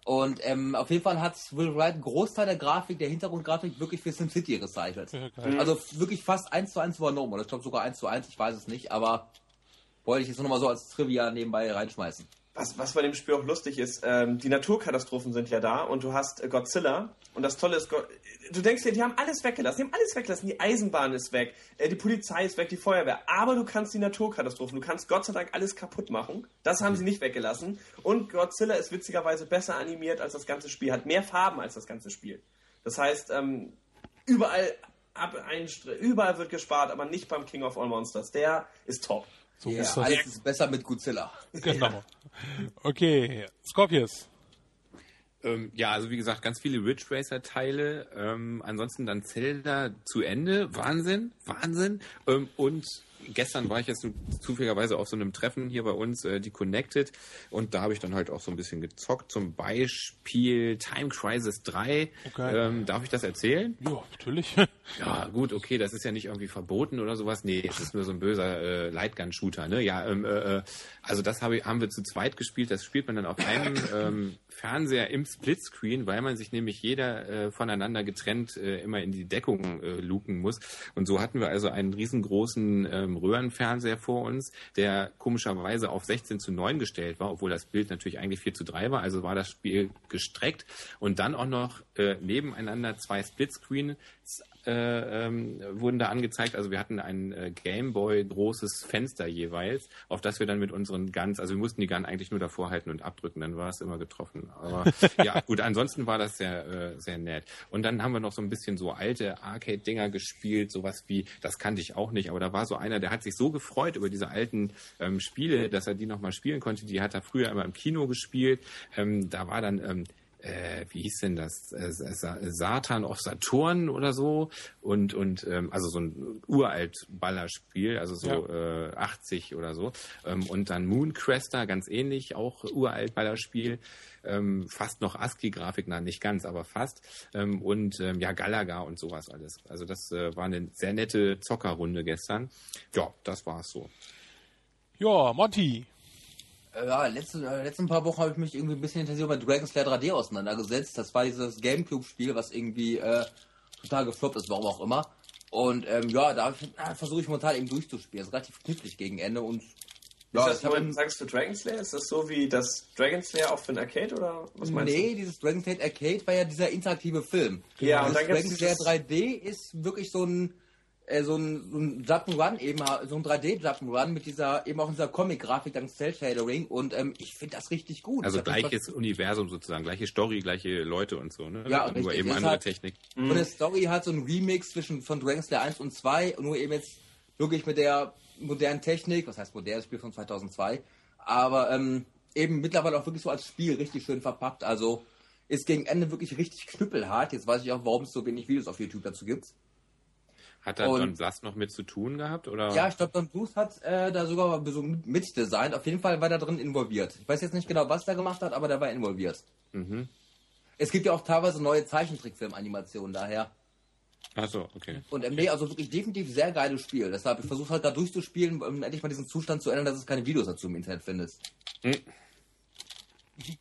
Und ähm, auf jeden Fall hat Will Wright einen Großteil der Grafik, der Hintergrundgrafik wirklich für SimCity recycelt. Ja, also wirklich fast eins zu eins übernommen. Oder ich glaube sogar eins zu eins, ich weiß es nicht, aber wollte ich jetzt nur noch mal so als Trivia nebenbei reinschmeißen was, was bei dem Spiel auch lustig ist, ähm, die Naturkatastrophen sind ja da und du hast äh, Godzilla und das Tolle ist, du denkst dir, die haben alles weggelassen, die haben alles weggelassen, die Eisenbahn ist weg, äh, die Polizei ist weg, die Feuerwehr, aber du kannst die Naturkatastrophen, du kannst Gott sei Dank alles kaputt machen, das haben sie nicht weggelassen und Godzilla ist witzigerweise besser animiert als das ganze Spiel, hat mehr Farben als das ganze Spiel. Das heißt, ähm, überall ab ein, überall wird gespart, aber nicht beim King of All Monsters, der ist top. So yeah, ist das. Alles ist besser mit Godzilla. Genau. Okay, Scorpius. Ähm, ja, also wie gesagt, ganz viele Ridge Racer Teile. Ähm, ansonsten dann Zelda zu Ende. Wahnsinn, Wahnsinn. Ähm, und gestern war ich jetzt zufälligerweise auf so einem Treffen hier bei uns, äh, die Connected, und da habe ich dann halt auch so ein bisschen gezockt. Zum Beispiel Time Crisis 3. Okay. Ähm, darf ich das erzählen? Ja, natürlich. ja, gut, okay, das ist ja nicht irgendwie verboten oder sowas. Nee, es ist nur so ein böser äh, Lightgun-Shooter. Ne? Ja, ähm, äh, äh also das hab ich, haben wir zu zweit gespielt. Das spielt man dann auf einem ähm, Fernseher im Splitscreen, weil man sich nämlich jeder äh, voneinander getrennt äh, immer in die Deckung äh, luken muss. Und so hatten wir also einen riesengroßen ähm, Röhrenfernseher vor uns, der komischerweise auf 16 zu 9 gestellt war, obwohl das Bild natürlich eigentlich 4 zu 3 war. Also war das Spiel gestreckt und dann auch noch äh, nebeneinander zwei Splitscreen äh, ähm, wurden da angezeigt. Also wir hatten ein äh, Gameboy großes Fenster jeweils, auf das wir dann mit unseren Guns, also wir mussten die Gun eigentlich nur davor halten und abdrücken, dann war es immer getroffen. Aber ja, gut, ansonsten war das sehr, äh, sehr nett. Und dann haben wir noch so ein bisschen so alte Arcade-Dinger gespielt, sowas wie, das kannte ich auch nicht, aber da war so einer, der hat sich so gefreut über diese alten ähm, Spiele, dass er die nochmal spielen konnte. Die hat er früher immer im Kino gespielt. Ähm, da war dann ähm, äh, wie hieß denn das? Äh, Satan auf Saturn oder so. Und, und ähm, also so ein uralt Ballerspiel, also so ja. äh, 80 oder so. Ähm, und dann Mooncrester, ganz ähnlich, auch uralt Ballerspiel. Ähm, fast noch ASCII-Grafik, nein, nicht ganz, aber fast. Ähm, und ähm, ja, Galaga und sowas alles. Also das äh, war eine sehr nette Zockerrunde gestern. Ja, das war's so. Ja, Monty, ja, letzten, äh, letzten paar Wochen habe ich mich irgendwie ein bisschen intensiver mit Dragon's Lair 3D auseinandergesetzt. Das war dieses Gamecube-Spiel, was irgendwie äh, total gefloppt ist, warum auch immer. Und ähm, ja, da äh, versuche ich momentan eben durchzuspielen. Das ist relativ knifflig gegen Ende und ja, ist das, du sagst für Dragon's Lair, ist das so wie das Dragon's Lair auch für ein Arcade oder was meinst nee, du? Nee, dieses Dragon's Lair Arcade war ja dieser interaktive Film. Ja, und, und dann Dragon's Lair 3D ist wirklich so ein äh, so ein, so ein Jump'n'Run eben, so ein 3D-Jump'n'Run mit dieser, eben auch dieser Comic-Grafik dank Cell-Shadering und ähm, ich finde das richtig gut. Also gleiches Universum sozusagen, gleiche Story, gleiche Leute und so, ne? Ja, nur eben andere hat, Technik. Und eine Story hat so ein Remix zwischen von Dragon's Lair 1 und 2 nur eben jetzt wirklich mit der modernen Technik, was heißt modernes Spiel von 2002, aber ähm, eben mittlerweile auch wirklich so als Spiel richtig schön verpackt, also ist gegen Ende wirklich richtig knüppelhart. Jetzt weiß ich auch, warum es so wenig Videos auf YouTube dazu gibt. Hat da Don Bluth noch mit zu tun gehabt? Oder? Ja, ich glaube, Don Bluth hat äh, da sogar so mitdesignt. Auf jeden Fall war er drin involviert. Ich weiß jetzt nicht genau, was er gemacht hat, aber der war involviert. Mhm. Es gibt ja auch teilweise neue Zeichentrickfilm-Animationen daher. Achso, okay. Und ähm, nee, also wirklich definitiv sehr geiles Spiel. Deshalb, ich versuche halt da durchzuspielen, um endlich mal diesen Zustand zu ändern, dass es keine Videos dazu im Internet findest. Mhm.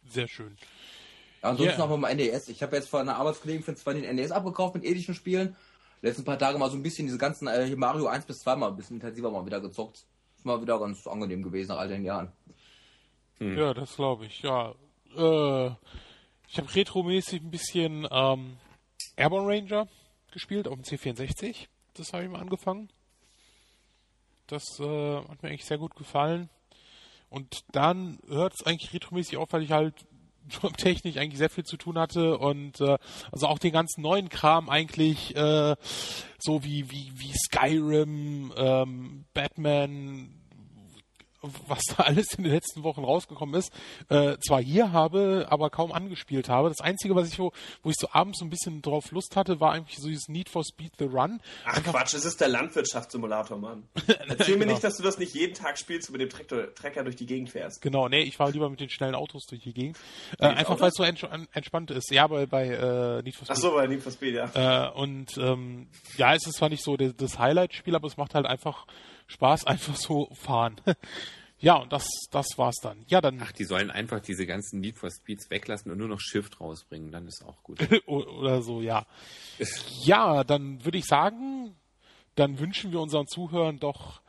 Sehr schön. Ja, ansonsten yeah. noch mal NDS. Ich habe jetzt von einer Arbeitskollegen für zwei den NDS abgekauft mit ethischen Spielen letzten paar Tage mal so ein bisschen diese ganzen äh, Mario 1 bis 2 mal ein bisschen intensiver mal wieder gezockt. Ist mal wieder ganz angenehm gewesen nach all den Jahren. Hm. Ja, das glaube ich, ja. Äh, ich habe retromäßig ein bisschen ähm, Airborne Ranger gespielt auf dem C64. Das habe ich mal angefangen. Das äh, hat mir eigentlich sehr gut gefallen. Und dann hört es eigentlich retromäßig auf, weil ich halt technisch eigentlich sehr viel zu tun hatte und äh, also auch den ganzen neuen Kram eigentlich äh, so wie wie wie Skyrim, ähm, Batman, was da alles in den letzten Wochen rausgekommen ist, äh, zwar hier habe, aber kaum angespielt habe. Das Einzige, was ich, wo, wo ich so abends so ein bisschen drauf Lust hatte, war eigentlich so dieses Need for Speed the Run. Ach Einfach Quatsch, es ist der Landwirtschaftssimulator, Mann. Erzähl mir genau. nicht, dass du das nicht jeden Tag spielst und mit dem Trecker, Trecker durch die Gegend fährst. Genau, nee, ich fahre lieber mit den schnellen Autos durch die Gegend. Äh, einfach weil es so ents entspannt ist. Ja, bei, bei äh, Need for Speed. Ach so, bei Need for Speed, ja. Äh, und ähm, ja, es ist zwar nicht so das Highlight-Spiel, aber es macht halt einfach Spaß, einfach so fahren. Ja, und das, das war's dann. Ja, dann. Ach, die sollen einfach diese ganzen Need for Speeds weglassen und nur noch Shift rausbringen, dann ist auch gut. Oder so, ja. ja, dann würde ich sagen, dann wünschen wir unseren Zuhörern doch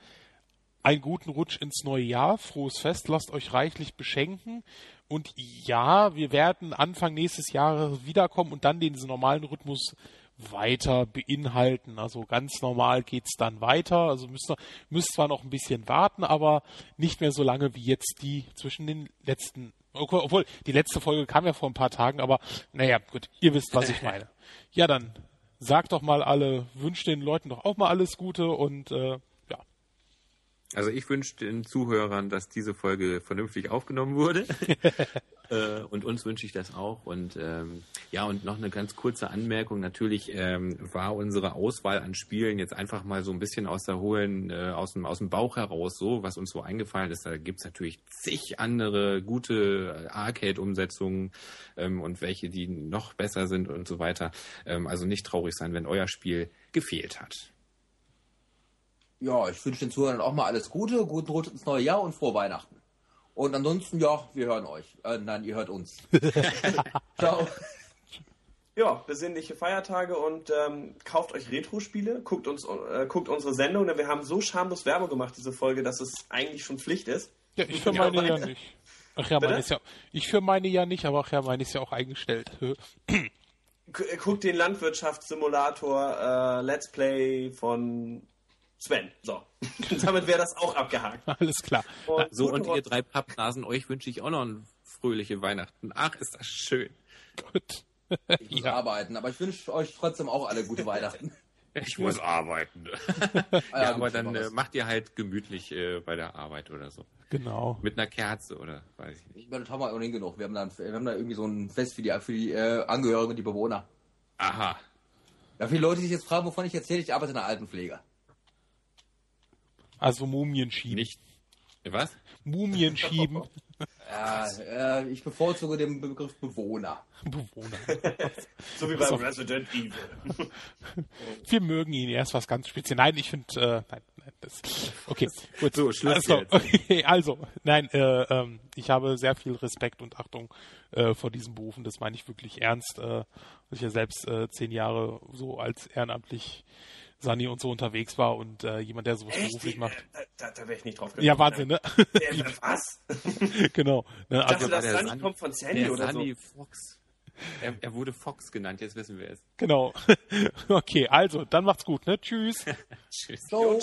einen guten Rutsch ins neue Jahr. Frohes Fest, lasst euch reichlich beschenken. Und ja, wir werden Anfang nächstes Jahres wiederkommen und dann diesen normalen Rhythmus weiter beinhalten. Also ganz normal geht's dann weiter. Also müsst, müsst zwar noch ein bisschen warten, aber nicht mehr so lange wie jetzt die zwischen den letzten. Obwohl, die letzte Folge kam ja vor ein paar Tagen, aber naja, gut, ihr wisst, was ich meine. Ja, dann sagt doch mal alle, wünscht den Leuten doch auch mal alles Gute und äh, also ich wünsche den Zuhörern, dass diese Folge vernünftig aufgenommen wurde. äh, und uns wünsche ich das auch. Und ähm, ja, und noch eine ganz kurze Anmerkung. Natürlich ähm, war unsere Auswahl an Spielen jetzt einfach mal so ein bisschen aus der hohlen, äh, aus, dem, aus dem Bauch heraus so, was uns so eingefallen ist. Da gibt's natürlich zig andere gute Arcade-Umsetzungen ähm, und welche, die noch besser sind und so weiter. Ähm, also nicht traurig sein, wenn euer Spiel gefehlt hat. Ja, ich wünsche den Zuhörern auch mal alles Gute, guten Rutsch ins neue Jahr und frohe Weihnachten. Und ansonsten, ja, wir hören euch. Äh, nein, ihr hört uns. Ciao. Ja, besinnliche Feiertage und ähm, kauft euch Retro-Spiele, guckt, uns, äh, guckt unsere Sendung, denn wir haben so schamlos Werbung gemacht, diese Folge, dass es eigentlich schon Pflicht ist. Ja, ich für meine ja, ja nicht. Ach ja, meine ist ja, ich für meine ja nicht, aber ach ja, meine ist ja auch eingestellt. Guckt den Landwirtschaftssimulator äh, Let's Play von Sven. So. Damit wäre das auch abgehakt. Alles klar. Und so, und ihr drei Pappnasen, euch wünsche ich auch noch ein fröhliche Weihnachten. Ach, ist das schön. Gut. Ich muss ja. arbeiten, aber ich wünsche euch trotzdem auch alle gute Weihnachten. Ich muss arbeiten. Ah, ja, aber dann äh, macht ihr halt gemütlich äh, bei der Arbeit oder so. Genau. Mit einer Kerze oder weiß ich nicht. Ich meine, das haben wir ohnehin genug. Wir haben, dann, wir haben da irgendwie so ein Fest für die, für die äh, Angehörigen und die Bewohner. Aha. Ja, viele Leute, die sich jetzt fragen, wovon ich erzähle, ich arbeite in der Altenpflege. Also Mumien schieben. Nicht. Was? Mumien schieben. Ja, äh, ich bevorzuge den Begriff Bewohner. Bewohner. so wie bei so. Resident Evil. Wir mögen ihn, er ist was ganz Spezielles. Nein, ich finde, äh, nein, nein, das, okay, gut. So, Schluss also, jetzt. Okay, also, nein, äh, ähm, ich habe sehr viel Respekt und Achtung äh, vor diesen Berufen, das meine ich wirklich ernst, äh, ich ja selbst äh, zehn Jahre so als ehrenamtlich Sani und so unterwegs war und äh, jemand, der sowas Echt? beruflich macht. Da, da, da wäre ich nicht drauf gekommen. Ja, Wahnsinn, ne? Ja, was? genau. Ne, Ich dachte, also, das der Sunny Sun- kommt von Sandy Der oder Sunny Fox. Er, er wurde Fox genannt, jetzt wissen wir es. genau. okay, also, dann macht's gut, ne? Tschüss. Tschüss. so.